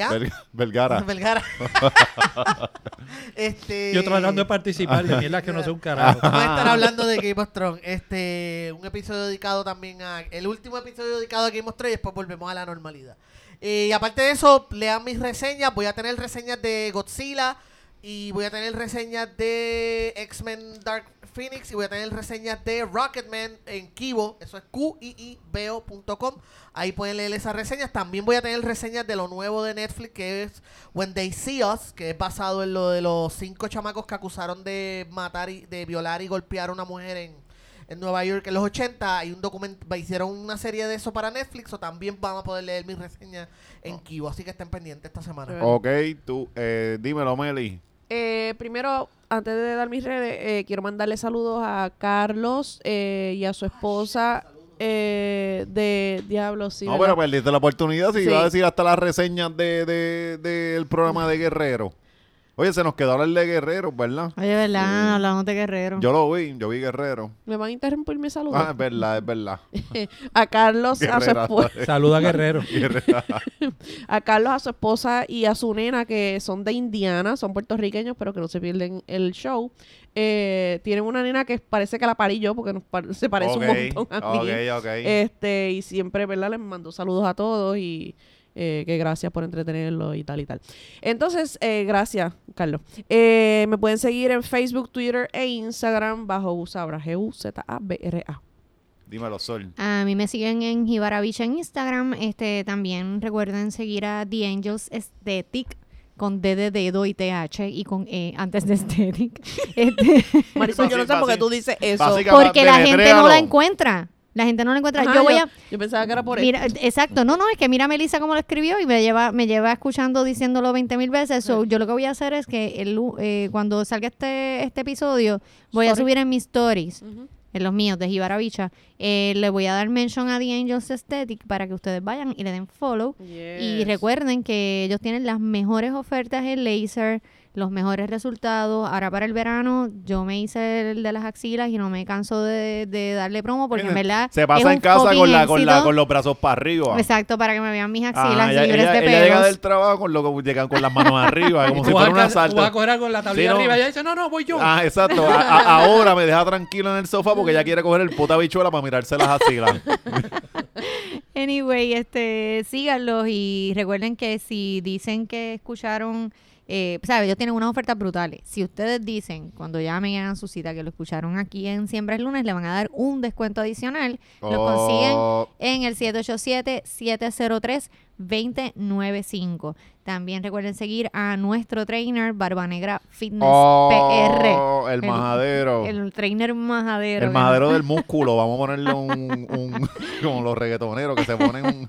¿Ah? Ver- Vergara. Vergara. este, Yo tratando de participar de mierda que no sé un carajo. Vamos a estar hablando de Game of Thrones. Este, un episodio dedicado también a. El último episodio dedicado a Game of Thrones y después volvemos a la normalidad. Eh, y aparte de eso, lean mis reseñas. Voy a tener reseñas de Godzilla. Y voy a tener reseñas de X-Men Dark Phoenix. Y voy a tener reseñas de Rocketman en Kibo. Eso es Q-I-I-B-O.com. Ahí pueden leer esas reseñas. También voy a tener reseñas de lo nuevo de Netflix, que es When They See Us, que es basado en lo de los cinco chamacos que acusaron de matar y de violar y golpear a una mujer en, en Nueva York en los 80. Hay un documento, hicieron una serie de eso para Netflix, o también van a poder leer mis reseñas en Kibo. Así que estén pendientes esta semana. Ok, tú, eh, dímelo, Meli. Eh, primero, antes de dar mis redes, eh, quiero mandarle saludos a Carlos eh, y a su esposa eh, de Diablo. Sí, no, ¿verdad? pero perdiste la oportunidad. Si Sí. iba a decir hasta las reseñas de, de- del programa de Guerrero. Oye, se nos quedó hablar de Guerrero, ¿verdad? Oye, ¿verdad? Hablamos de Guerrero. Yo lo vi, yo vi Guerrero. ¿Me van a interrumpir mi saludo? Ah, es verdad, es verdad. a Carlos, a su esposa. Saluda Guerrero. Guerrera. a Carlos, a su esposa y a su nena, que son de Indiana, son puertorriqueños, pero que no se pierden el show. Eh, tienen una nena que parece que la parí yo, porque nos par- se parece un montón a mí. Ok, ok. Este, y siempre, ¿verdad? Les mando saludos a todos y eh, que gracias por entretenerlo y tal y tal. Entonces, eh, gracias, Carlos. Eh, me pueden seguir en Facebook, Twitter e Instagram bajo Usabra, G-U-Z-A-B-R-A. Dímelo, Sol. A mí me siguen en Jibarabich en Instagram. Este, también recuerden seguir a The Angels Aesthetic con D de dedo y TH y con E antes de Aesthetic. Este, Marisol, yo no sé por qué tú dices eso. porque la gente no la encuentra. La gente no lo encuentra. Ajá, yo voy a... yo pensaba que era por Mira, exacto, no, no, es que mira a Melissa cómo lo escribió y me lleva, me lleva escuchando diciéndolo 20 mil veces. So, yo lo que voy a hacer es que el, eh, cuando salga este, este episodio, voy a subir en mis stories, en los míos de Jibara Bicha, eh, le voy a dar mention a The Angels Aesthetic para que ustedes vayan y le den follow. Y recuerden que ellos tienen las mejores ofertas en laser, los mejores resultados. Ahora para el verano yo me hice el de las axilas y no me canso de, de darle promo porque en verdad Se es pasa un en casa con, la, con, la, con los brazos para arriba. Exacto, para que me vean mis Ajá, axilas ella, libres ella- de ella llega pelos. del trabajo con lo llegan con las manos arriba, como si fuera un a- asalto. tú vas a coger en la tablilla Sí, no. arriba y ella dice, no, no, voy yo. Ah, exacto. A- a- ahora me deja tranquilo en el sofá porque ella quiere coger el puta bichuela para mirarse las axilas. Anyway, este, síganlos y recuerden que si dicen que escucharon, eh, ¿sabes? Ellos tienen unas ofertas brutales. Si ustedes dicen cuando llamen y hagan su cita que lo escucharon aquí en Siempre es Lunes, le van a dar un descuento adicional. Lo consiguen Oh, en el 787-703-2095. También recuerden seguir a nuestro trainer Barba Negra Fitness oh, PR. el majadero. El, El trainer majadero. que majadero del músculo. Vamos a ponerle un, un como los reggaetoneros que se ponen un...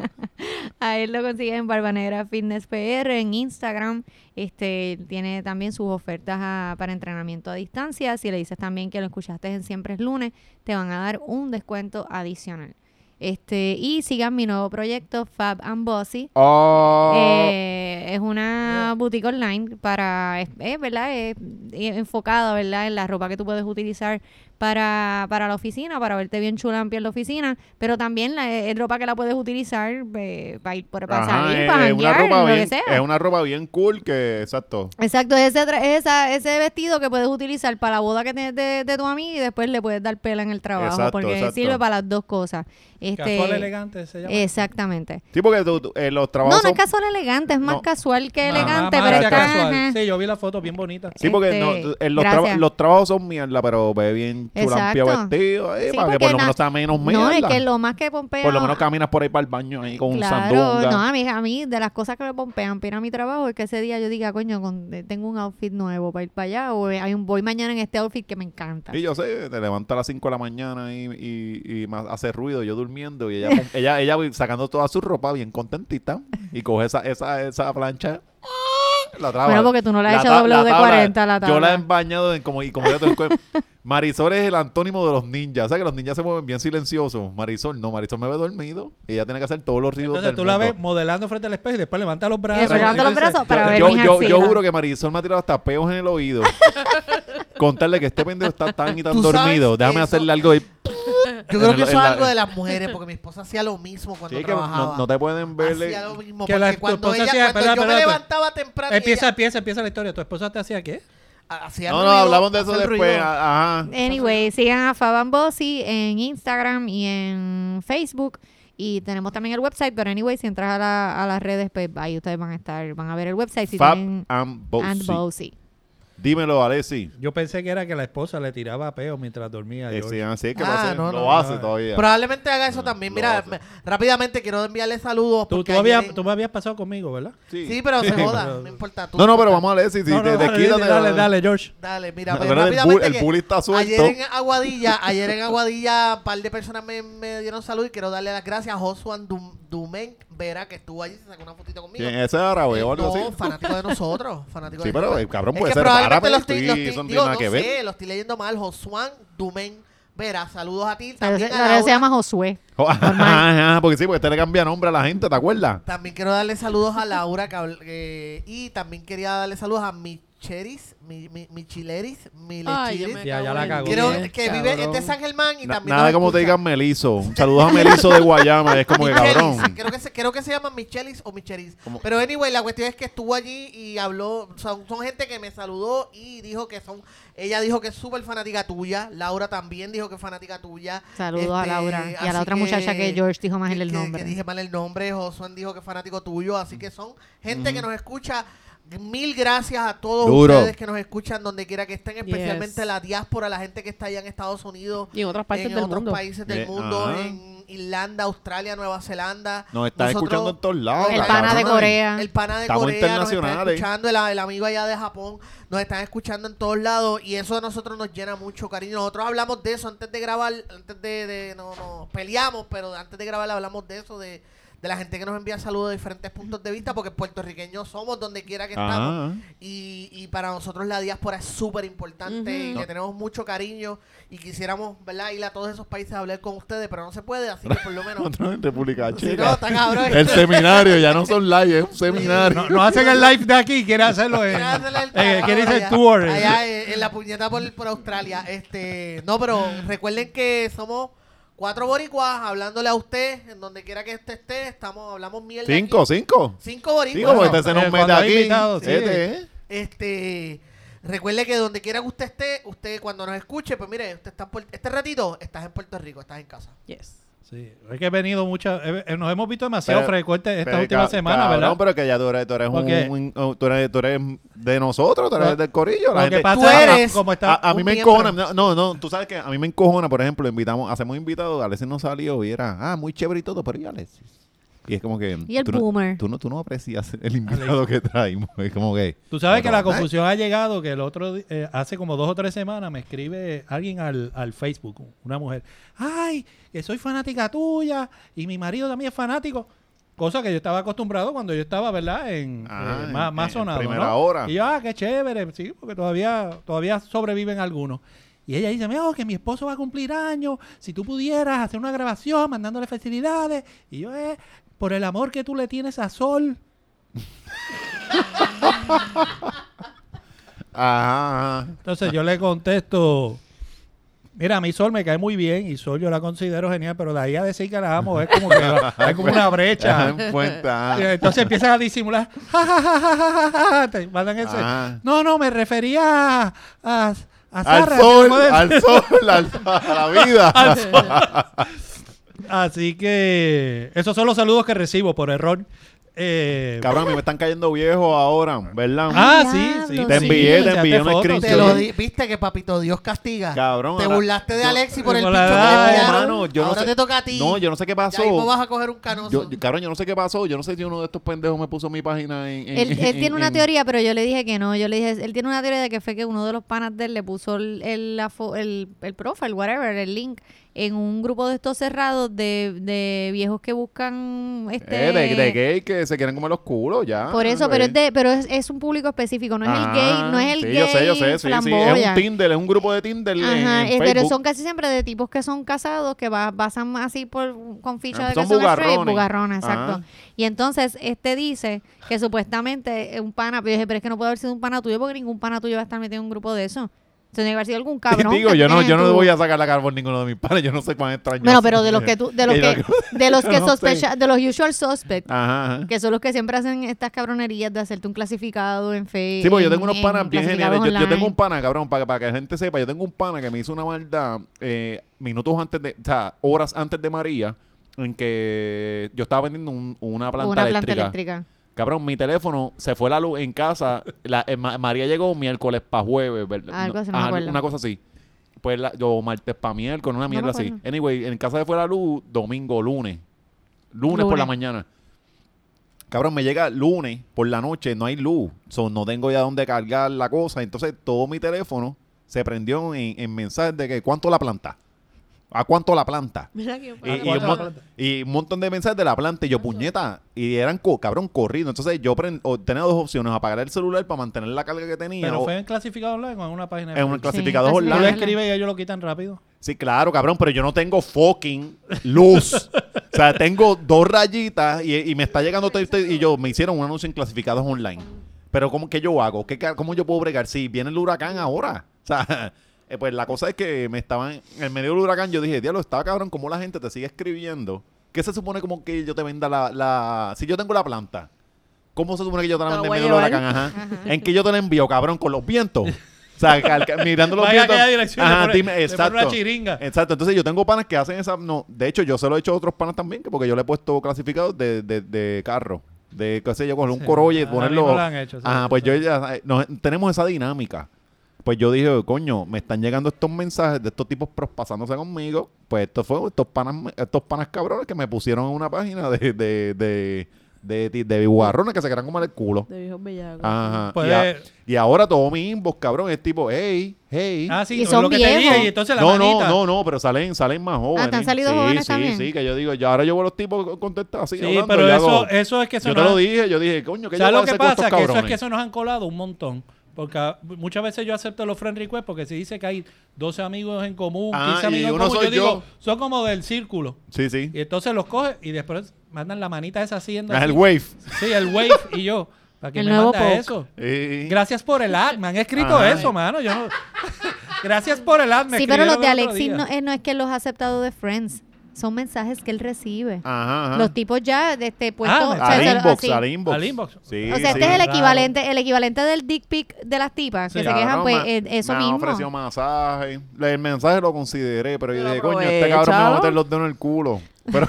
A él lo consiguen en Barbanegra Fitness PR en Instagram. Este tiene también sus ofertas a- para entrenamiento a distancia. Si le dices también que lo escuchaste en Siempre es lunes, te van a dar un descuento adicional. Este, y sigan mi nuevo proyecto Fab and Bossy. Oh, Eh, es una boutique online para, es, es, ¿verdad? Es, es enfocada, ¿verdad? En la ropa que tú puedes utilizar para, para la oficina, para verte bien chula en pie en la oficina, pero también la, es ropa que la puedes utilizar eh, para ir por, para ajá, salir, es, para es una ropa lo que bien, sea. es una ropa bien cool que, exacto. Exacto, ese, tra- esa, ese vestido que puedes utilizar para la boda que tienes de, de tu amiga y después le puedes dar pela en el trabajo, Exacto, porque exacto. sirve para las dos cosas. Este, Casual elegante se llama. Exactamente. Sí, porque tú- tú- eh, los No, trabajos no es son- casual elegante, es más No. casual que Ajá, elegante, más pero está... casual. Sí, yo vi la foto bien bonita. Sí, porque Este, no, eh, los, traba- los trabajos son mierda, pero ve bien chulampio vestido Sí, para que por lo menos sea menos mierda. No, es que lo más que pompea... Por lo menos caminas por ahí para el baño ahí con un sandunga. no, a mí, a mí de las cosas que me pompean para ir a mi trabajo es que ese día yo diga, coño, con- eh, tengo un outfit nuevo para ir para allá o eh, hay un voy mañana en este outfit que me encanta. Y yo sé, te levanta a las 5 de la mañana y, y, y más hace ruido, yo durmiendo, y ella, ella, ella sacando toda su ropa bien contentita, y coge esa, esa, esa plancha, la traba. Bueno, porque tú no le has hecho W de tabla, 40 a la Yo tabla. la he empañado en como, y como ya te. Marisol es el antónimo de los ninjas. O sea que los ninjas se mueven bien silenciosos. Marisol no, Marisol me ve dormido. Y ella tiene que hacer todos los ruidos Entonces del tú la mundo. ves modelando frente al espejo y después levanta los Y brazos. después levanta los Entonces, brazos para ver yo, mis yo, yo juro que Marisol me ha tirado hasta peos en el oído. Contarle que este pendejo está tan y tan dormido. Déjame eso- hacerle algo ahí. Yo creo que eso es algo de las mujeres, porque mi esposa hacía lo mismo cuando Sí, que trabajaba. no, no te pueden verle. Hacía lo mismo, Que porque la- tu cuando, ella, hacía- cuando espera, yo me levantaba temprano Empieza, ella empieza, empieza la historia. ¿Tu esposa te hacía qué? hacía No, no, hablamos de eso después. Ajá. Anyway, sigan a Faban Bossy en Instagram y en Facebook. Y tenemos también el website, pero anyway, si entras a, la- a las redes, pues ahí ustedes van a estar, van a ver el website. Si Fab tienen and Bossy. and Bossy. Dímelo, Alessi. Yo pensé que era que la esposa le tiraba peo mientras dormía. Eh, sí, así que Ah, lo hace, no, lo no, hace no. todavía. Probablemente haga eso también. Lo Mira, hace. me- rápidamente quiero enviarle saludos. Tú, tú, en- tú me habías pasado conmigo, ¿verdad? Sí, pero se joda, pero- no importa. tú No, no, pero vamos a Alessi. Si No, no, te, te dale, quítate, dale, dale, George. Dale, mira, No, pues, pero el rápidamente bull- el que bully está suelto. Ayer en Aguadilla, ayer en Aguadilla, un par de personas me, me dieron salud y quiero darle las gracias a Josuan Dum- Dumen Vera, que estuvo allí, se sacó una fotito conmigo. ¿Quién es ese árabe o algo no, así? fanático de nosotros. Fanático Sí, pero, eh, cabrón, puede que ser probablemente árabe, lo estoy, no tiene digo, nada no que ver. sé, lo estoy leyendo mal. Josuan Dumen Vera, saludos a ti. También, se, a ahora se Laura. llama Josué. Oh, ajá, ajá, porque sí, porque este le cambia nombre a la gente, ¿te acuerdas? También quiero darle saludos a Laura que eh, y también quería darle saludos a Micheris, mi, mi, Michileris, mi Ay, yo Lechiris. me Ya, ya cago la en cagó. Quiero bien, que vive cabrón. es de San Germán y Na- también nada nos como te escucha. digan Meliso. Un saludo a Meliso de Guayama, es como que Michelis, cabrón. Creo que, se, creo que se llama Michelis o Micheris. ¿Cómo? Pero anyway, la cuestión es que estuvo allí y habló. Son, son gente que me saludó y dijo que son. Ella dijo que es súper fanática tuya. Laura también dijo que es fanática tuya. Saludos a Este, Laura y a así la otra muchacha que George dijo mal que- el que- nombre. Que dije mal el nombre. Josué dijo que es fanático tuyo. Así que son gente que nos escucha. Mil gracias a todos Duro. ustedes que nos escuchan donde quiera que estén, especialmente Yes. la diáspora, la gente que está allá en Estados Unidos, Y en otras partes en del otros mundo. países del Eh, mundo, ajá. en, Irlanda, Australia, Nueva Zelanda. Nos están Nosotros- escuchando en todos lados. El pana de Corea. El pana de Estamos Corea nos está escuchando, el, el amigo allá de Japón, nos están escuchando en todos lados y eso a nosotros nos llena mucho cariño. Nosotros hablamos de eso antes de grabar, antes de, de- no, no, peleamos, pero antes de grabar hablamos de eso, de, de la gente que nos envía saludos de diferentes puntos de vista, porque puertorriqueños somos donde quiera que estamos. Y, y para nosotros la diáspora es súper importante y le tenemos mucho cariño y quisiéramos, ¿verdad? Ir a todos esos países a hablar con ustedes, pero no se puede, así que por lo menos... En República Si no, Checa. el seminario, ya no son live, es un seminario. No, no hacen el live de aquí, quiere hacerlo en. Eh, quiere el tour. Allá en la puñeta por, por Australia. Este, no, pero recuerden que somos cuatro boricuas hablándole a usted en donde quiera que usted esté. Estamos, hablamos mierda. Cinco, aquí. cinco. Cinco boricuas. Cinco, porque este se nos eh, mete aquí. sí. Este, ¿eh? Este, recuerde que donde quiera que usted esté, usted cuando nos escuche, pues mire, usted está en este ratito estás en Puerto Rico, estás en casa. Yes. Sí, es que he venido muchas. eh, nos hemos visto demasiado Pero- frecuentes esta Pero, última semana, cabrón, ¿verdad? pero que ya tú eres, tú eres, un, un- un- tú eres, tú eres de nosotros, tú eres del corillo. La Lo que gente- pasa Tú es eres- como está. a, a mí me encojona, no, no, no, tú sabes que a mí me encojona, por ejemplo, invitamos, hacemos invitados, Alexis no salió y era, ah, muy chévere y todo, pero ¿y Alexis? Y es como que... Y el tú no- boomer. tú, no, tú no aprecias el invitado que traímos, es como que... Tú sabes que la confusión ha llegado que el otro eh, hace como dos o tres semanas me escribe alguien al, al Facebook, una mujer, ay, que soy fanática tuya y mi marido también es fanático. Cosa que yo estaba acostumbrado cuando yo estaba, ¿verdad? En Ah, eh, más, en- más en sonado. primera ¿no? hora. Y yo, ah, qué chévere, sí, porque todavía, todavía sobreviven algunos. Y ella dice, mira, que mi esposo va a cumplir años, si tú pudieras hacer una grabación mandándole felicidades. Y yo, eh, por el amor que tú le tienes a Sol, Ajá. Entonces yo le contesto, mira, a mí Sol me cae muy bien y Sol yo la considero genial, pero de ahí a decir que la amo es como que hay como una brecha. Entonces empiezan a disimular, te mandan ese. Ah. No, no, me refería a, a, a Al sol, al sol, a la vida. Así que esos son los saludos que recibo por error. Eh, Cabrón, a mí me están cayendo viejos ahora, ¿verdad? ah, sí, sí. Te sí. envié, te envié un fotos, screenshot. Te sí. lo di- viste que papito Dios castiga. Cabrón, Te ahora- burlaste de Alexi por el la- que le hermano, yo no Ahora sé- te toca a ti. No, yo no sé qué Ya mismo pasó. vas a coger un canoso. Yo, yo- cabrón, yo no sé qué pasó. Yo no sé si uno de estos pendejos me puso mi página en. en- Él, él en- tiene una en- teoría, pero yo le dije que no. Yo le dije, él tiene una teoría de que fue que uno de los panas de él le puso el, el, el, el profile, whatever, el link, en un grupo de estos cerrados de, de viejos que buscan este Eh, de, de gay que se quieren comer los culos, ya. por eso, pero es de, pero es, es un público específico, no es el Ah, gay, no es el sí, gay yo sé, yo sé, sí, sí. Es un Tinder, es un grupo de Tinder Ajá, en, eh, pero son casi siempre de tipos que son casados, que va, basan así por con ficha Ah, de son son straight, bugarrones. bugarrones, exacto. Ajá. Y entonces este dice que supuestamente es un pana, pero yo dije, pero es que no puede haber sido un pana tuyo porque ningún pana tuyo va a estar metido en un grupo de eso. Tiene que haber sido algún cabrón. Digo, yo no, yo no voy a sacar la por ninguno de mis padres. Yo no sé cuán extraño. Bueno, pero de los que tú, de los Que de los que sospecha, de los usual suspects, Ajá, ajá. que son los que siempre hacen estas cabronerías de hacerte un clasificado en Facebook. Sí, porque yo tengo unos panas bien geniales. Yo, yo tengo un pana, cabrón, para, para que la gente sepa, yo tengo un pana que me hizo una maldad eh, minutos antes de, o sea, horas antes de María, en que yo estaba vendiendo un- una planta una eléctrica. planta eléctrica. Cabrón, mi teléfono se fue la luz en casa. La, eh, Ma- María llegó miércoles para jueves, ¿verdad? Algo así, no me ajá, acuerdo. Una cosa así. Pues la, yo martes para miércoles, una me mierda así. acuerdo. Anyway, en casa se fue la luz domingo, lunes. Lunes, por Lunes. la mañana. Cabrón, me llega lunes por la noche, no hay luz. So, no tengo ya dónde cargar la cosa. Entonces, todo mi teléfono se prendió en, en mensajes de que ¿cuánto la planta? ¿A cuánto la planta? Mira que Y, y ¿Cuánto un, la mon- planta? y un montón de mensajes de la planta y yo puñeta y eran co- cabrón corrido entonces yo prend- o- tenía dos opciones apagar el celular para mantener la carga que tenía Pero o fue en clasificado online o en una página de en un Facebook? clasificador Sí, Tú online. escribes y ellos lo quitan rápido. sí claro cabrón pero yo no tengo fucking luz. O sea tengo dos rayitas y, y me está llegando todo esto y yo me hicieron un anuncio en clasificados online. Pero cómo que yo hago ¿Qué, ca- cómo yo puedo bregar si viene el huracán ahora. O sea eh, pues la cosa es que me estaban en medio del huracán yo dije diablo estaba cabrón cómo la gente te sigue escribiendo ¿Qué se supone como que yo te venda la, la... Si yo tengo la planta, ¿cómo se supone que yo te la venda en medio del huracán? Ajá. ¿En que yo te la envío, cabrón? ¿Con los vientos? O sea, mirando los Vaya vientos. aquella dirección, Ajá, le pone- dime, le pone exacto. una chiringa. Exacto. Entonces yo tengo panas que hacen esa... No, de hecho, yo se lo he hecho a otros panas también, que porque yo le he puesto clasificados de, de, de carro. De, qué sé yo, coger un Sí. Corolla y A mí ponerlo... me lo han hecho, sí. Ajá, pues yo ya... nos- tenemos esa dinámica. Pues yo dije, coño, me están llegando estos mensajes de estos tipos prospasándose conmigo. Pues esto fue estos panas, estos panas cabrones que me pusieron en una página de, de, de, de, de, de guarrones que se quedan como el culo. De viejos bellacos. Ajá. Y, a- y ahora todo mi inbox, cabrón, es tipo, hey, hey. Ah, sí, Y es son lo que te viejos. dije. Y entonces la no, manita. no, no, no, pero salen, salen más jóvenes. ¿te han salido sí, jóvenes sí, también? Sí, que yo digo, ya ahora yo veo los tipos contestar así. Sí, hablando, pero eso, hago- eso es que se yo te nos lo dije, yo dije, coño, que yo ¿Sabes voy a lo que hacer con estos pasa? Que eso es que se nos han colado un montón. Porque ah, muchas veces yo acepto los friend requests porque si dice que hay 12 amigos en común, Ah, 15 y amigos en común, soy yo digo, son como del círculo. Sí, sí. Y entonces los coge y después mandan la manita esa haciendo Es así. el wave. Sí, el wave y yo. ¿Para qué El me nuevo manda poke. eso? Y- Gracias por el ad. Me han escrito Ajá. eso, mano. Yo no... Gracias por el ad. me Sí, pero los de Alexis no, eh, no es que los ha aceptado de Friends. Son mensajes que él recibe. Ajá, ajá. Los tipos ya de este puesto. Ah, o sea, al inbox, así. al inbox. Al inbox. Sí, O sea, este sí. es el Claro. equivalente, el equivalente del dick pic de las tipas que Sí, se quejan, pues me- eh, eso me mismo. ofrecido masaje. El mensaje lo consideré, pero yo dije, coño, este cabrón me va a meter los dedos en el culo. Pero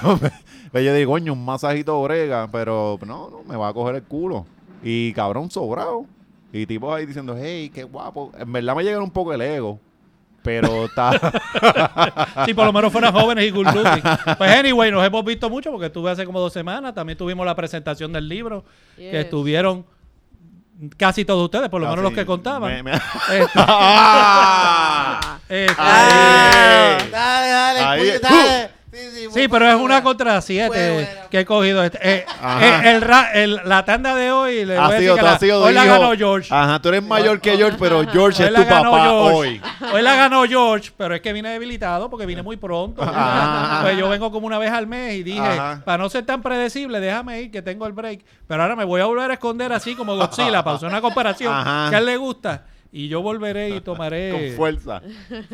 pero yo dije, coño, un masajito brega, pero no, no, me va a coger el culo. Y cabrón, sobrado. Y tipos ahí diciendo, hey, qué guapo. En verdad me llega un poco el ego. Pero está. Si por lo menos fueran jóvenes y looking. Pues anyway, nos hemos visto mucho porque estuve hace como dos semanas. También tuvimos la presentación del libro que estuvieron casi todos ustedes, por lo menos los que contaban. me- me- Este, ¡Ah! este, Ahí. Dale, dale, Ahí. dale. Sí, sí, Sí, muy pero es una contra siete que he cogido. Este, eh, eh, el ra- el- la tanda de hoy, le voy Ha a decir sido, que tú la, has sido hoy la hijo. ganó George. Ajá, tú eres mayor que George, pero George Hoy es tu papá George. hoy. Hoy la ganó George, pero es que vine debilitado porque vine muy pronto. Pues yo vengo como una vez al mes y dije, Ajá. para no ser tan predecible, déjame ir que tengo el break. Pero ahora me voy a volver a esconder así como Godzilla para hacer una comparación Ajá. que a él le gusta. Y yo volveré y tomaré Con fuerza.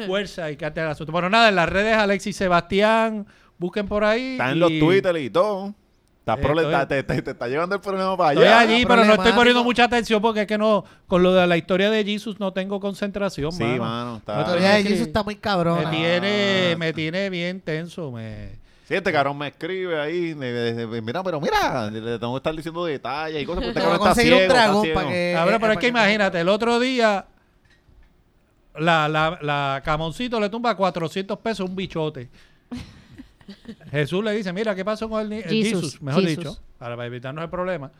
fuerza y cate al asunto. Bueno, nada, en las redes Alexis Sebastián, busquen por ahí. Está en y- los Twitter y todo. Estás Eh, estoy- te, te- te está llevando el problema para Estoy allá. allí, pero no estoy poniendo mucha atención porque es que no, con lo de la historia de Jesus no tengo concentración, Sí, mano. mano. Está... Oye, Es que- eso está muy cabrón. Me tiene, me tiene bien tenso. Me... Sí, este cabrón me escribe ahí. de- de- de- mira, pero mira, le tengo que estar diciendo detalles y cosas. Porque este cabrón está un ciego. está dragón ciego. para que. Cabrón, eh, pero es que imagínate, el otro día la, la, la Camoncito le tumba 400 pesos un bichote. Jesús le dice, mira, ¿qué pasó con el, el Jesus, Jesus? Mejor Jesus. dicho, para, evitarnos el problema.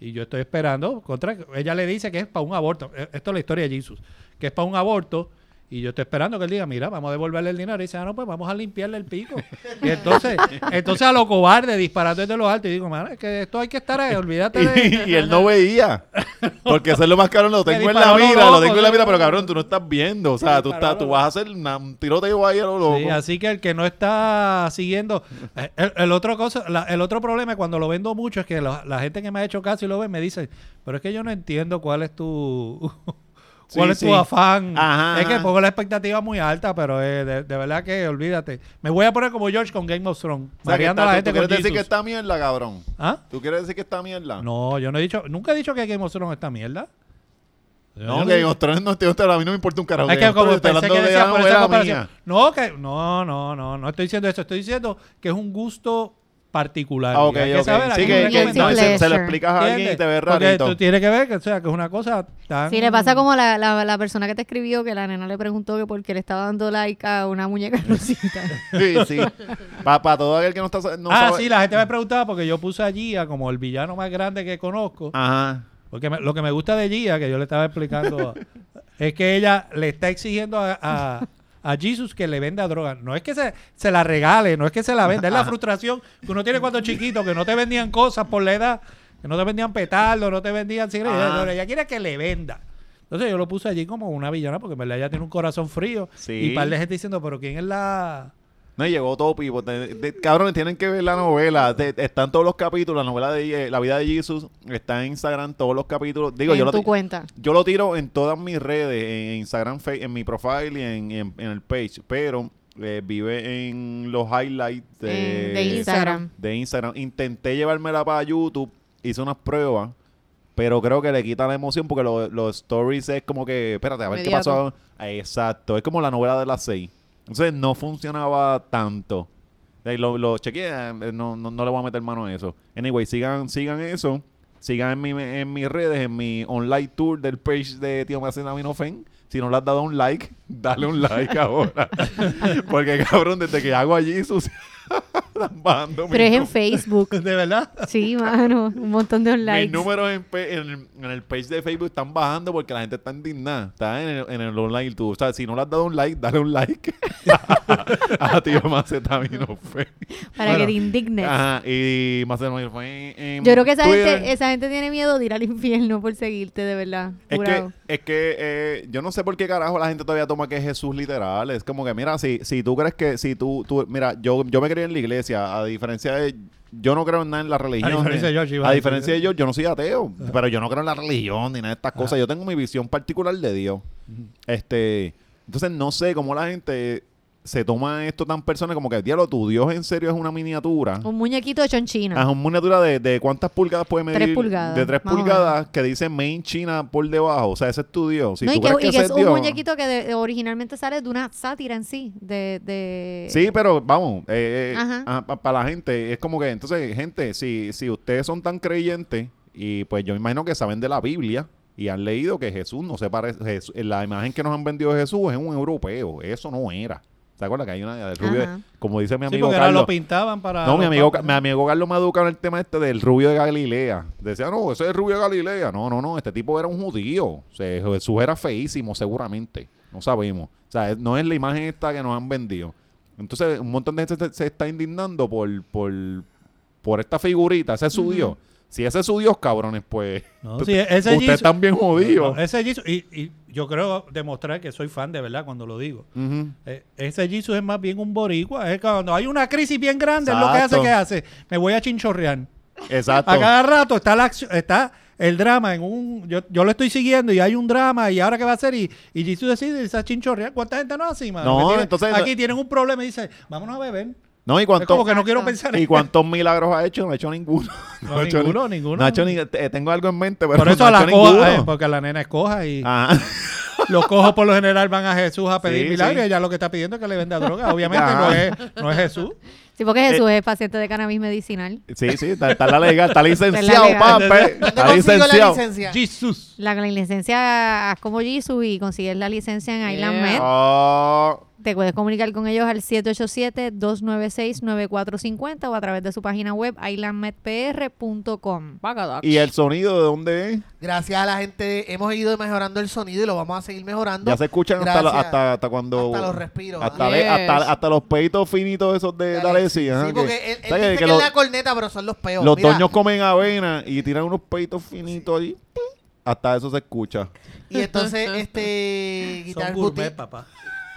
Y yo estoy esperando. Contra, ella le dice que es para un aborto. Eh, Esto es la historia de Jesus. Que es para un aborto. Y yo estoy esperando que él diga, mira, vamos a devolverle el dinero. Y dice, ah, no, pues vamos a limpiarle el pico. y entonces, entonces a lo cobarde disparando desde los altos. Y digo, mano, es que esto hay que estar ahí, olvídate de... y él no veía. Porque eso es lo más caro, lo tengo en la lo mira, lo tengo en la mira, pero cabrón, tú no estás viendo. O sea, tú, estás, tú vas a hacer una- un tiroteo ahí a lo loco. Sí, así que el que no está siguiendo. eh, El, el otro cosa, la- el otro problema cuando lo vendo mucho es que la, la gente que me ha hecho caso y lo ve me dice, pero es que yo no entiendo cuál es tu. ¿Cuál Sí, es tu sí. afán? Ajá, es que pongo la expectativa muy alta, pero eh, de, de verdad que olvídate. Me voy a poner como George con Game of Thrones. O sea, está- a la ¿tú- gente ¿Tú con quieres decir que está mierda, cabrón? ¿Ah? ¿Tú quieres decir que está mierda? No, yo no he dicho, nunca he dicho que Game of Thrones está mierda. No, que Game of Thrones no, tío, a mí no me importa un carajo. Es que como pensé hablando que de decía la por esa comparación. mía. No, que, no, no, no, no estoy diciendo eso. Estoy diciendo que es un gusto particular. Ah, ok, hay que ok. saber Sí, que, que no, se, se lo explicas a alguien y te ve Porque rarito. tú tienes que ver que, o sea, que es una cosa tan... Sí, le pasa como la, la, la persona que te escribió que la nena le preguntó que por qué le estaba dando like a una muñeca rosita. Sí, sí. Para todo aquel que no está no ah, sabe. sí, la gente me preguntaba porque yo puse a Gia como el villano más grande que conozco. Ajá. Porque me- lo que me gusta de Gia, que yo le estaba explicando, es que ella le está exigiendo a, a, a Jesus que le venda droga. No es que se, se la regale, no es que se la venda, es la frustración que uno tiene cuando chiquito, que no te vendían cosas por la edad, que no te vendían petardos, no te vendían cigarrillos. Ella- quiere que le venda. Entonces yo lo puse allí como una villana, porque en verdad ella tiene un corazón frío. Sí. Y par de gente diciendo, pero ¿quién es la...? No, y llegó. Te- de- cabrones, tienen que ver la novela. Están todos los capítulos. La novela de eh, La vida de Jesus está en Instagram, todos los capítulos. Digo, en yo lo, tu ti- cuenta. yo lo tiro en todas mis redes, en Instagram, en mi profile y en, en- en el page. Pero eh, vive en los highlights de, Instagram. de Instagram. Intenté llevármela para YouTube, hice unas pruebas, pero creo que le quita la emoción porque lo- los stories es como que, espérate, a ver qué pasó. Exacto, es como la novela de las seis. Entonces no funcionaba tanto. Lo, lo chequeé, eh, no, no, no le voy a meter mano a eso. Anyway, sigan, sigan eso. Sigan en, mi, en mis redes, en mi online tour del page de Tío Macena Minofen. Si no le has dado un like, dale un like ahora. Porque, cabrón, desde que hago allí, sus bajando Pero mis es en Facebook. ¿De verdad? Sí, mano. Un montón de Mis likes. números en, en, el- en el page de Facebook están bajando porque la gente está indignada. Está en el, en el online. Tú, o sea, si no le has dado un like, dale un like. a tío Macetamino. Para Bueno. que te indignes. Ajá. Y Macetamino fue Yo creo que esa gente, esa gente tiene miedo de ir al infierno por seguirte, de verdad. Es que, Jurado. Es que eh, yo no sé por qué carajo la gente todavía toma que es Jesús literal. Es como que, mira, si, si tú crees que, si tú, tú mira, yo, yo me crié en la iglesia, a diferencia de, yo no creo en nada en la religión. A diferencia de George, a diferencia de yo, yo no soy ateo, pero yo no creo en la religión ni nada de estas cosas. Yo tengo mi visión particular de Dios. Este, entonces no sé cómo la gente se toma esto tan personal como que, diablo, tu Dios en serio es una miniatura. Un muñequito de chonchina. Ah, Es una miniatura de, de cuántas pulgadas puede medir. Tres pulgadas, De tres pulgadas que dice Main China por debajo. O sea, ese es tu Dios. Si no, tú y que, y que ese es un Dios- muñequito que de- originalmente sale de una sátira en sí. De, de... Sí, pero vamos, eh, eh, Ajá. para la gente, es como que, entonces, gente, si, si ustedes son tan creyentes, y pues yo me imagino que saben de la Biblia y han leído que Jesús no se parece, Jesús- la imagen que nos han vendido de Jesús es un europeo, eso no era. ¿Se acuerdan que hay una del rubio, de- como dice mi Sí, amigo porque ahora Carlos? lo pintaban para... No, mi amigo, mi amigo Carlos me ha educado en el tema este del rubio de Galilea. Decía, no, ese es el rubio de Galilea. No, no, no, este tipo era un judío. O sea, Jesús era feísimo, seguramente. No sabemos. O sea, no es la imagen esta que nos han vendido. Entonces, un montón de gente se, se está indignando por, por, por esta figurita. Ese es su Dios. Si ese es su Dios, cabrones, pues... No, sí, ese bien jodidos. No, ese Jesus, y, y yo creo demostrar que soy fan de verdad cuando lo digo. Eh, ese Jesus es más bien un boricua. Es cuando hay una crisis bien grande, es lo que hace que hace. Me voy a chinchorrear. Exacto. A cada rato está la acción, está el drama en un yo, yo lo estoy siguiendo y hay un drama y ahora qué va a hacer y, y Jesus decide irse a chinchorrear. ¿Cuánta gente no así, mano? No, entonces- aquí tienen un problema y dice, vámonos a beber. No, y Es cuánto... como que no quiero pensar en ¿Y cuántos milagros ha hecho? No ha hecho ninguno. No, ha hecho ninguno, ni- ninguno. No ha hecho ni... eh, tengo algo en mente, pero Por eso no ha la hecho coja, ninguno. eh, porque la nena es coja y Ajá. los cojos por lo general van a Jesús a pedir Sí, milagros sí. y ella lo que está pidiendo es que le venda droga. Obviamente no es, no es Jesús. Sí, porque Jesús es paciente de cannabis medicinal. Sí, sí, está, está la legal, está licenciado, papi. ¿Dónde Está consigo la licenciado. licencia? Jesús. La, la licencia, haz como Jesus y consigues la licencia en Island Yeah. Med. Oh, Te puedes comunicar con ellos al 787-296-9450 o a través de su página web islandmedpr.com. ¿Y el sonido de dónde es? Gracias a la gente hemos ido mejorando el sonido y lo vamos a seguir mejorando. Ya se escuchan hasta, lo- hasta, hasta cuando... Hasta los respiros. Hasta, hasta, hasta los peitos finitos esos de ajá, Sí, que- porque él, él o sea, que- dice que que, los, es la corneta, pero son los peores. los Mira, doños comen avena y tiran unos peitos finitos ahí. Hasta eso se escucha. Y entonces, este... Guitar Son gourmet, papá.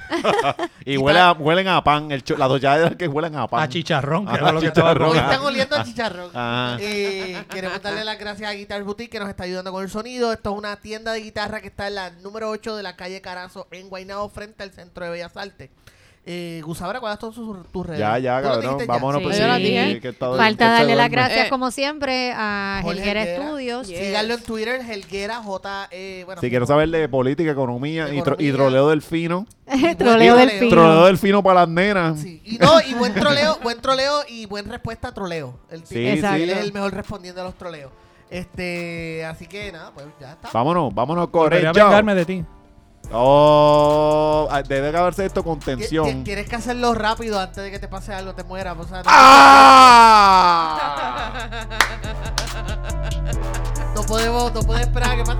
Y huele a- huelen a pan. El cho- las dos llaves que huelen a pan. A chicharrón, que Ah, era lo que estaba chicharrón. Hoy están oliendo a chicharrón. Ajá. Eh, queremos darle las gracias a Guitar Boutique que nos está ayudando con el sonido. Esto es una tienda de guitarra que está en la número 8 de la calle Carazo en Guaynabo frente al Centro de Bellas Artes. Eh, Gusabra, ¿cuáles son sus- tus redes? Ya, ya, ¿Tú lo cabrón. Vámonos. Sí. pues, Yo la sí, dije. que está- Falta que darle las gracias, Eh. como siempre, a Helguera Helguera. Studios. Yes. Síganlo en Twitter, Helguera J. Eh, bueno, Si quiero saber de política, economía, y, tro- y troleo delfino. Troleo del troleo. fino. Troleo delfino para las nenas. Sí. Y no, y buen troleo, buen troleo y buen respuesta a troleo. El Sí, Exacto. Él es el mejor respondiendo a los troleos. Este, así que nada, pues ya está. Vámonos, vámonos a Volveré correr. a vengarme de ti. Oh, ah, debe acabarse esto con tensión. ti- Tienes que hacerlo rápido antes de que te pase algo, te mueras. O sea, no, ¡Ah! no podemos, no puedes esperar a que pase.